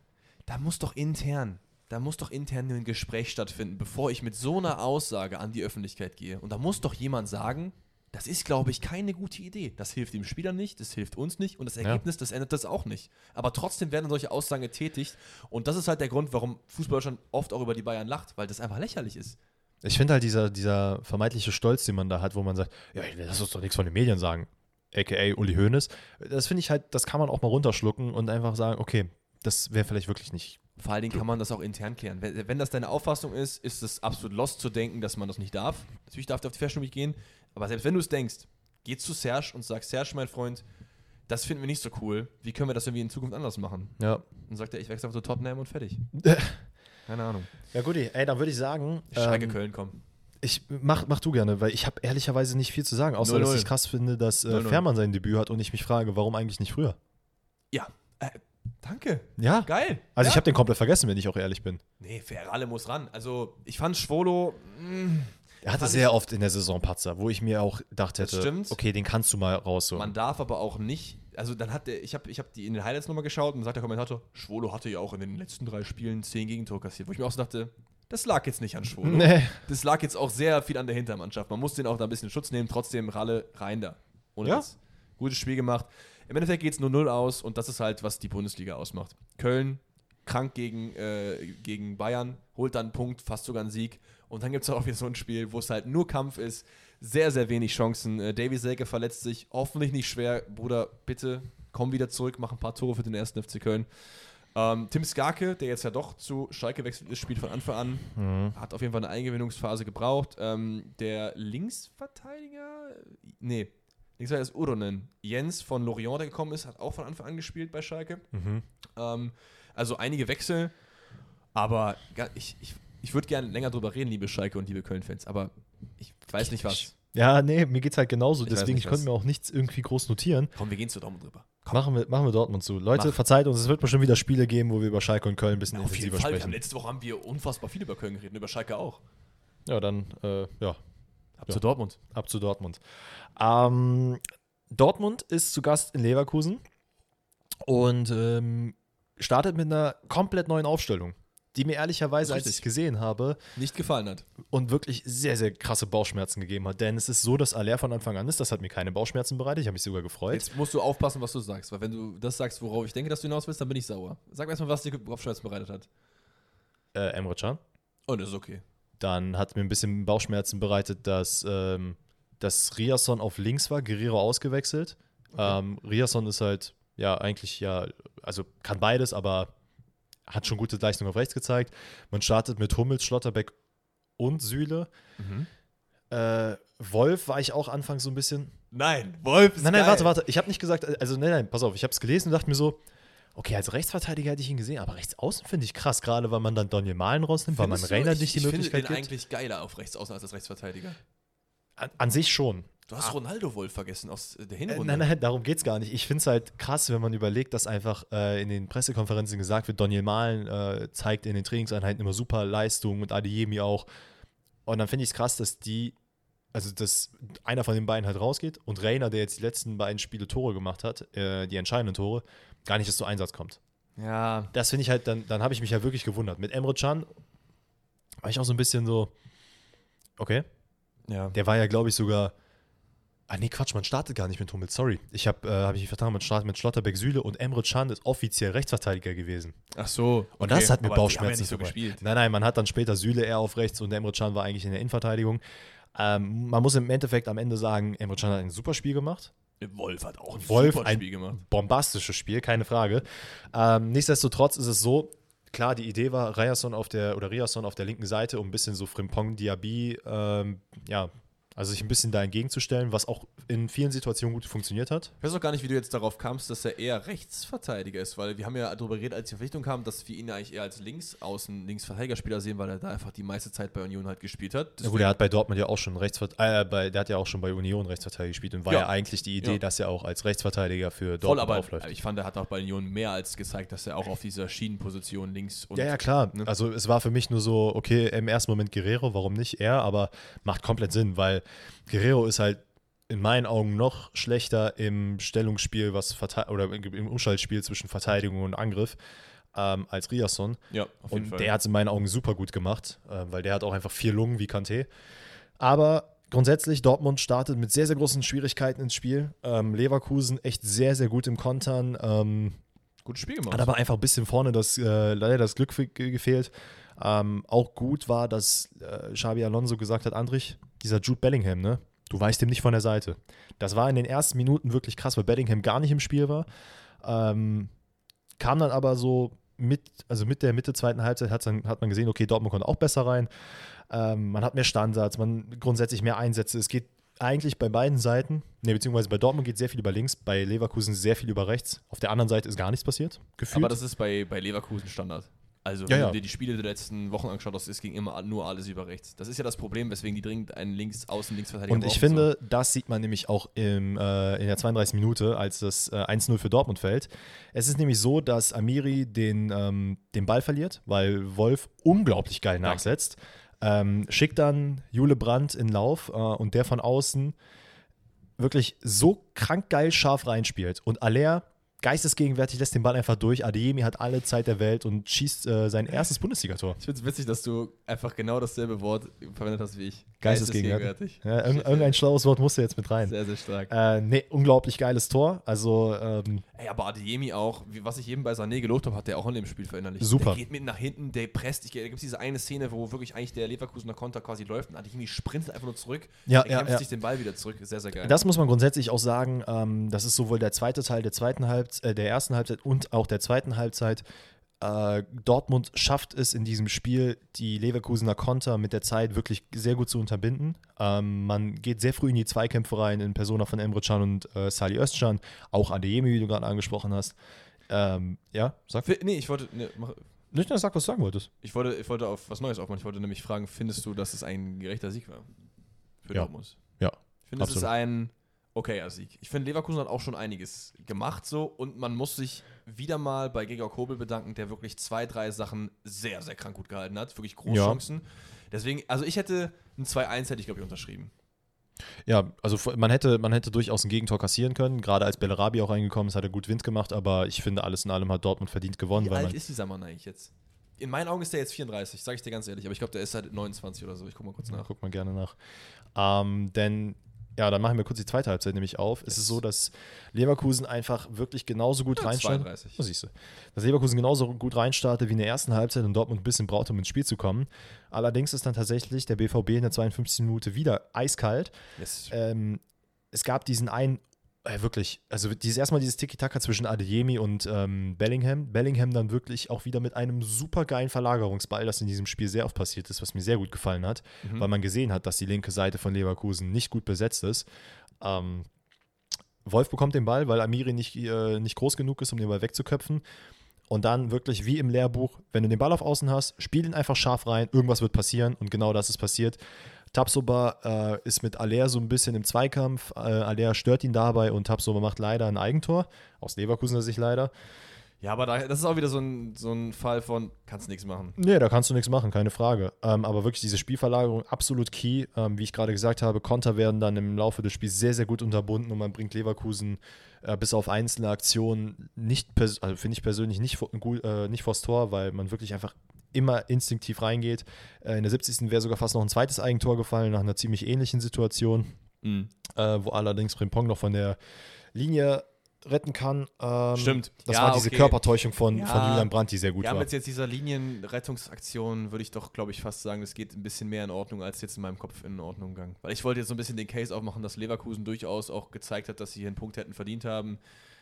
Da muss doch intern, da muss doch intern ein Gespräch stattfinden, bevor ich mit so einer Aussage an die Öffentlichkeit gehe. Und da muss doch jemand sagen, das ist, glaube ich, keine gute Idee. Das hilft dem Spieler nicht, das hilft uns nicht und das Ergebnis, das ändert das auch nicht. Aber trotzdem werden solche Aussagen getätigt und das ist halt der Grund, warum Fußball schon oft auch über die Bayern lacht, weil das einfach lächerlich ist. Ich finde halt dieser, dieser vermeintliche Stolz, den man da hat, wo man sagt, ja, lass uns doch nichts von den Medien sagen, aka Uli Hoeneß. Das finde ich halt, das kann man auch mal runterschlucken und einfach sagen, okay, das wäre vielleicht wirklich nicht. Vor allen Dingen kann man das auch intern klären. Wenn, wenn das deine Auffassung ist, ist es absolut lost zu denken, dass man das nicht darf. Natürlich darf der auf die Fashion Week gehen, aber selbst wenn du es denkst, geh zu Serge und sag, Serge, mein Freund, das finden wir nicht so cool. Wie können wir das irgendwie in Zukunft anders machen? Ja. Dann sagt er, ich wechsle einfach zu Tottenham und fertig. Keine Ahnung. Ja, gut, ey, dann würde ich sagen, Schalke ähm, Köln kommen. ich mach, mach du gerne, weil ich habe ehrlicherweise nicht viel zu sagen, außer 0-0. dass ich krass finde, dass äh, 0-0. Fährmann sein Debüt hat und ich mich frage, warum eigentlich nicht früher? Ja, äh, danke. Ja. Geil. Also ja. ich habe den komplett vergessen, wenn ich auch ehrlich bin. Nee, Ferrale muss ran. Also, ich fand Schwolo. mm, Er hatte sehr oft in der Saison Patzer, wo ich mir auch gedacht hätte, stimmt. okay, den kannst du mal rausholen. Man darf aber auch nicht, also dann hat der, ich habe ich hab die in den Highlights nochmal geschaut und sagt der Kommentator, Schwolo hatte ja auch in den letzten drei Spielen zehn Gegentore kassiert, wo ich mir auch so dachte, das lag jetzt nicht an Schwolo. Nee. Das lag jetzt auch sehr viel an der Hintermannschaft. Man muss den auch da ein bisschen Schutz nehmen, trotzdem Ralle rein da. Ohne Ja. Gutes Spiel gemacht. Im Endeffekt geht es nur 0 aus und das ist halt, was die Bundesliga ausmacht. Köln krank gegen, äh, gegen Bayern, holt dann einen Punkt, fast sogar einen Sieg. Und dann gibt es auch wieder so ein Spiel, wo es halt nur Kampf ist. Sehr, sehr wenig Chancen. Äh, Davy Selke verletzt sich, hoffentlich nicht schwer. Bruder, bitte komm wieder zurück, mach ein paar Tore für den ersten FC Köln. Ähm, Tim Skarke, der jetzt ja doch zu Schalke wechselt ist, spielt von Anfang an. Mhm. Hat auf jeden Fall eine Eingewinnungsphase gebraucht. Ähm, der Linksverteidiger, nee, Linksverteidiger ist Uronen. Jens von Lorient, der gekommen ist, hat auch von Anfang an gespielt bei Schalke. Mhm. Ähm, also einige Wechsel, aber ich, ich, ich würde gerne länger drüber reden, liebe Schalke und liebe Köln-Fans, aber ich weiß nicht was. Ja, nee, mir geht's halt genauso. Ich Deswegen, ich konnte mir auch nichts irgendwie groß notieren. Komm, wir gehen zu Dortmund drüber. Machen wir, machen wir Dortmund zu. Leute, Mach. verzeiht uns, es wird bestimmt wieder Spiele geben, wo wir über Schalke und Köln ein bisschen Auf jeden intensiver haben, sprechen. letzte Woche haben wir unfassbar viel über Köln geredet, und über Schalke auch. Ja, dann, äh, ja, Ab Ja. zu Dortmund. ab zu Dortmund. Ähm, Dortmund ist zu Gast in Leverkusen. Und ähm, startet mit einer komplett neuen Aufstellung, die mir ehrlicherweise, als ich gesehen habe, Nicht gefallen hat. und wirklich sehr, sehr krasse Bauchschmerzen gegeben hat. Denn es ist so, dass Aller von Anfang an ist. Das hat mir keine Bauchschmerzen bereitet. Ich habe mich sogar gefreut. Jetzt musst du aufpassen, was du sagst, weil wenn du das sagst, worauf ich denke, dass du hinaus willst, dann bin ich sauer. Sag mir erstmal, was dir Kopfschmerzen bereitet hat. Äh, Emre Can. Und das ist okay. Dann hat mir ein bisschen Bauchschmerzen bereitet, dass, ähm, dass Riasson auf links war, Guerrero ausgewechselt. Ähm, Riasson ist halt, ja, eigentlich ja, also kann beides, aber hat schon gute Leistung auf rechts gezeigt. Man startet mit Hummels, Schlotterbeck und Süle. Äh, Wolf war ich auch anfangs so ein bisschen. Nein, Wolf ist Nein, nein, geil. warte, warte. Ich habe nicht gesagt, also nein, nein, pass auf, ich habe es gelesen und dachte mir so, okay, als Rechtsverteidiger hätte ich ihn gesehen, aber rechts außen finde ich krass, gerade weil man dann Daniel Malen rausnimmt, weil man Findest? Rainer ich, nicht die ich Möglichkeit finde den gibt. eigentlich geiler auf rechts außen als als Rechtsverteidiger. An, an sich schon. Du hast Ronaldo Wolf vergessen aus äh, der Äh, Hinrunde. nein, nein, darum geht es gar nicht. Ich finde es halt krass, wenn man überlegt, dass einfach äh, in den Pressekonferenzen gesagt wird, Daniel Malen äh, zeigt in den Trainingseinheiten immer super Leistung und Adeyemi auch. Und dann finde ich es krass, dass die, also dass einer von den beiden halt rausgeht und Rainer, der jetzt die letzten beiden Spiele Tore gemacht hat, äh, die entscheidenden Tore, gar nicht erst zu Einsatz kommt. Ja, Das finde ich halt, dann, dann habe ich mich ja wirklich gewundert. Mit Emre Can war ich auch so ein bisschen so, okay, ja. der war ja, glaube ich, sogar. Ah, nee, Quatsch, man startet gar nicht mit Hummels, sorry. Ich habe äh, hab ich mich vertan, man startet mit Schlotterbeck Süle und Emre Can ist offiziell Rechtsverteidiger gewesen. Ach so. Und das hat mir aber Bauchschmerzen ja nicht so gespielt. Nein, nein, man hat dann später Süle eher auf rechts und Emre Can war eigentlich in der Innenverteidigung. Ähm, man muss im Endeffekt am Ende sagen, Emre Can hat ein super Spiel gemacht. Wolf hat auch ein Wolf super Spiel gemacht. bombastisches Spiel, keine Frage. Ähm, nichtsdestotrotz ist es so, klar, die Idee war, Ryerson auf der oder Riasson auf der linken Seite, um ein bisschen so Frimpong Diaby, ähm, ja, also sich ein bisschen da entgegenzustellen, was auch in vielen Situationen gut funktioniert hat. Ich weiß auch gar nicht, wie du jetzt darauf kamst, dass er eher Rechtsverteidiger ist, weil wir haben ja darüber geredet, als die Verpflichtung kam, dass wir ihn eigentlich eher als Linksaußen, Linksverteidigerspieler sehen, weil er da einfach die meiste Zeit bei Union halt gespielt hat. Ja, gut, er hat bei Dortmund ja auch schon Rechtsverteidiger, äh, bei, der hat ja auch schon bei Union Rechtsverteidiger gespielt und war Ja. ja, eigentlich die Idee, Ja. dass er auch als Rechtsverteidiger für Voll, Dortmund aber aufläuft. ich fand, er hat auch bei Union mehr als gezeigt, dass er auch auf dieser Schienenposition links und Ja, ja, klar. ne? Also es war für mich nur so, okay, im ersten Moment Guerrero, warum nicht er, aber macht komplett Sinn, weil Guerrero ist halt in meinen Augen noch schlechter im Stellungsspiel, was oder im Umschaltspiel zwischen Verteidigung und Angriff ähm, als Riasson. ja, auf jeden Und Fall. der hat es in meinen Augen super gut gemacht, äh, weil der hat auch einfach vier Lungen wie Kanté. Aber grundsätzlich, Dortmund startet mit sehr, sehr großen Schwierigkeiten ins Spiel. Ähm, Leverkusen echt sehr, sehr gut im Kontern. Ähm, Gutes Spiel gemacht. hat aber einfach ein bisschen vorne das, äh, leider das Glück fe- ge- gefehlt. Ähm, auch gut war, dass äh, Xabi Alonso gesagt hat, Andrich, dieser Jude Bellingham, ne? Du weißt ihm nicht von der Seite. Das war in den ersten Minuten wirklich krass, weil Bellingham gar nicht im Spiel war. Ähm, kam dann aber so mit, also mit der Mitte zweiten Halbzeit hat's dann, hat man gesehen, okay, Dortmund konnte auch besser rein. Ähm, man hat mehr Standards, man grundsätzlich mehr Einsätze. Es geht eigentlich bei beiden Seiten, ne, beziehungsweise bei Dortmund geht sehr viel über links, bei Leverkusen sehr viel über rechts. Auf der anderen Seite ist gar nichts passiert, gefühlt. aber das ist bei, bei Leverkusen Standard. Also, Ja, wenn ja. du dir die Spiele der letzten Wochen angeschaut hast, es ging immer nur alles über rechts. Das ist ja das Problem, weswegen die dringend einen links außen linksverteidiger Und ich finde, das sieht man nämlich auch im, äh, in der 32 Minute, als das äh, 1-0 für Dortmund fällt. Es ist nämlich so, dass Amiri den, ähm, den Ball verliert, weil Wolf unglaublich geil nachsetzt. Ähm, schickt dann Jule Brandt in Lauf äh, und der von außen wirklich so krank geil scharf reinspielt. Und Aller geistesgegenwärtig lässt den Ball einfach durch. Adeyemi hat alle Zeit der Welt und schießt äh, sein erstes Bundesligator. Ich finde es witzig, dass du einfach genau dasselbe Wort verwendet hast wie ich. Geistesgegenwärtig. Ja, irg irgendein schlaues Wort musste jetzt mit rein. Sehr, sehr stark. Äh, nee, unglaublich geiles Tor. Also, ähm, Ey, aber Adeyemi auch, wie, was ich eben bei Sané gelobt habe, hat der auch in dem Spiel verinnerlicht. Super. Der geht mit nach hinten, der presst. Ich, da gibt es diese eine Szene, wo wirklich eigentlich der Leverkusener Konter quasi läuft und Adeyemi sprintet einfach nur zurück. Ja, der ja, kämpft ja. sich den Ball wieder zurück. Sehr, sehr geil. das muss man grundsätzlich auch sagen. Ähm, das ist sowohl der zweite Teil der zweiten Halbzeit, äh, der ersten Halbzeit und auch der zweiten Halbzeit. Äh, Dortmund schafft es in diesem Spiel, die Leverkusener Konter mit der Zeit wirklich sehr gut zu unterbinden. Ähm, man geht sehr früh in die Zweikämpfe rein, in Persona von Emre Can und äh, Salih Özcan, auch Adeyemi, wie du gerade angesprochen hast. Ähm, ja, sag. Nee, ich wollte, nee, mach, Nicht nur sag, was du sagen wolltest. ich wollte, ich wollte auf was Neues aufmachen. Ich wollte nämlich fragen, findest du, dass es ein gerechter Sieg war? Für Ja. Dortmund. Ja, Ich finde, es ein okayer Sieg. Ich finde, Leverkusen hat auch schon einiges gemacht so und man muss sich wieder mal bei Gregor Kobel bedanken, der wirklich zwei, drei Sachen sehr, sehr krank gut gehalten hat. Wirklich große Ja. Chancen. Deswegen, also ich hätte ein 2-1 hätte ich, glaube ich, unterschrieben. Ja, also man hätte, man hätte durchaus ein Gegentor kassieren können. Gerade als Bellarabi auch reingekommen ist, hat er gut Wind gemacht. Aber ich finde, alles in allem hat Dortmund verdient gewonnen. Wie alt ist dieser Mann eigentlich jetzt? In meinen Augen ist der jetzt 34, sage ich dir ganz ehrlich. Aber ich glaube, der ist seit 29 oder so. Ich guck mal kurz Na, nach. guck mal gerne nach. Ähm, denn, ja, dann machen wir kurz die zweite Halbzeit nämlich auf. Es Yes. ist so, dass Leverkusen einfach wirklich genauso gut Ja, reinstartet. 32. Oh, siehst du. Dass Leverkusen genauso gut reinstartet wie in der ersten Halbzeit und Dortmund ein bisschen braucht, um ins Spiel zu kommen. Allerdings ist dann tatsächlich der BVB in der 52. Minute wieder eiskalt. Yes. Ähm, es gab diesen einen, äh, wirklich, also dieses erstmal dieses Tiki-Taka zwischen Adeyemi und ähm, Bellingham. Bellingham dann wirklich auch wieder mit einem super geilen Verlagerungsball, das in diesem Spiel sehr oft passiert ist, was mir sehr gut gefallen hat, Mhm. weil man gesehen hat, dass die linke Seite von Leverkusen nicht gut besetzt ist. Ähm, Wolf bekommt den Ball, weil Amiri nicht, äh, nicht groß genug ist, um den Ball wegzuköpfen. Und dann wirklich wie im Lehrbuch, wenn du den Ball auf Außen hast, spiel ihn einfach scharf rein, irgendwas wird passieren und genau das ist passiert. Tapsoba äh, ist mit Aller so ein bisschen im Zweikampf. Äh, Aller stört ihn dabei und Tapsoba macht leider ein Eigentor. Aus Leverkusener Sicht leider. Ja, aber da, das ist auch wieder so ein, so ein Fall von, kannst nichts machen. Nee, da kannst du nichts machen, keine Frage. Ähm, aber wirklich diese Spielverlagerung absolut key. Ähm, wie ich gerade gesagt habe, Konter werden dann im Laufe des Spiels sehr, sehr gut unterbunden und man bringt Leverkusen äh, bis auf einzelne Aktionen nicht, also finde ich persönlich nicht, gut, äh, nicht vors Tor, weil man wirklich einfach immer instinktiv reingeht. Äh, in der 70. wäre sogar fast noch ein zweites Eigentor gefallen, nach einer ziemlich ähnlichen Situation, Mhm. äh, wo allerdings Frimpong noch von der Linie retten kann. Ähm, Stimmt. Das Ja, war diese okay. Körpertäuschung von, Ja. von Julian Brandt, die sehr gut Ja, war. mit jetzt dieser Linienrettungsaktion würde ich doch, glaube ich, fast sagen, es geht ein bisschen mehr in Ordnung, als jetzt in meinem Kopf in Ordnung gegangen. Weil ich wollte jetzt so ein bisschen den Case aufmachen, dass Leverkusen durchaus auch gezeigt hat, dass sie hier einen Punkt hätten verdient haben.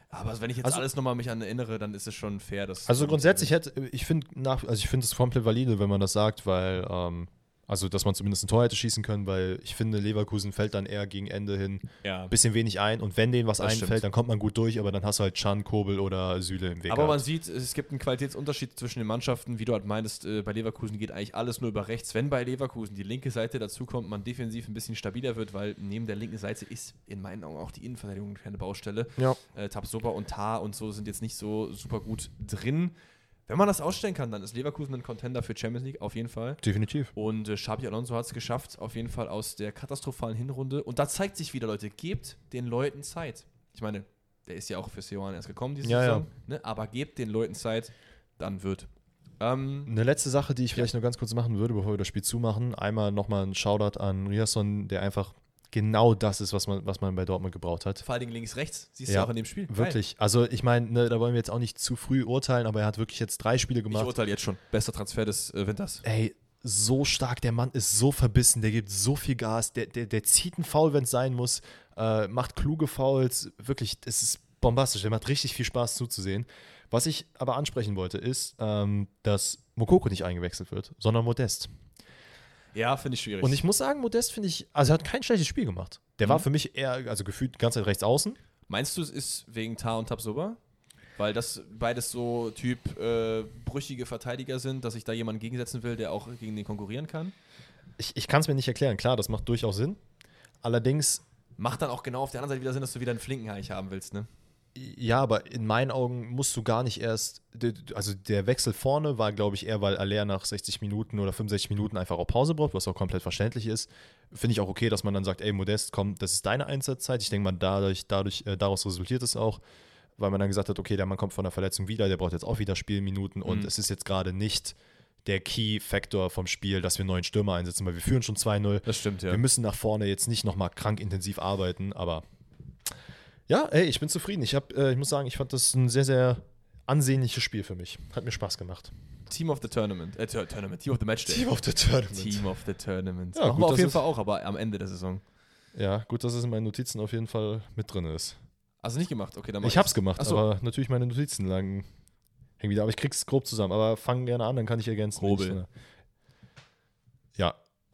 Aber wenn ich jetzt Also- alles nochmal mich an erinnere, dann ist es schon fair, dass. Also grundsätzlich hätte ich finde nach, also ich finde es komplett valide, wenn man das sagt, weil ähm, also dass man zumindest ein Tor hätte schießen können, weil ich finde Leverkusen fällt dann eher gegen Ende hin Ja. ein bisschen wenig ein und wenn denen was Das einfällt, stimmt. dann kommt man gut durch, aber dann hast du halt Chan, Kobel oder Süle im Weg. Aber man sieht, es gibt einen Qualitätsunterschied zwischen den Mannschaften. Wie du halt meinst, äh, bei Leverkusen geht eigentlich alles nur über rechts. Wenn bei Leverkusen die linke Seite dazukommt, man defensiv ein bisschen stabiler wird, weil neben der linken Seite ist in meinen Augen auch die Innenverteidigung keine Baustelle. ja, Äh, Tabsoba und Tar und so sind jetzt nicht so super gut drin. Wenn man das ausstellen kann, dann ist Leverkusen ein Contender für Champions League, auf jeden Fall. definitiv. Und äh, Xabi Alonso hat es geschafft, auf jeden Fall aus der katastrophalen Hinrunde. Und da zeigt sich wieder, Leute, gebt den Leuten Zeit. Ich meine, der ist ja auch für Seoane erst gekommen diese Ja, ja. Saison. Ne? Aber gebt den Leuten Zeit, dann wird. Ähm, Eine letzte Sache, die ich vielleicht nur ganz kurz machen würde, bevor wir das Spiel zumachen. Einmal nochmal ein Shoutout an Riasson, der einfach genau das ist, was man, was man bei Dortmund gebraucht hat. vor allen Dingen links, rechts, siehst Ja, du auch in dem Spiel. Geil. Wirklich. Also ich meine, ne, da wollen wir jetzt auch nicht zu früh urteilen, aber er hat wirklich jetzt drei Spiele Ich gemacht. urteile jetzt schon. Bester Transfer des äh, Winters. ey, so stark, der Mann ist so verbissen, der gibt so viel Gas, der, der, der zieht einen Foul, wenn es sein muss, äh, macht kluge Fouls, wirklich, es ist bombastisch, der macht richtig viel Spaß zuzusehen. Was ich aber ansprechen wollte, ist, ähm, dass Mokoko nicht eingewechselt wird, sondern Modest. Ja, finde ich schwierig. Und ich muss sagen, Modest finde ich, also er hat kein schlechtes Spiel gemacht. Der war Mhm. für mich eher, also gefühlt die ganze Zeit rechts außen. Meinst du, es ist wegen Tar und Tabsoba? Weil das beides so Typ äh, brüchige Verteidiger sind, dass ich da jemanden gegensetzen will, der auch gegen den konkurrieren kann? Ich, ich kann es mir nicht erklären, klar, das macht durchaus Sinn. Allerdings Macht dann auch genau auf der anderen Seite wieder Sinn, dass du wieder einen Flinkenheich haben willst, ne? Ja, aber in meinen Augen musst du gar nicht erst, also der Wechsel vorne war, glaube ich, eher, weil Aller nach 60 Minuten oder 65 Minuten einfach auch Pause braucht, was auch komplett verständlich ist. Finde ich auch okay, dass man dann sagt, ey Modest, komm, das ist deine Einsatzzeit. Ich denke mal, dadurch, dadurch, äh, daraus resultiert es auch, weil man dann gesagt hat, okay, der Mann kommt von der Verletzung wieder, der braucht jetzt auch wieder Spielminuten und Mhm. es ist jetzt gerade nicht der Key-Factor vom Spiel, dass wir einen neuen Stürmer einsetzen, weil wir führen schon 2-0. Das stimmt, ja. Wir müssen nach vorne jetzt nicht nochmal krank intensiv arbeiten, aber ja, ey, ich bin zufrieden. Ich, hab, äh, ich muss sagen, ich fand das ein sehr, sehr ansehnliches Spiel für mich. Hat mir Spaß gemacht. Team of the Tournament. Äh, Tournament. Team of the Matchday. of the Tournament. Team of the Tournament. Ja, Machen gut, wir auf jeden Fall auch, aber am Ende der Saison. Ja, gut, dass es in meinen Notizen auf jeden Fall mit drin ist. Also nicht gemacht, okay, dann mach Ich hab's gemacht, Ach so. aber natürlich meine Notizen lagen hängen wieder. Aber ich krieg's grob zusammen. Aber fang gerne an, dann kann ich ergänzen. finde.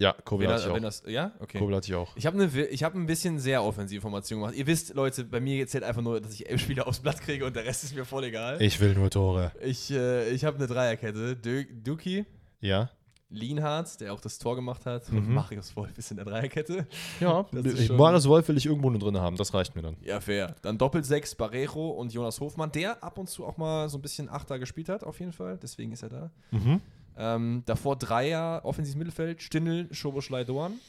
Ja, Kobel Wenn, hatte ich auch. das, ja, okay. Kobel hatte ich auch. Ich habe ne, ich hab ein bisschen sehr offensive Formation gemacht. Ihr wisst, Leute, bei mir zählt einfach nur, dass ich elf Spieler aufs Blatt kriege und der Rest ist mir voll egal. Ich will nur Tore. Ich, äh, ich habe eine Dreierkette. Dö Duki, Ja? Lienhardt, der auch das Tor gemacht hat, Mhm. und Marius Wolf ist in der Dreierkette. Ja, Marius Wolf will ich irgendwo nur drin haben. Das reicht mir dann. Ja, fair. Dann Doppelsechs, Barreiro und Jonas Hofmann, der ab und zu auch mal so ein bisschen Achter gespielt hat, auf jeden Fall. Deswegen ist er da. Mhm. Ähm, davor Dreier, offensives Mittelfeld, Stindl, Schoboschlei, Doan.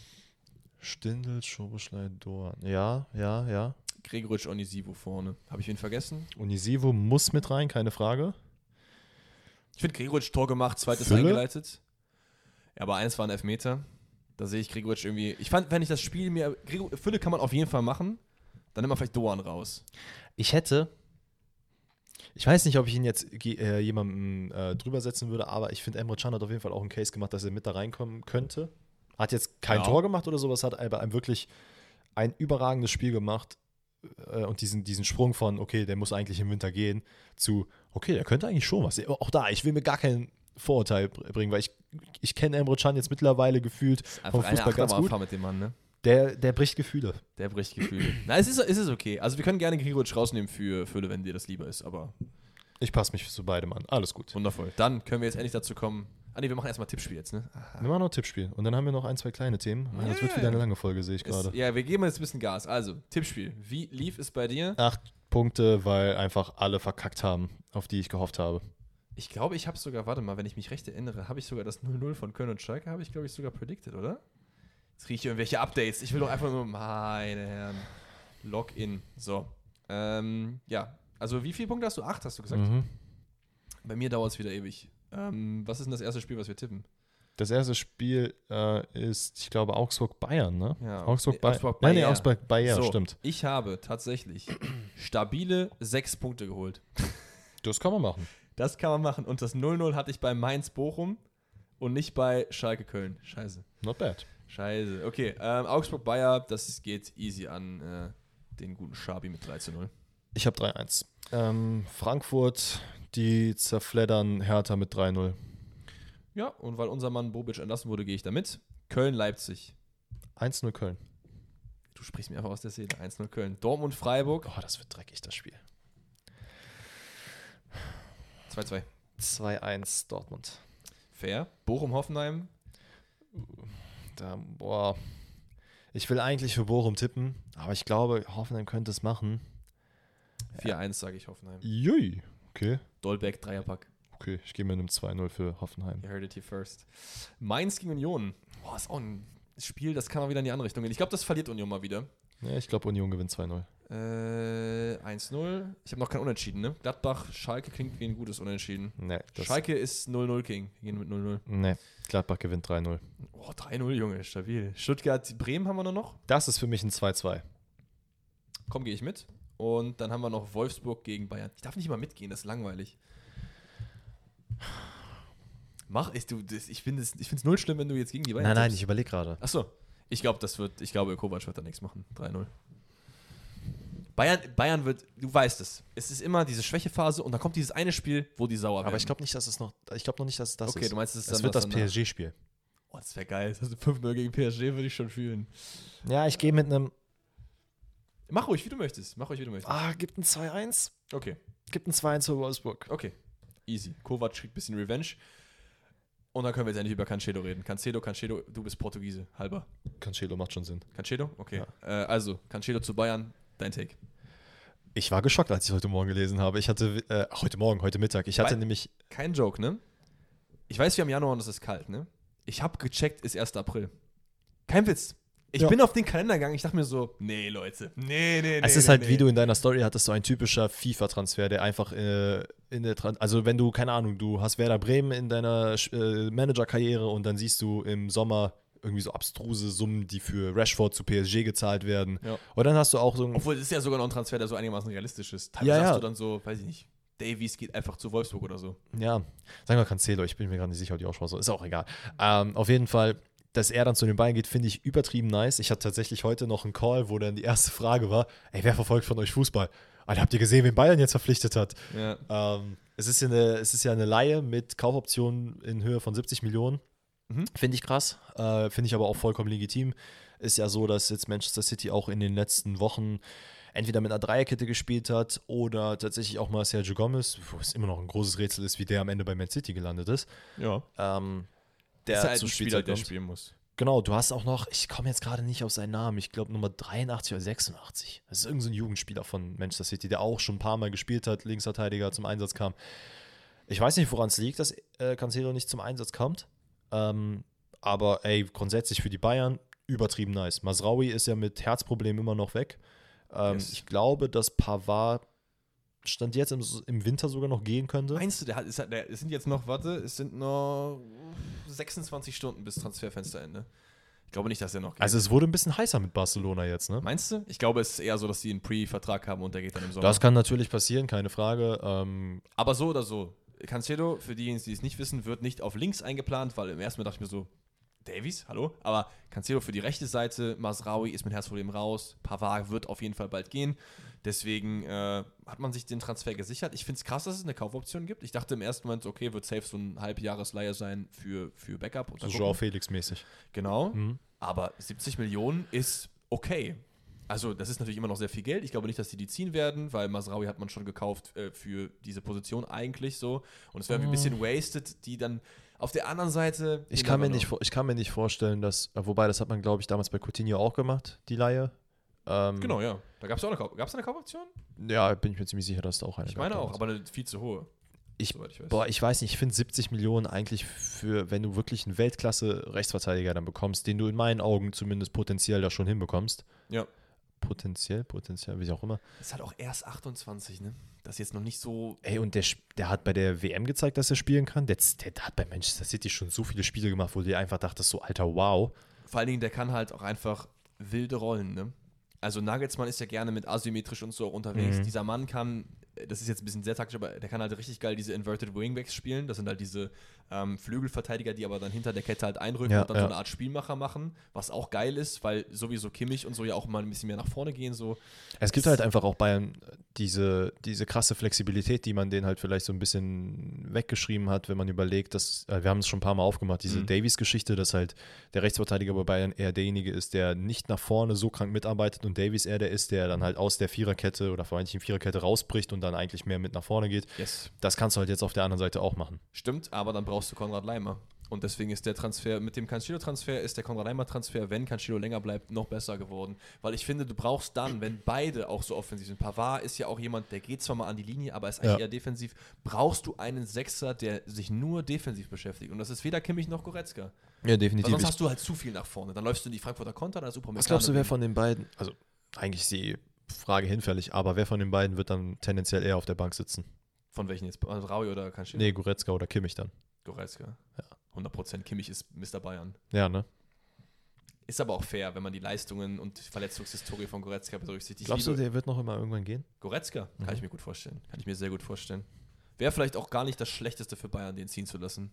Stindl, Schobeschlei, Doan. Ja, ja, ja. Gregoritsch, Onisivo vorne. Habe ich wen vergessen? Unisivo muss mit rein, keine Frage. Ich finde Gregoritsch Tor gemacht, zweites Fülle? eingeleitet. Ja, aber eins war ein Elfmeter. Da sehe ich Gregoritsch irgendwie. Ich fand, wenn ich das Spiel mir. Gregor, Fülle kann man auf jeden Fall machen. Dann nimmt man vielleicht Doan raus. Ich hätte. Ich weiß nicht, ob ich ihn jetzt äh, jemandem äh, drüber setzen würde, aber ich finde, Emre Can hat auf jeden Fall auch einen Case gemacht, dass er mit da reinkommen könnte. Hat jetzt kein Ja. Tor gemacht oder sowas, hat aber einem wirklich ein überragendes Spiel gemacht äh, und diesen, diesen Sprung von, okay, der muss eigentlich im Winter gehen, zu, okay, der könnte eigentlich schon was. Auch da, ich will mir gar kein Vorurteil br- bringen, weil ich, ich kenne Emre Can jetzt mittlerweile gefühlt vom Fußball ganz gut. Mit dem Mann, ne? Der, der bricht Gefühle. Der bricht Gefühle. Na, es ist, es ist okay. Also, wir können gerne Gregoritsch rausnehmen für Fülle, wenn dir das lieber ist, aber Ich passe mich zu beidem an. Alles gut. wundervoll. Dann können wir jetzt endlich dazu kommen. Ah, nee, wir machen erstmal Tippspiel jetzt, ne? Wir machen noch Tippspiel. Und dann haben wir noch ein, zwei kleine Themen. Das wird wieder eine lange Folge, sehe ich gerade. ja, wir geben jetzt ein bisschen Gas. Also, Tippspiel. Wie lief es bei dir? Acht Punkte, weil einfach alle verkackt haben, auf die ich gehofft habe. Ich glaube, ich habe sogar, warte mal, wenn ich mich recht erinnere, habe ich sogar das 0-0 von Köln und Schalke, habe ich, glaube ich, sogar predicted, oder? Jetzt kriege ich irgendwelche Updates. Ich will doch einfach nur, meine Herren, Login. So. Ähm, ja, also wie viele Punkte hast du? Acht, hast du gesagt? Mhm. Bei mir dauert es wieder ewig. Ähm, was ist denn das erste Spiel, was wir tippen? Das erste Spiel äh, ist, ich glaube, Augsburg-Bayern, ne? Ja, Augsburg, nee, Bayern. Augsburg, Nein, nee, Bayer. Augsburg-Bayern, so, stimmt. Ich habe tatsächlich stabile sechs Punkte geholt. Das kann man machen. Das kann man machen. Und das 0-0 hatte ich bei Mainz-Bochum und nicht bei Schalke-Köln. Scheiße. Not bad. Scheiße. Okay, ähm, Augsburg-Bayer, das geht easy an äh, den guten Schabi mit 3 zu 0. Ich habe 3-1. Ähm, Frankfurt, die zerfleddern Hertha mit 3-0. Ja, und weil unser Mann Bobic entlassen wurde, gehe ich damit. Köln-Leipzig. 1-0 Köln. Du sprichst mir einfach aus der Seele. 1-0 Köln. Dortmund-Freiburg. Oh, das wird dreckig, das Spiel. 2-2. 2-1 Dortmund. Fair. Bochum-Hoffenheim. Da, boah. Ich will eigentlich für Bochum tippen, aber ich glaube, Hoffenheim könnte es machen. 4-1 sage ich Hoffenheim. Jui. Okay. Dolberg, Dreierpack. Okay, ich gehe mit einem 2-0 für Hoffenheim. You heard it here first. Mainz gegen Union. Boah, ist auch ein Spiel, das kann mal wieder in die andere Richtung gehen. Ich glaube, das verliert Union mal wieder. Ja, ich glaube, Union gewinnt 2-0. Äh, 1-0. Ich habe noch kein Unentschieden, ne? Gladbach, Schalke klingt wie ein gutes Unentschieden. Nee, Schalke ist 0-0 King. Wir gehen mit 0-0. nee, Gladbach gewinnt 3-0. Oh, 3-0, Junge, stabil. Stuttgart, Bremen haben wir nur noch. Das ist für mich ein 2-2. Komm, gehe ich mit. Und dann haben wir noch Wolfsburg gegen Bayern. Ich darf nicht mal mitgehen, das ist langweilig. Mach ich, du, das, ich finde es ich find's null schlimm, wenn du jetzt gegen die Bayern Nein, nein, tippst. ich überlege gerade. Achso, ich glaube, das wird, ich glaube, Kovac wird da nichts machen. 3-0. Bayern, Bayern wird, du weißt es, es ist immer diese Schwächephase und dann kommt dieses eine Spiel, wo die sauer werden. Aber ich glaube nicht, dass es noch, ich glaube noch nicht, dass es das Okay, ist. du meinst, es ist es dann wird das danach. PSG-Spiel. Oh, das wäre geil. Das ist 5-0 gegen PSG, würde ich schon fühlen. Ja, ich gehe mit einem, Mach ruhig, wie du möchtest. Mach ruhig, wie du möchtest. ah, gibt ein 2-1. Okay, Gibt ein 2-1 für Wolfsburg. okay. Easy. Kovac kriegt ein bisschen Revenge. Und dann können wir jetzt endlich über Cancelo reden. Cancelo, Cancelo, du bist Portugiese, halber. Cancelo macht schon Sinn. Cancelo? Okay. Äh, also, Cancelo zu Bayern, dein Take. Ich war geschockt, als ich heute Morgen gelesen habe. Ich hatte, äh, heute Morgen, heute Mittag. Ich hatte Weil- nämlich, Kein Joke, ne? Ich weiß, wir haben Januar und es ist kalt, ne? Ich habe gecheckt, ist 1. April. Kein Witz. Ich Ja. bin auf den Kalender gegangen, ich dachte mir so, nee, Leute, nee, nee, nee. es ist nee, halt, nee. wie du in deiner Story hattest, so ein typischer FIFA-Transfer, der einfach äh, in der, Tran also wenn du, keine Ahnung, du hast Werder Bremen in deiner äh, Manager-Karriere und dann siehst du im Sommer irgendwie so abstruse Summen, die für Rashford zu PSG gezahlt werden. Ja. Und dann hast du auch so ein, Obwohl, es ist ja sogar noch ein Transfer, der so einigermaßen realistisch ist. Teilweise Ja, ja. hast du dann so, weiß ich nicht, Davies geht einfach zu Wolfsburg oder so. ja, sagen wir Cancelo, ich bin mir gerade nicht sicher, wie die Aussprache so ist, auch egal. Ähm, auf jeden Fall, dass er dann zu den Bayern geht, finde ich übertrieben nice. Ich hatte tatsächlich heute noch einen Call, wo dann die erste Frage war, ey, wer verfolgt von euch Fußball? Alter, habt ihr gesehen, wen Bayern jetzt verpflichtet hat? Ja. Ähm, es, ist ja eine, es ist ja eine Laie mit Kaufoptionen in Höhe von 70 Millionen. Mhm. Finde ich krass. Äh, Finde ich aber auch vollkommen legitim. Ist ja so, dass jetzt Manchester City auch in den letzten Wochen entweder mit einer Dreierkette gespielt hat oder tatsächlich auch mal Sergio Gomez, wo es immer noch ein großes Rätsel ist, wie der am Ende bei Man City gelandet ist. Ja. Ähm, Der ist halt zur ein Spieler, der spielen muss. Genau, du hast auch noch, ich komme jetzt gerade nicht auf seinen Namen, ich glaube Nummer 83 oder 86. Das ist irgendein so ein Jugendspieler von Manchester City, der auch schon ein paar Mal gespielt hat, Linksverteidiger zum Einsatz kam. Ich weiß nicht, woran es liegt, dass äh, Cancelo nicht zum Einsatz kommt. Ähm, aber ey, grundsätzlich für die Bayern übertrieben nice. Masraui ist ja mit Herzproblemen immer noch weg. Ähm, Yes. Ich glaube, dass Pavard Stand jetzt im, im Winter sogar noch gehen könnte. Meinst du, der hat, ist, der, es sind jetzt noch, warte, es sind noch 26 Stunden bis Transferfensterende. Ich glaube nicht, dass er noch geht. Also es wurde ein bisschen heißer mit Barcelona jetzt, ne? Meinst du? Ich glaube, es ist eher so, dass die einen Pre-Vertrag haben und der geht dann im Sommer. Das kann natürlich passieren, keine Frage. Ähm, Aber so oder so. Cancelo, für diejenigen, die es nicht wissen, wird nicht auf links eingeplant, weil im ersten Mal dachte ich mir so, Davies, hallo? Aber Cancelo für die rechte Seite, Masraoui ist mit Herzproblem raus, Pavard wird auf jeden Fall bald gehen. Deswegen äh, hat man sich den Transfer gesichert. Ich finde es krass, dass es eine Kaufoption gibt. Ich dachte im ersten Moment, okay, wird safe so ein Halbjahresleihe sein für, für Backup. Und so Joao gucken. Felix mäßig. Genau. Mhm. Aber 70 Millionen ist okay. Also, das ist natürlich immer noch sehr viel Geld. Ich glaube nicht, dass die die ziehen werden, weil Masraoui hat man schon gekauft äh, für diese Position eigentlich so. Und es wäre ein bisschen wasted, die dann auf der anderen Seite. Ich kann, mir nicht, ich kann mir nicht vorstellen, dass, äh, wobei das hat man, glaube ich, damals bei Coutinho auch gemacht, die Laie. Ähm, Genau, ja. Da gab es auch eine, gab's eine Kaufoption? Ja, bin ich mir ziemlich sicher, dass da auch eine Ich meine auch, damals. aber eine viel zu hohe. Ich, ich weiß. boah, ich weiß nicht, ich finde 70 Millionen eigentlich für, wenn du wirklich einen Weltklasse-Rechtsverteidiger dann bekommst, den du in meinen Augen zumindest potenziell da schon hinbekommst. Ja. Potenziell, potenziell, wie auch immer. Ist halt auch erst 28, ne? Das ist jetzt noch nicht so. Ey, und der, der hat bei der WM gezeigt, dass er spielen kann. Der, der hat bei Manchester City schon so viele Spiele gemacht, wo du dir einfach dachtest, so, Alter, wow. Vor allen Dingen, der kann halt auch einfach wilde Rollen, ne? Also Nagelsmann ist ja gerne mit asymmetrisch und so auch unterwegs. Mhm. Dieser Mann kann, das ist jetzt ein bisschen sehr taktisch, aber der kann halt richtig geil diese Inverted Wingbacks spielen. Das sind halt diese ähm, Flügelverteidiger, die aber dann hinter der Kette halt einrücken Ja, und dann ja. so eine Art Spielmacher machen, was auch geil ist, weil sowieso Kimmich und so ja auch mal ein bisschen mehr nach vorne gehen. So. Es gibt halt einfach auch Bayern diese, diese krasse Flexibilität, die man denen halt vielleicht so ein bisschen weggeschrieben hat, wenn man überlegt, dass, äh, wir haben es schon ein paar Mal aufgemacht, diese Mhm. Davies-Geschichte, dass halt der Rechtsverteidiger bei Bayern eher derjenige ist, der nicht nach vorne so krank mitarbeitet und Davies eher der ist, der dann halt aus der Viererkette oder vermeintlichen Viererkette rausbricht und dann eigentlich mehr mit nach vorne geht. Yes. Das kannst du halt jetzt auf der anderen Seite auch machen. Stimmt, aber dann brauchst du Konrad Leimer. Und deswegen ist der Transfer, mit dem Cancelo-Transfer ist der Konrad Leimer-Transfer, wenn Cancelo länger bleibt, noch besser geworden. Weil ich finde, du brauchst dann, wenn beide auch so offensiv sind, Pavard ist ja auch jemand, der geht zwar mal an die Linie, aber ist eigentlich Ja. eher defensiv, brauchst du einen Sechser, der sich nur defensiv beschäftigt. Und das ist weder Kimmich noch Goretzka. Ja, Weil definitiv. sonst hast du halt zu viel nach vorne. Dann läufst du in die Frankfurter Konter, da ist super Was glaubst du, wer von den beiden, also eigentlich ist die Frage hinfällig, aber wer von den beiden wird dann tendenziell eher auf der Bank sitzen? Von welchen jetzt? Also Raui oder Cancelo? Nee, Goretzka oder Kimmich dann. Goretzka. 100% Kimmich ist Mr. Bayern. Ja, ne? Ist aber auch fair, wenn man die Leistungen und die Verletzungshistorie von Goretzka berücksichtigt. Glaubst du, der wird noch immer irgendwann gehen? Goretzka? Kann Mhm. ich mir gut vorstellen. Kann ich mir sehr gut vorstellen. Wäre vielleicht auch gar nicht das Schlechteste für Bayern, den ziehen zu lassen.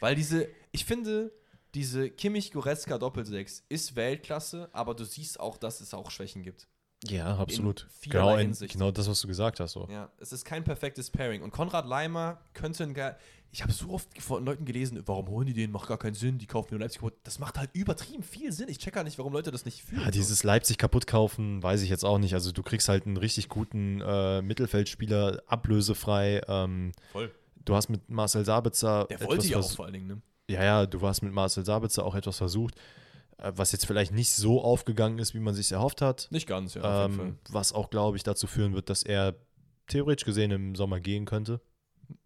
Weil diese, ich finde, diese Kimmich-Goretzka-Doppelsechs ist Weltklasse, aber du siehst auch, dass es auch Schwächen gibt. Ja, absolut. Genau, in, genau das, was du gesagt hast. So. Ja, es ist kein perfektes Pairing. Und Konrad Leimer könnte ein geil. Ich habe so oft von Leuten gelesen, warum holen die den? Macht gar keinen Sinn, die kaufen nur Leipzig kaputt. Das macht halt übertrieben viel Sinn. Ich check gar nicht, warum Leute das nicht fühlen. Ja, dieses Leipzig kaputt kaufen, weiß ich jetzt auch nicht. Also du kriegst halt einen richtig guten äh, Mittelfeldspieler ablösefrei. Ähm, Voll. du hast mit Marcel Sabitzer Der wollte ja auch vor allen Dingen, ne? Ja, ja, du hast mit Marcel Sabitzer auch etwas versucht, äh, was jetzt vielleicht nicht so aufgegangen ist, wie man sich erhofft hat. Nicht ganz, ja, auf jeden Fall. Ähm, was auch, glaube ich, dazu führen wird, dass er theoretisch gesehen im Sommer gehen könnte.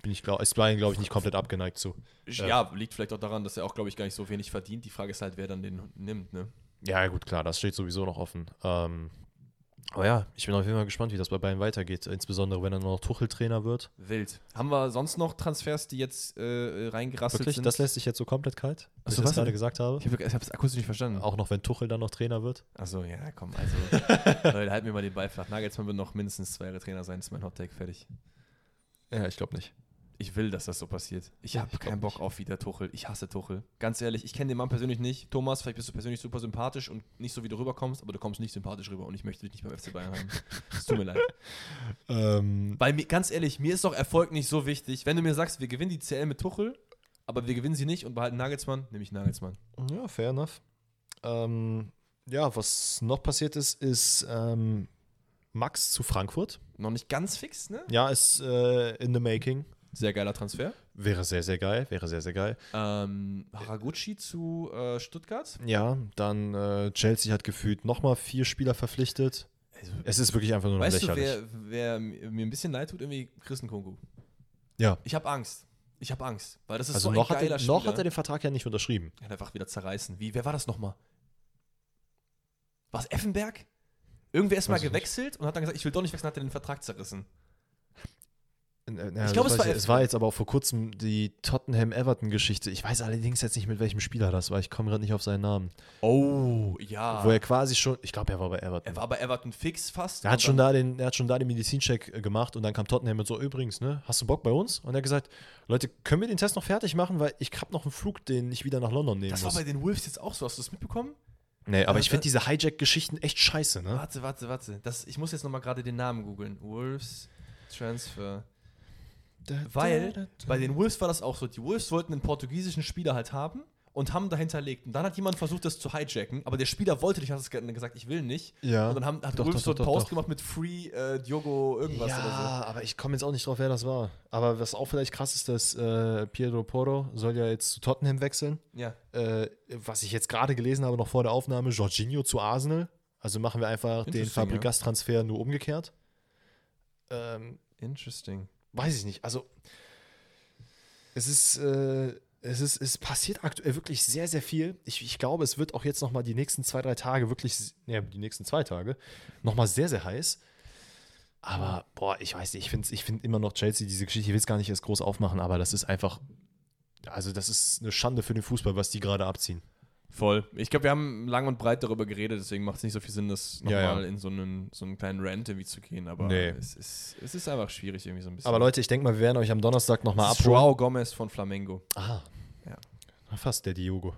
Bin ich glaub, ist Bayern, glaube ich, nicht komplett abgeneigt zu. Ja, liegt vielleicht auch daran, dass er auch, glaube ich, gar nicht so wenig verdient. Die Frage ist halt, wer dann den nimmt, ne? Ja, gut, klar, das steht sowieso noch offen. Ähm, aber ja, ich bin auf jeden Fall gespannt, wie das bei Bayern weitergeht. Insbesondere, wenn er noch Tuchel-Trainer wird. Wild. Haben wir sonst noch Transfers, die jetzt äh, reingerasselt Wirklich, sind? das lässt sich jetzt so komplett kalt, was so, ich das gerade gesagt habe. ich habe es akustisch nicht verstanden. Auch noch, wenn Tuchel dann noch Trainer wird. Achso, ja, komm, also. Leute, halt mir mal den Ball flach. Nagelsmann wird noch mindestens zwei Jahre Trainer sein, ist mein Hottake fertig. Ja, ich glaube nicht. Ich will, dass das so passiert. Ich habe keinen Bock nicht. auf wieder Tuchel. Ich hasse Tuchel. Ganz ehrlich, ich kenne den Mann persönlich nicht. Thomas, vielleicht bist du persönlich super sympathisch und nicht so, wie du rüberkommst, aber du kommst nicht sympathisch rüber und ich möchte dich nicht beim FC Bayern haben. Es tut mir leid. Ähm, Weil, mir, ganz ehrlich, mir ist doch Erfolg nicht so wichtig. Wenn du mir sagst, wir gewinnen die CL mit Tuchel, aber wir gewinnen sie nicht und behalten Nagelsmann, nehme ich Nagelsmann. ja, fair enough. Ähm, ja, was noch passiert ist, ist ähm, Max zu Frankfurt. Noch nicht ganz fix, ne? Ja, ist äh, in the making. Sehr geiler Transfer. Wäre sehr, sehr geil. Wäre sehr, sehr geil. Ähm, Haraguchi zu äh, Stuttgart. Ja, dann äh, Chelsea hat gefühlt nochmal vier Spieler verpflichtet. Also, Es ist wirklich einfach nur noch weißt du, lächerlich. wer, wer mir ein bisschen leid tut? Irgendwie Christen Kunku. ja. Ich habe Angst. Ich habe Angst. Weil das ist Also so noch, ein hat geiler er, noch hat er den Vertrag ja nicht unterschrieben. Er hat einfach wieder zerreißen. Wie, wer war das nochmal? Was, Effenberg? Irgendwer ist mal Weiß ich gewechselt und hat dann gesagt, ich will doch nicht wechseln, hat er den Vertrag zerrissen. Äh, Ich glaub, das es war ich- es war jetzt aber auch vor kurzem die Tottenham-Everton-Geschichte. Ich weiß allerdings jetzt nicht, mit welchem Spieler das war. Ich komme gerade nicht auf seinen Namen. Oh, ja. Wo er quasi schon, ich glaube, er war bei Everton. er war bei Everton fix fast. Er hat schon da den, er hat schon da den Medizincheck äh, gemacht und dann kam Tottenham mit so, übrigens, ne, hast du Bock bei uns? Und er hat gesagt, Leute, können wir den Test noch fertig machen, weil ich habe noch einen Flug, den ich wieder nach London nehmen Das war muss. bei den Wolves jetzt auch so. Hast du das mitbekommen? Nee, aber Also ich finde da- diese Hijack-Geschichten echt scheiße, ne? Warte, warte, warte. Das, ich muss jetzt nochmal gerade den Namen googeln. Wolves Transfer. Weil bei den Wolves war das auch so. Die Wolves wollten einen portugiesischen Spieler halt haben und haben dahinterlegt. Und dann hat jemand versucht, das zu hijacken, aber der Spieler wollte nicht, hat es ge- gesagt, ich will nicht. Ja. Und dann haben, hat Doch, Wolves doch, so einen Post gemacht mit Free äh, Diogo irgendwas ja, oder aber ich komme jetzt auch nicht drauf, wer das war. Aber was auch vielleicht krass ist, dass äh, Pietro Porro soll ja jetzt zu Tottenham wechseln. so. Ja. Äh, was ich jetzt gerade gelesen habe, noch vor der Aufnahme, Jorginho zu Arsenal. Also machen wir einfach den Interesting, Fabregas-Transfer nur umgekehrt. Ähm, Interesting. weiß ich nicht. Also es ist, äh, es ist, es passiert aktuell wirklich sehr, sehr viel. Ich, ich glaube, es wird auch jetzt noch mal die nächsten zwei, drei Tage wirklich, ja, die nächsten zwei Tage noch mal sehr, sehr heiß. Aber boah, ich weiß nicht, ich finde ich find immer noch Chelsea, diese Geschichte, ich will es gar nicht erst groß aufmachen, aber das ist einfach, also das ist eine Schande für den Fußball, was die gerade abziehen. Voll. Ich glaube, wir haben lang und breit darüber geredet, deswegen macht es nicht so viel Sinn, das Ja, nochmal ja. in so einen, so einen kleinen Rant irgendwie zu gehen. Aber Nee. es, ist, es ist einfach schwierig irgendwie so ein bisschen. Aber Leute, ich denke mal, wir werden euch am Donnerstag noch mal Das ist abholen. Joao Gomez von Flamengo. Ah. Ja. Fast der Diogo.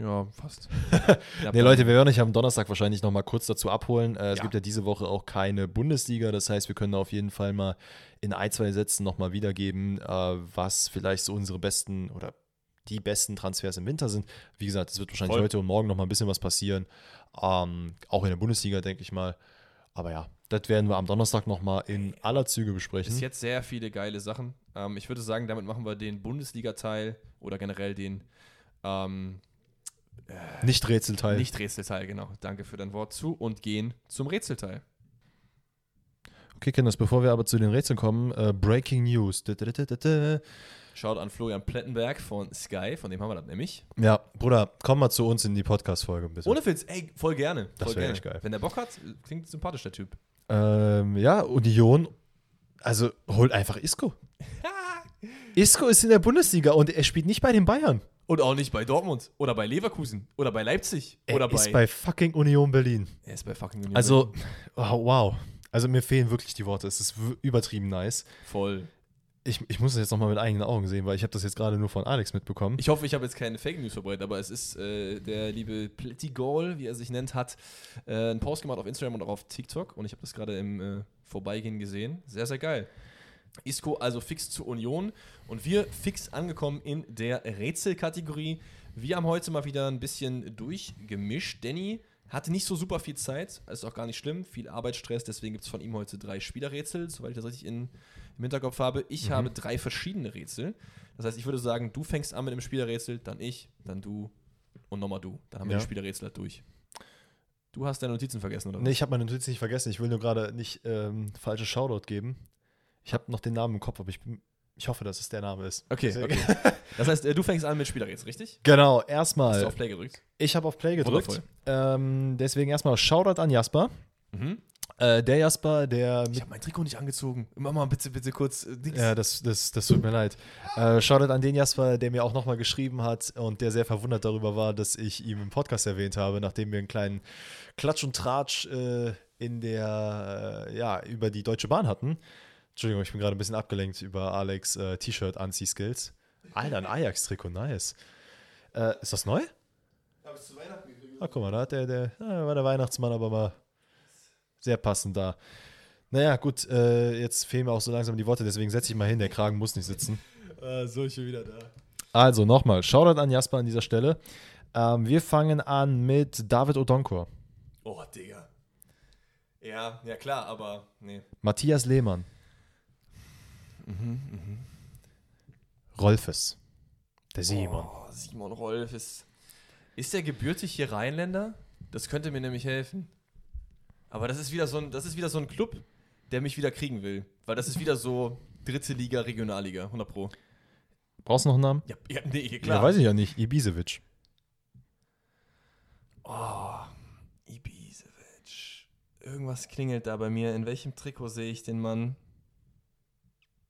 Ja, fast. Nee, Leute, wir werden euch am Donnerstag wahrscheinlich noch mal kurz dazu abholen. Äh, es Ja. gibt ja diese Woche auch keine Bundesliga. Das heißt, wir können auf jeden Fall mal in ein, zwei Sätzen noch mal wiedergeben, äh, was vielleicht so unsere besten oder die besten Transfers im Winter sind. Wie gesagt, es wird wahrscheinlich Voll. heute und morgen noch mal ein bisschen was passieren. Ähm, auch in der Bundesliga, denke ich mal. Aber ja, das werden wir am Donnerstag noch mal in aller Züge besprechen. Bis jetzt sehr viele geile Sachen. Ähm, ich würde sagen, damit machen wir den Bundesliga-Teil oder generell den ähm, Nicht Rätselteil. Nicht-Rätselteil, genau. Danke für dein Wort zu und gehen zum Rätselteil. Okay, Kinders, bevor wir aber zu den Rätseln kommen, äh, Breaking News. Schaut an Florian Plettenberg von Sky, von dem haben wir das nämlich. Ja, Bruder, komm mal zu uns in die Podcast-Folge ein bisschen. Ohne Witz, ey, voll gerne. Das voll wär gerne. echt geil. Wenn der Bock hat, klingt sympathisch, der Typ. Ähm, ja, Union, also holt einfach Isco. Isco ist in der Bundesliga und er spielt nicht bei den Bayern. Und auch nicht bei Dortmund oder bei Leverkusen oder bei Leipzig Er oder bei. ist bei fucking Union Berlin. er ist bei fucking Union. Also, oh, wow. Also mir fehlen wirklich die Worte. Es ist übertrieben nice. voll. Ich, ich muss es jetzt nochmal mit eigenen Augen sehen, weil ich habe das jetzt gerade nur von Alex mitbekommen. Ich hoffe, ich habe jetzt keine Fake News verbreitet, aber es ist äh, der liebe Plettigol, wie er sich nennt, hat äh, einen Post gemacht auf Instagram und auch auf TikTok und ich habe das gerade im äh, Vorbeigehen gesehen. Sehr, sehr geil. Isco also fix zur Union und wir fix angekommen in der Rätselkategorie. Wir haben heute mal wieder ein bisschen durchgemischt. Danny hatte nicht so super viel Zeit, ist auch gar nicht schlimm, viel Arbeitsstress, deswegen gibt es von ihm heute drei Spielerrätsel, soweit ich das richtig in, im Hinterkopf habe. Ich habe drei verschiedene Rätsel. Das heißt, ich würde sagen, du fängst an mit dem Spielerrätsel, dann ich, dann du und nochmal du. Dann haben wir Ja. die Spielerrätsel halt durch. Du hast deine Notizen vergessen, oder? Nee, ich habe meine Notiz nicht vergessen. Ich will nur gerade nicht ähm, falsche Shoutout geben. Ich habe noch den Namen im Kopf, aber ich, bin- ich hoffe, dass es der Name ist. Okay, okay. Das heißt, äh, du fängst an mit Spielerrätsel, richtig? Genau, Hast du erstmal. auf Play gedrückt? Ich habe auf Play gedrückt. Ähm, deswegen erstmal Shoutout an Jasper. Mhm. Äh, der Jasper, der Ich habe mein Trikot nicht angezogen. Mach mal bitte, bitte kurz äh. Ja, das, das, das tut mir leid. Äh, Shoutout an den Jasper, der mir auch nochmal geschrieben hat und der sehr verwundert darüber war, dass ich ihn im Podcast erwähnt habe, nachdem wir einen kleinen Klatsch und Tratsch äh, in der, äh, ja, über die Deutsche Bahn hatten. Entschuldigung, ich bin gerade ein bisschen abgelenkt über Alex äh, T-Shirt-Anzieh-Skills. Alter, ein Ajax-Trikot, nice. Äh, ist das neu? Hab ich zu Weihnachten gekriegt. Ah, guck mal, da hat der, der ah, war der Weihnachtsmann aber mal sehr passend da. Naja, gut, äh, jetzt fehlen mir auch so langsam die Worte, deswegen setze ich mal hin, der Kragen muss nicht sitzen. Äh, so, ich bin wieder da. Also nochmal, Shoutout an Jasper an dieser Stelle. Ähm, wir fangen an mit David Odonkor, Oh, Digga. Ja, ja klar, aber nee. Matthias Lehmann, Rolfes, der Simon. Oh, Simon Rolf ist. Ist der gebürtig hier Rheinländer? Das könnte mir nämlich helfen. Aber das ist wieder so ein, das ist wieder so ein Club, der mich wieder kriegen will. Weil das ist wieder so dritte Liga, Regionalliga, 100 Pro. Brauchst du noch einen Namen? Ja, ja nee, Ja, klar. weiß ich ja nicht. Ibisevic. Oh, Ibisevic. Irgendwas klingelt da bei mir. In welchem Trikot sehe ich den Mann?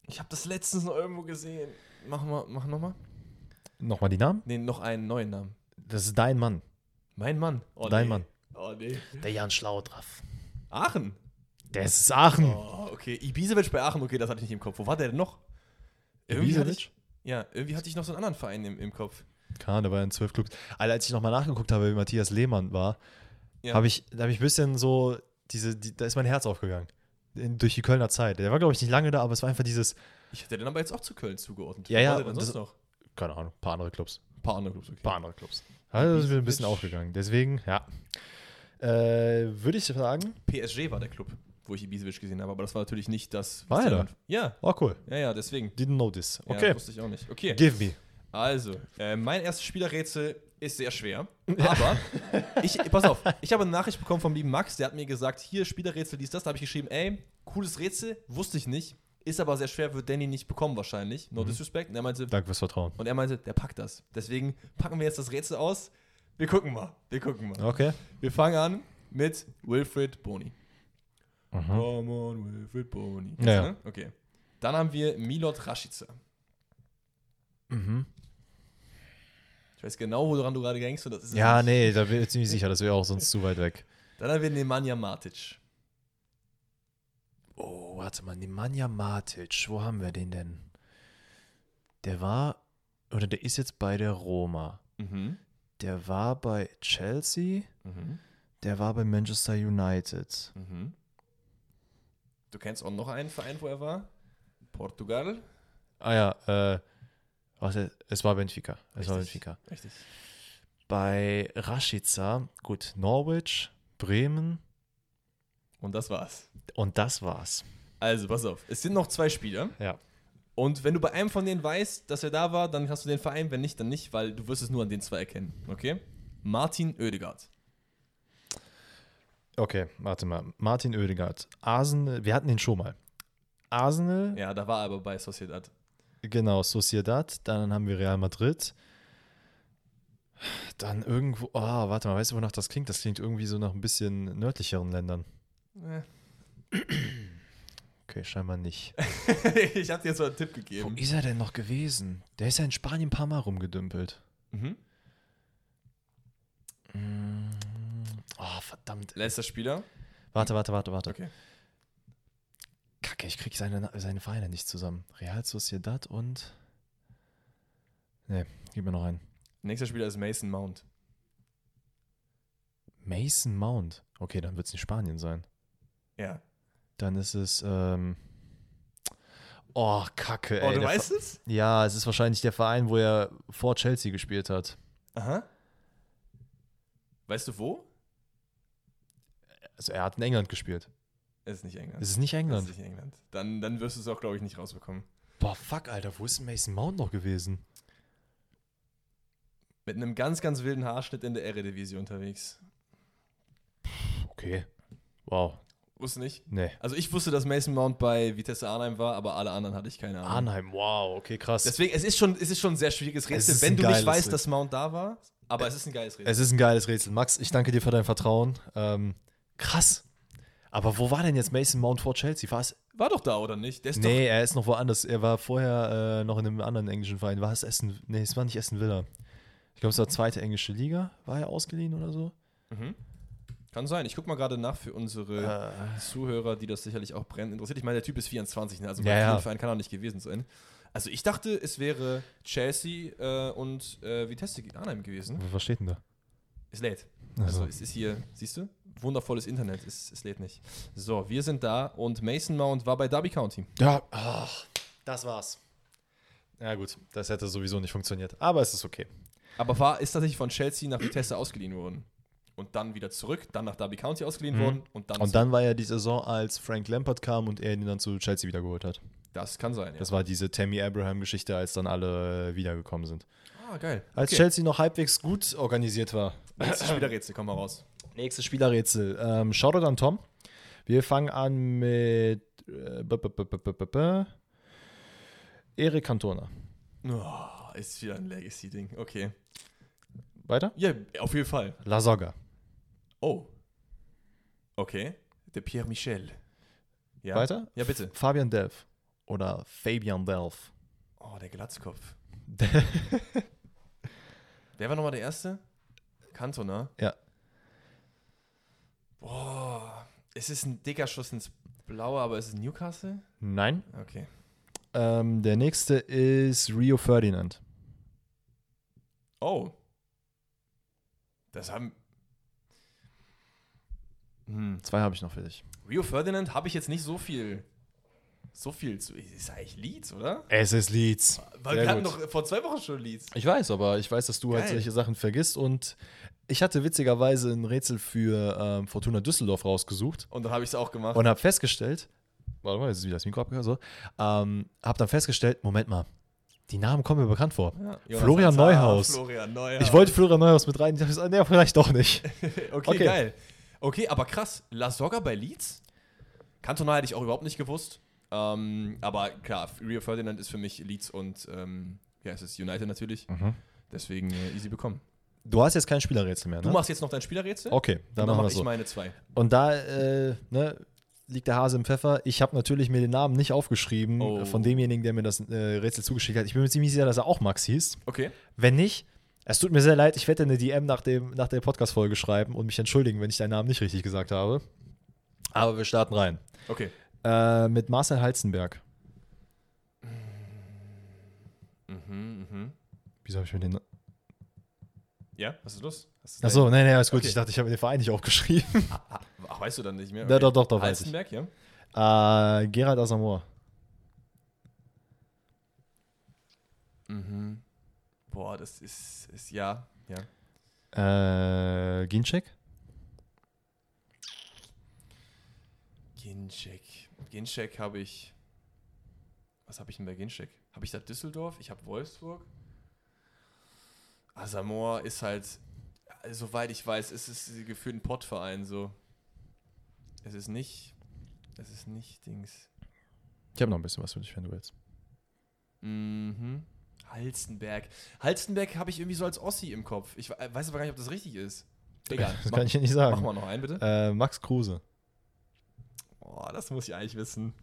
Ich habe das letztens noch irgendwo gesehen. Mach mal, mach nochmal. Nochmal die Namen? Nee, noch einen neuen Namen. Das ist dein Mann. Mein Mann. Oh, Dein nee. Mann. Oh nee. Der Jan Schlaudraff. Aachen. Der ist Aachen. Oh, okay. Ibisevic bei Aachen, okay, das hatte ich nicht im Kopf. Wo war der denn noch? Irgendwie hatte ich, ja, irgendwie hatte ich noch so einen anderen Verein im, im Kopf. Kahn, der war in zwölf Clubs. Alter, als ich nochmal nachgeguckt habe, wie Matthias Lehmann war, Ja. habe ich, da habe ich ein bisschen so, diese, die, da ist mein Herz aufgegangen. In, durch die Kölner Zeit. Der war, glaube ich, nicht lange da, aber es war einfach dieses, Ich hätte den aber jetzt auch zu Köln zugeordnet. Ja, Wo ja, war denn sonst das- noch? keine Ahnung, ein paar andere Clubs. Ein paar andere Clubs, okay. Ein paar andere Clubs. Also ist mir ein bisschen Ibisevic. aufgegangen. Deswegen, ja. Äh, Würde ich sagen, PSG war der Club, wo ich Ibisevic gesehen habe, aber das war natürlich nicht das. War er da? Ja, oh cool. ja, ja, deswegen. Didn't know this. Ja, Okay. wusste ich auch nicht. Okay, Give me. also, äh, mein erstes Spielerrätsel ist sehr schwer, aber ich, pass auf, ich habe eine Nachricht bekommen vom lieben Max, der hat mir gesagt, hier Spielerrätsel, dies, das, da habe ich geschrieben, ey, cooles Rätsel, wusste ich nicht, ist aber sehr schwer, wird Danny nicht bekommen wahrscheinlich, no disrespect, und er meinte, Danke fürs Vertrauen. und er meinte, der packt das, deswegen packen wir jetzt das Rätsel aus, wir gucken mal, wir gucken mal. Okay. Wir fangen an mit Wilfred Boni. Mhm. Come on, Wilfred Boni. Ja. Ne? Okay. Dann haben wir Milot Rashica. Mhm. Ich weiß genau, woran du gerade denkst. Und das ist Ja, nee, da bin ich ziemlich sicher, das wäre auch sonst zu weit weg. Dann haben wir Nemanja Matic. Oh, warte mal, Nemanja Matic, wo haben wir den denn? Der war, oder der ist jetzt bei der Roma. Mhm. Der war bei Chelsea, Mhm. der war bei Manchester United. Mhm. Du kennst auch noch einen Verein, wo er war? Portugal. Ah ja, äh, warte, es war Benfica. Es war Richtig. Benfica. Richtig. Bei Rashica, gut, Norwich, Bremen Und das war's. und das war's. Also, pass auf. Es sind noch zwei Spieler. Ja. Und wenn du bei einem von denen weißt, dass er da war, dann hast du den Verein. Wenn nicht, dann nicht, weil du wirst es nur an den zwei erkennen. Okay? Martin Oedegaard. Okay, warte mal. Martin Oedegaard. Arsenal, wir hatten ihn schon mal. Arsenal, Ja, da war er aber bei Sociedad. genau, Sociedad, dann haben wir Real Madrid. Dann irgendwo, oh, warte mal, weißt du, wonach das klingt? Das klingt irgendwie so nach ein bisschen nördlicheren Ländern. Äh. Okay, scheinbar nicht. ich hab dir jetzt mal einen Tipp Wo gegeben. ist er denn noch gewesen? Der ist ja in Spanien ein paar Mal rumgedümpelt. Mhm. Mm, Oh, verdammt. Letzter Spieler. Warte, warte, warte, warte. Okay. Kacke, ich krieg seine, seine Vereine nicht zusammen. Real Sociedad und. Ne, gib mir noch einen. Nächster Spieler ist Mason Mount. Mason Mount. Okay, dann wird es nicht Spanien sein. Ja. Dann ist es. Ähm, oh, Kacke, ey. Oh, du der weißt Ver- es? Ja, es ist wahrscheinlich der Verein, wo er vor Chelsea gespielt hat. Aha. Weißt du wo? Also, er hat in England gespielt. Es ist nicht England. Es ist nicht Es England. ist nicht England. Dann, dann wirst du es auch, glaube ich, nicht rausbekommen. Boah, fuck, Alter, wo ist Mason Mount noch gewesen? Mit einem ganz, ganz wilden Haarschnitt in der Eredivisie unterwegs. Okay. Wow. Wusste nicht. Nee. Also ich wusste, dass Mason Mount bei Vitesse Arnheim war, aber alle anderen hatte ich keine Ahnung. Arnheim, wow, okay, krass. Deswegen, es ist schon, es ist schon ein sehr schwieriges Rätsel, wenn du nicht weißt, Rätsel. dass Mount da war. Aber es ist ein geiles Rätsel. Es ist ein geiles Rätsel. Max, ich danke dir für dein Vertrauen. Ähm, krass. Aber wo war denn jetzt Mason Mount vor Chelsea? War es? war doch da, oder nicht? Der ist Nee, er ist noch woanders. Er war vorher äh, noch in einem anderen englischen Verein. War es Essen? Nee, es war nicht Essen Villa. Ich glaube, es war zweite englische Liga. War er ausgeliehen oder so? Mhm. Kann sein. Ich gucke mal gerade nach für unsere Äh, Zuhörer, die das sicherlich auch brennend interessiert. Ich meine, der Typ ist 24, ne? also Ja, bei ja. vielen Vereinen kann er nicht gewesen sein. Also ich dachte, es wäre Chelsea äh, und äh, Vitesse Arnheim gewesen. was steht denn da? Es lädt. Also. Also es ist hier, siehst du? Wundervolles Internet, es, es lädt nicht. So, wir sind da und Mason Mount war bei Derby County. Ja, ach, das war's. Ja, gut, das hätte sowieso nicht funktioniert. Aber es ist okay. Aber war, ist tatsächlich von Chelsea nach Vitesse ausgeliehen worden. Und dann wieder zurück, dann nach Derby County ausgeliehen Mhm. worden und dann. Und dann war ja die Saison, als Frank Lampard kam und er ihn dann zu Chelsea wiedergeholt hat. Das kann sein, ja. Das war diese Tammy Abraham-Geschichte, als dann alle äh, wiedergekommen sind. ah, geil. Als Okay. Chelsea noch halbwegs gut organisiert war. Nächstes Spielerrätsel, komm mal raus. Nächstes Spielerrätsel. Ähm, Shoutout an Tom. Wir fangen an mit äh, Eric Cantona. Oh, ist wieder ein Legacy-Ding. Okay. Weiter? Ja, auf jeden Fall. La Soga. Oh. Okay. Der Pierre Michel. Ja. Weiter? Ja, bitte. Fabian Delph oder Fabian Delph. Oh, der Glatzkopf. Wer war nochmal der Erste? Cantona. Ja. Boah. Es ist ein dicker Schuss ins Blaue, aber ist es Newcastle? Nein. Okay. Ähm, der nächste ist Rio Ferdinand. Oh. Das haben. Hm. Zwei habe ich noch für dich. Rio Ferdinand habe ich jetzt nicht so viel. So viel zu. Ist eigentlich Leeds, oder? Es ist Leeds. Weil Sehr wir hatten doch vor zwei Wochen schon Leeds. Ich weiß, aber ich weiß, dass du halt Geil. solche Sachen vergisst und ich hatte witzigerweise ein Rätsel für ähm, Fortuna Düsseldorf rausgesucht Und dann habe ich es auch gemacht. und habe festgestellt, warte mal, jetzt ist wieder das Mikro abgehört, so, ähm, habe dann festgestellt, Moment mal, die Namen kommen mir bekannt vor. Ja, Florian Neuhaus. Florian Neuhaus. Ich wollte Florian Neuhaus mit rein, ich dachte, nee, vielleicht doch nicht. okay, Okay. geil. Okay, aber krass. La Soga bei Leeds? Cantona hätte ich auch überhaupt nicht gewusst. Ähm, aber klar, Rio Ferdinand ist für mich Leeds und ähm, ja, es ist United natürlich. Deswegen äh, easy bekommen. Du hast jetzt kein Spielerrätsel mehr, ne? Du machst jetzt noch dein Spielerrätsel? okay, dann, dann dann machen wir mache ich so. meine zwei. Und da äh, ne, liegt der Hase im Pfeffer. Ich habe natürlich mir den Namen nicht aufgeschrieben Oh. von demjenigen, der mir das äh, Rätsel zugeschickt hat. Ich bin mir ziemlich sicher, dass er auch Max hieß. Okay. Wenn nicht, es tut mir sehr leid, ich werde eine DM nach, dem, nach der Podcast-Folge schreiben und mich entschuldigen, wenn ich deinen Namen nicht richtig gesagt habe. Aber wir starten rein. Okay. Äh, mit Marcel Halzenberg. Mhm, mhm. Wieso habe ich mir den. Ja, was ist los? Achso, nee, nee, alles gut. Okay. Ich dachte, ich habe den Verein nicht aufgeschrieben. Ah, ah, ach, weißt du dann nicht mehr? Ja, doch, doch, doch, weiß ich. Ja? äh, Gerald Asamoah. Mhm. Boah, das ist, ist ja, ja. Äh, Ginczek. Ginczek. Ginczek habe ich. Was habe ich denn bei Ginczek? Habe ich da Düsseldorf? Ich habe Wolfsburg. Asamoah ist halt, soweit ich weiß, ist es gefühlt ein Pottverein so. Es ist nicht, es ist nicht Dings. Ich habe noch ein bisschen was für dich, wenn du willst. Mhm. Halstenberg. Halstenberg habe ich irgendwie so als Ossi im Kopf. Ich we- weiß aber gar nicht, ob das richtig ist. Egal. Das mach, kann ich dir nicht mach sagen. mal noch einen, bitte. Äh, Max Kruse. Oh, das muss ich eigentlich wissen.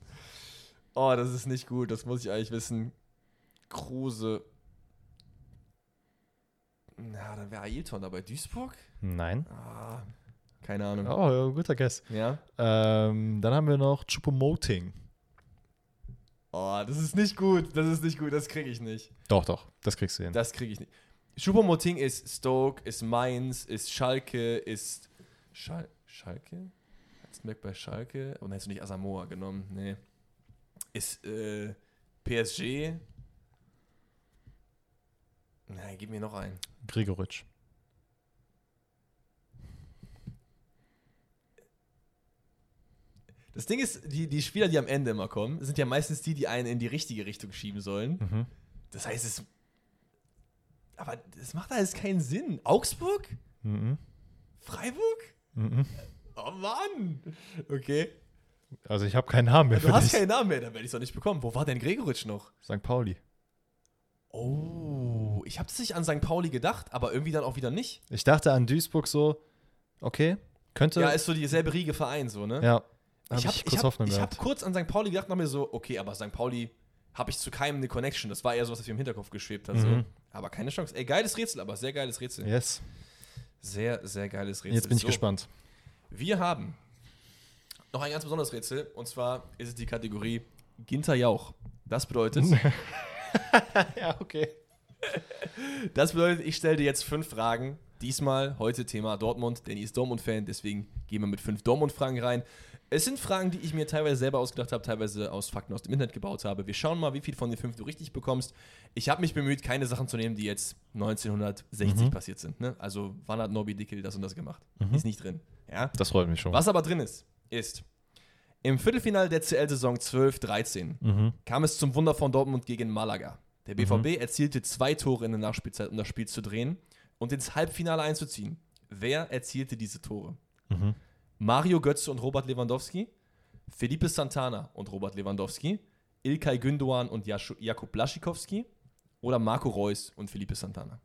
Oh, das ist nicht gut. Das muss ich eigentlich wissen. Kruse. Na, dann wäre Ailton da bei Duisburg? Nein. Ah, keine Ahnung. Oh, guter Guess. Ja? Ähm, dann haben wir noch Chupomoting. Oh, das ist nicht gut. Das ist nicht gut. Das kriege ich nicht. Doch, doch, das kriegst du hin. Das kriege ich nicht. Choupo-Moting ist Stoke, ist Mainz, ist Schalke, ist. Schal Schalke? Halstenberg bei Schalke? Und hättest du nicht Asamoah genommen? Nee. Ist äh, PSG? Nein, gib mir noch einen. Gregoritsch. Das Ding ist, die, die Spieler, die am Ende immer kommen, sind ja meistens die, die einen in die richtige Richtung schieben sollen. Mhm. Das heißt, es. Aber das macht alles keinen Sinn. Augsburg? Mhm. Freiburg? Mhm. Oh Mann! Okay. Also ich habe keinen Namen mehr Du für hast dich. keinen Namen mehr, dann werde ich es doch nicht bekommen. Wo war denn Gregoritsch noch? St. Pauli. Oh, ich habe es nicht an St. Pauli gedacht, aber irgendwie dann auch wieder nicht. Ich dachte an Duisburg so, okay, könnte. Ja, ist so dieselbe Riege Verein, so, ne? ja hab ich ich, habe kurz hab, ich hab kurz an St. Pauli gedacht und hab mir so, okay, aber St. Pauli habe ich zu keinem eine Connection. Das war eher so, was mir im Hinterkopf geschwebt hat. So. Mhm. Aber keine Chance. Ey, geiles Rätsel, aber sehr geiles Rätsel. Yes. Sehr, sehr geiles Rätsel. Jetzt bin ich So, gespannt. Wir haben noch ein ganz besonderes Rätsel und zwar ist es die Kategorie Ginter Jauch. Das bedeutet, ja, okay. Das bedeutet, ich stelle dir jetzt fünf Fragen. Diesmal heute Thema Dortmund. Danny ist Dortmund-Fan, deswegen gehen wir mit fünf Dortmund-Fragen rein. Es sind Fragen, die ich mir teilweise selber ausgedacht habe, teilweise aus Fakten aus dem Internet gebaut habe. Wir schauen mal, wie viel von den fünf du richtig bekommst. Ich habe mich bemüht, keine Sachen zu nehmen, die jetzt 1960 Mhm. passiert sind. Ne? Also, wann hat Norby Dickel das und das gemacht? Ist nicht drin. Ja? Das freut mich schon. Was aber drin ist, ist im Viertelfinale der CL-Saison 12-13 Mhm. kam es zum Wunder von Dortmund gegen Malaga. Der BVB erzielte zwei Tore in der Nachspielzeit, um das Spiel zu drehen und ins Halbfinale einzuziehen. Wer erzielte diese Tore? Mhm. Mario Götze und Robert Lewandowski, Felipe Santana und Robert Lewandowski, Ilkay Gündoğan und Jakub Blaschikowski oder Marco Reus und Felipe Santana?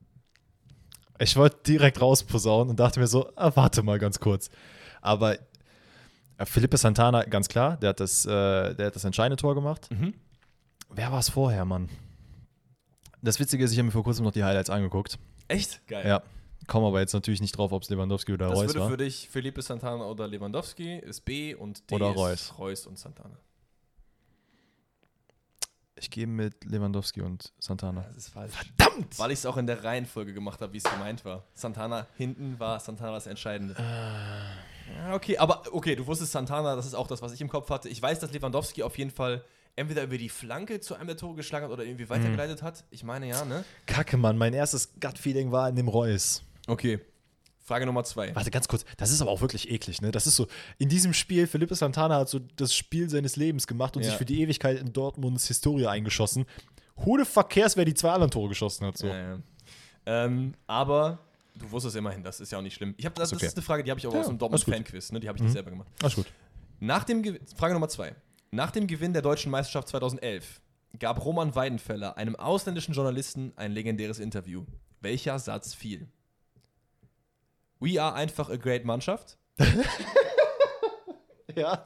Ich wollte direkt rausposaunen und dachte mir so, ah, warte mal ganz kurz. Aber Äh, Felipe Santana, ganz klar, der hat das, äh, der hat das entscheidende Tor gemacht. Mhm. Wer war es vorher, Mann? Das Witzige ist, ich habe mir vor kurzem noch die Highlights angeguckt. Echt? Geil. Ja. Komme aber jetzt natürlich nicht drauf, ob es Lewandowski oder Das Reus würde war. für dich Felipe Santana oder Lewandowski, ist B und D Oder ist Reus. Reus und Santana. Ich gehe mit Lewandowski und Santana. Das ist falsch. Verdammt! Weil ich es auch in der Reihenfolge gemacht habe, wie es gemeint war. Santana hinten war Santana das Entscheidende. Ja, okay, aber okay, du wusstest Santana, das ist auch das, was ich im Kopf hatte. Ich weiß, dass Lewandowski auf jeden Fall entweder über die Flanke zu einem der Tore geschlagen hat oder irgendwie weitergeleitet hat. Ich meine ja, ne? Kacke, Mann. Mein erstes Gut-Feeling war in dem Reus. Okay. Frage Nummer zwei. Warte, ganz kurz. Das ist aber auch wirklich eklig, ne? Das ist so, in diesem Spiel, Felipe Santana hat so das Spiel seines Lebens gemacht und Ja. sich für die Ewigkeit in Dortmunds Historie eingeschossen. Fuck cares, wer die zwei anderen Tore geschossen hat, so. Ja, ja. Ähm, aber du wusstest immerhin, das ist ja auch nicht schlimm. Ich hab, das, okay. das ist eine Frage, die habe ich auch aus dem alles Dortmund gut. Fan-Quiz, ne? Die habe ich nicht selber gemacht. Alles gut. Nach dem Ge Frage Nummer zwei. Nach dem Gewinn der deutschen Meisterschaft 2011 gab Roman Weidenfeller einem ausländischen Journalisten ein legendäres Interview. Welcher Satz fiel? We are einfach a great Mannschaft. Ja.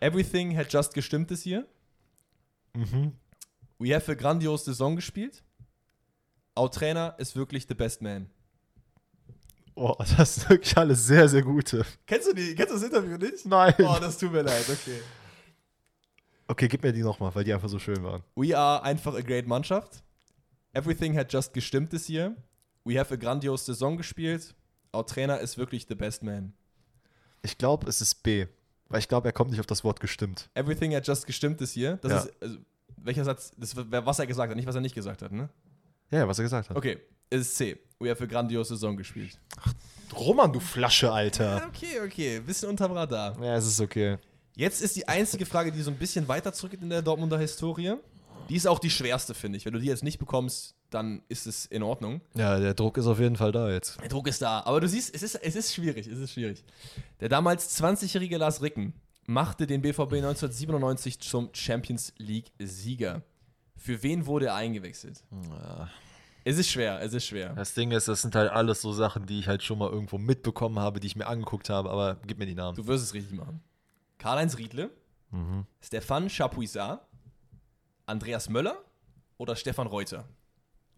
Everything had just gestimmt this year. Mhm. We have a grandiose Saison gespielt. Our Trainer ist wirklich the best man. Oh, das sind wirklich alles sehr, sehr gute. Kennst du, die, kennst du das Interview nicht? Nein. Oh, das tut mir leid, okay. Okay, gib mir die nochmal, weil die einfach so schön waren. We are einfach a great Mannschaft. Everything had just gestimmt this year. We have a grandiose Saison gespielt. Our Trainer ist wirklich the best man. Ich glaube, es ist B. Weil ich glaube, er kommt nicht auf das Wort gestimmt. Everything had just gestimmt this year. Das Ja. ist, also, welcher Satz, das wäre, was er gesagt hat, nicht was er nicht gesagt hat, ne? Ja, ja, was er gesagt hat. Okay, es ist C. We have a grandiose Saison gespielt. Roman, du Flasche, Alter. Okay, okay, bisschen unterm Radar. Ja, es ist okay. Jetzt ist die einzige Frage, die so ein bisschen weiter zurückgeht in der Dortmunder Historie. Die ist auch die schwerste, finde ich. Wenn du die jetzt nicht bekommst, dann ist es in Ordnung. Ja, der Druck ist auf jeden Fall da jetzt. Der Druck ist da. Aber du siehst, es ist, es ist schwierig. Es ist schwierig. Der damals 20-jährige Lars Ricken machte den BVB 1997 zum Champions League-Sieger. Für wen wurde er eingewechselt? Es ist schwer, es ist schwer. Das Ding ist, das sind halt alles so Sachen, die ich halt schon mal irgendwo mitbekommen habe, die ich mir angeguckt habe, aber gib mir die Namen. Du wirst es richtig machen. Karl-Heinz Riedle, Mhm. Stefan Chapuisat, Andreas Möller oder Stefan Reuter?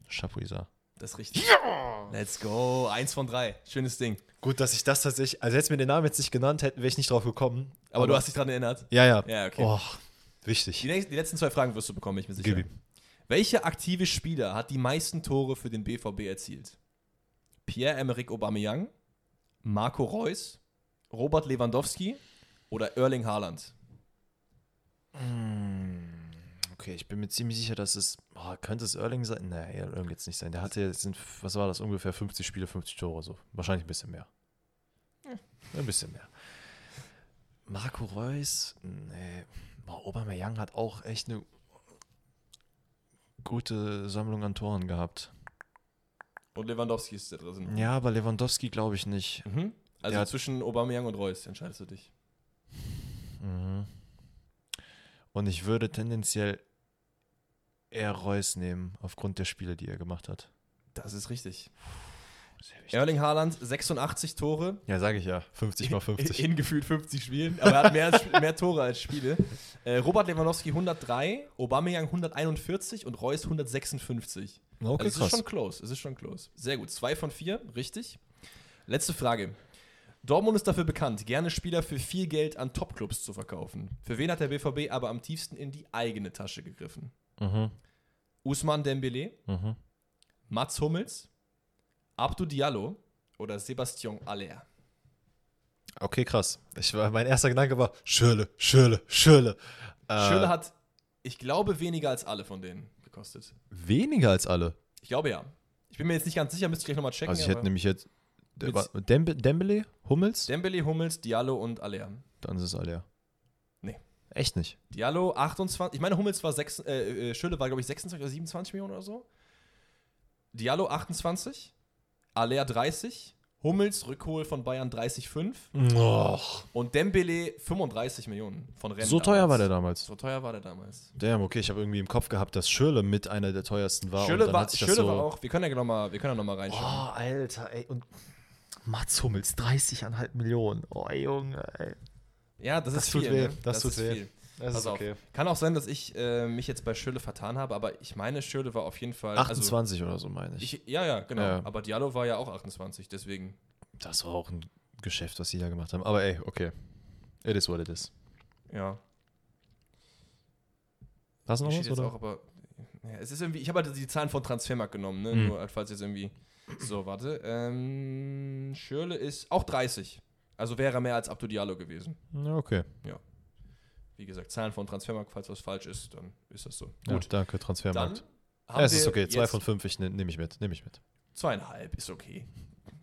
Chapuisat. Das ist richtig. Let's go. Eins von drei. Schönes Ding. Gut, dass ich das tatsächlich, also hättest mir den Namen jetzt nicht genannt, hätten wäre ich nicht drauf gekommen. Aber, du hast dich daran erinnert. Ja, ja. Ja, okay. Oh, Die, wichtig. nächsten, die letzten zwei Fragen wirst du bekommen, bin ich mir sicher. Gib ihm. Welcher aktive Spieler hat die meisten Tore für den BVB erzielt? Pierre-Emerick Aubameyang, Marco Reus, Robert Lewandowski oder Erling Haaland? Okay, ich bin mir ziemlich sicher, dass es, oh, könnte es Erling sein? Nee, Erling jetzt nicht sein. Der hatte jetzt, sind, was war das, ungefähr 50 Spiele, 50 Tore, so. Wahrscheinlich ein bisschen mehr. Ein bisschen mehr. Marco Reus, nee. Boah, Aubameyang hat auch echt eine gute Sammlung an Toren gehabt. Und Lewandowski ist da drin. Ja, aber Lewandowski glaube ich nicht. Mhm. Also Der zwischen Aubameyang und Reus entscheidest du dich. Mhm. Und ich würde tendenziell eher Reus nehmen, aufgrund der Spiele, die er gemacht hat. Das ist richtig. Erling Haaland 86 Tore Ja, sage ich ja. 50 mal 50. in gefühlt 50 Spielen, aber er hat mehr, als, mehr Tore als Spiele. Äh, Robert Lewandowski 103, Aubameyang 141 und Reus 156. Okay, also es ist krass. schon close, es ist schon close. Sehr gut, zwei von vier, richtig. Letzte Frage. Dortmund ist dafür bekannt, gerne Spieler für viel Geld an Topclubs zu verkaufen. Für wen hat der BVB aber am tiefsten in die eigene Tasche gegriffen? Mhm. Usman Dembele, Mhm. Mats Hummels, Abdou Diallo oder Sebastian Aller? Okay, krass. Ich mein erster Gedanke war Schürle, Schürle, Schürle. Äh, Schürrle hat, ich glaube, weniger als alle von denen gekostet. weniger als alle. Ich glaube ja. Ich bin mir jetzt nicht ganz sicher, müsste ich gleich nochmal checken. Also ich hätte nämlich jetzt Dembele, Hummels, Dembele, Hummels, Diallo und Aller. dann ist es Aller. Echt nicht. Diallo 28, ich meine Hummels war 6, äh, äh, Schülle war glaube ich 26 oder 27 Millionen oder so. Diallo 28, Aller 30, Hummels Rückhol von Bayern 30,5 Och. und Dembele 35 Millionen von Rennen. So teuer damals. war der damals. So teuer war der damals. Damn, okay, ich habe irgendwie im Kopf gehabt, dass Schürle mit einer der teuersten war. dann war, Schülle so war auch, wir können ja noch mal, wir können ja noch mal reinschauen. Oh, Alter, ey. Und Mats Hummels, 30,5 Millionen. Oh, Junge, ey. Ja, das, Das ist tut viel. weh, Ne? das tut ist weh. viel. Das Pass auf. Kann auch sein, dass ich äh, mich jetzt bei Schürle vertan habe, aber ich meine, Schürle war auf jeden Fall. 28 oder so, meine Also, ich. ich, ja, ja, genau. Ja. Aber Diallo war ja auch 28, deswegen. Das war auch ein Geschäft, was die da gemacht haben. Aber ey, okay. It is what it is. Ja. Du noch was, oder? auch, aber. Ja, es ist irgendwie. Ich habe halt die Zahlen von Transfermarkt genommen, ne? Mhm. Nur halt, falls jetzt irgendwie. So, warte. Ähm, Schürle ist auch 30. Also wäre er mehr als Abdo Diallo gewesen. Ja, okay. Wie gesagt, Zahlen von Transfermarkt, falls was falsch ist, dann ist das so. Gut, Gut. danke, Dann Transfermarkt. haben Ja, es ist okay. Zwei von fünf, ich ne, nehme ich mit. Nehme ich mit. Zweieinhalb ist okay.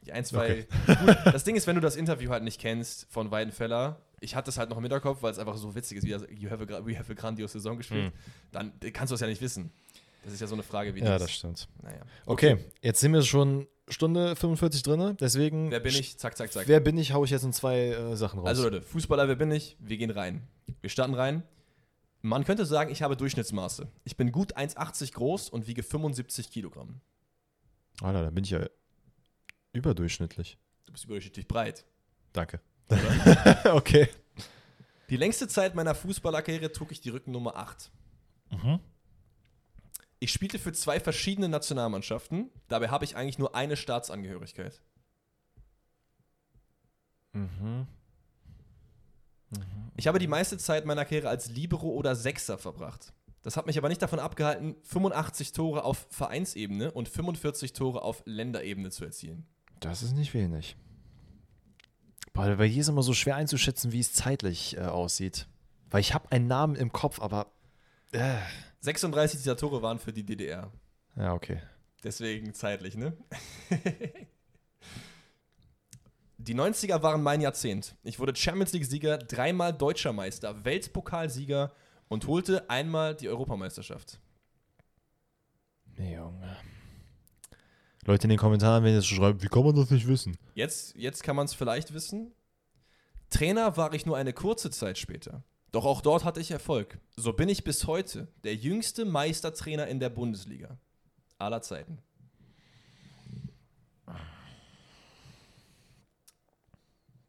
Die ein, zwei. Gut, das Ding ist, wenn du das Interview halt nicht kennst von Weidenfeller, ich hatte es halt noch im Hinterkopf, weil es einfach so witzig ist, wie er, you have a, we have a grandiose Saison gespielt, dann kannst du es ja nicht wissen. Das ist ja so eine Frage wie Hm. Ja, das. das stimmt. Naja. Okay, jetzt sind wir schon Stunde 45 drin, deswegen. Wer bin ich? Zack, zack, zack. Wer bin ich, hau ich jetzt in zwei äh, Sachen raus. Also Leute, Fußballer, wer bin ich? Wir gehen rein. Wir starten rein. Man könnte sagen, ich habe Durchschnittsmaße. Ich bin gut 1,80 groß und wiege 75 Kilogramm. Alter, da bin ich ja überdurchschnittlich. Du bist überdurchschnittlich breit. Danke. Okay. die längste Zeit meiner Fußballerkarriere trug ich die Rückennummer 8. Mhm. Ich spielte für zwei verschiedene Nationalmannschaften. Dabei habe ich eigentlich nur eine Staatsangehörigkeit. Mhm. Ich habe die meiste Zeit meiner Karriere als Libero oder Sechser verbracht. Das hat mich aber nicht davon abgehalten, 85 Tore auf Vereinsebene und 45 Tore auf Länderebene zu erzielen. Das ist nicht wenig. Boah, bei hier ist immer so schwer einzuschätzen, wie es zeitlich äh, aussieht. Weil ich habe einen Namen im Kopf, aber. Äh. 36 dieser Tore waren für die DDR. Ja, okay. Deswegen zeitlich, ne? Die 90er waren mein Jahrzehnt. Ich wurde Champions League-Sieger, dreimal Deutscher Meister, Weltpokalsieger und holte einmal die Europameisterschaft. Nee, Junge. Leute in den Kommentaren, wenn ihr das schreibt, wie kann man das nicht wissen? Jetzt, jetzt kann man es vielleicht wissen. Trainer war ich nur eine kurze Zeit später. Doch auch dort hatte ich Erfolg. So bin ich bis heute der jüngste Meistertrainer in der Bundesliga. Aller Zeiten.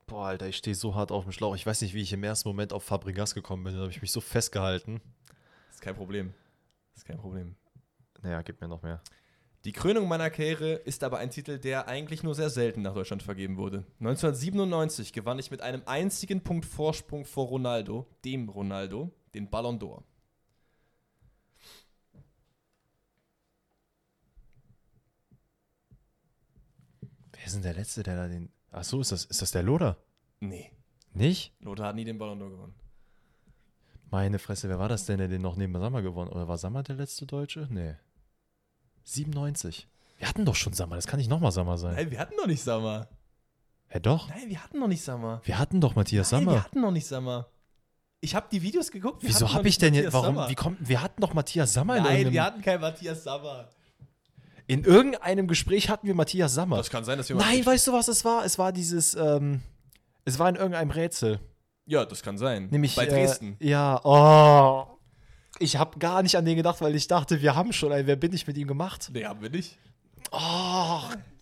Boah, Alter, ich stehe so hart auf dem Schlauch. Ich weiß nicht, wie ich im ersten Moment auf Fabregas gekommen bin. Da habe ich mich so festgehalten. Ist kein Problem. Ist kein Problem. Naja, gib mir noch mehr. Die Krönung meiner Karriere ist aber ein Titel, der eigentlich nur sehr selten nach Deutschland vergeben wurde. 1997 gewann ich mit einem einzigen Punkt Vorsprung vor Ronaldo, dem Ronaldo, den Ballon d'Or. Wer ist denn der Letzte, der da den. Ach so, ist das, ist das der Loder? Nee, Nicht? Lothar hat nie den Ballon d'Or gewonnen. Meine Fresse, wer war das denn, der den noch neben Sammer gewonnen Oder war Sammer der letzte Deutsche? Nee. 97. Wir hatten doch schon Sammer, das kann nicht nochmal Sammer sein. Nein, wir hatten noch nicht Sammer. Hä, doch? Nein, wir hatten noch nicht Sammer. Wir hatten doch Matthias Nein, wir Sammer. hatten noch nicht Sammer. Ich habe die Videos geguckt. wir Wieso habe ich denn jetzt. Warum? Sammer. Wie kommt. Wir hatten doch Matthias Sammer in Nein, wir irgendeinem. hatten keinen Matthias Sammer. In irgendeinem Gespräch hatten wir Matthias Sammer. Das kann sein, dass wir Nein, weißt du, was es war? Es war dieses. Ähm, es war in irgendeinem Rätsel. Ja, das kann sein. Nämlich. Bei Dresden. Äh, ja, oh. Ich habe gar nicht an den gedacht, weil ich dachte, wir haben schon ein Wer bin ich mit ihm gemacht. Nee, haben wir nicht. Oh.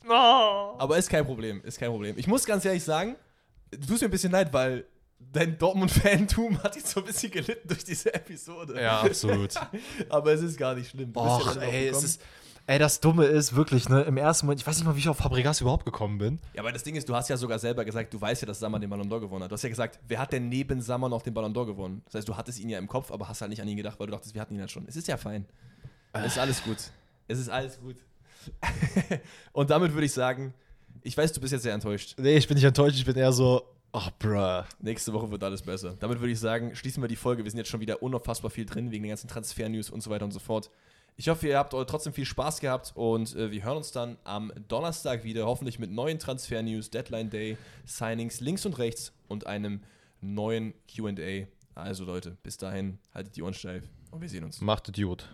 oh. Aber ist kein Problem, ist kein Problem. Ich muss ganz ehrlich sagen, du tust mir ein bisschen leid, weil dein Dortmund-Fantum hat jetzt so ein bisschen gelitten durch diese Episode. Ja, absolut. Aber es ist gar nicht schlimm. Du bist ja Och, drauf ey, es ist. Ey, das Dumme ist wirklich, ne, im ersten Moment, ich weiß nicht mal, wie ich auf Fabregas überhaupt gekommen bin. Ja, aber das Ding ist, du hast ja sogar selber gesagt, du weißt ja, dass Sammer den Ballon d'Or gewonnen hat. Du hast ja gesagt, wer hat denn neben Sammer noch den Ballon d'Or gewonnen? Das heißt, du hattest ihn ja im Kopf, aber hast halt nicht an ihn gedacht, weil du dachtest, wir hatten ihn ja schon. Es ist ja fein. Es ist alles gut. Es ist alles gut. Und damit würde ich sagen, ich weiß, du bist jetzt sehr enttäuscht. Nee, ich bin nicht enttäuscht, ich bin eher so, ach, bruh. Nächste Woche wird alles besser. Damit würde ich sagen, schließen wir die Folge. Wir sind jetzt schon wieder unfassbar viel drin, wegen den ganzen Transfer-News und so weiter und so fort. Ich hoffe, ihr habt trotzdem viel Spaß gehabt und äh, wir hören uns dann am Donnerstag wieder, hoffentlich mit neuen Transfer-News, Deadline Day, Signings links und rechts und einem neuen QA. Also Leute, bis dahin, haltet die Ohren steif und wir sehen uns. Macht Idiot.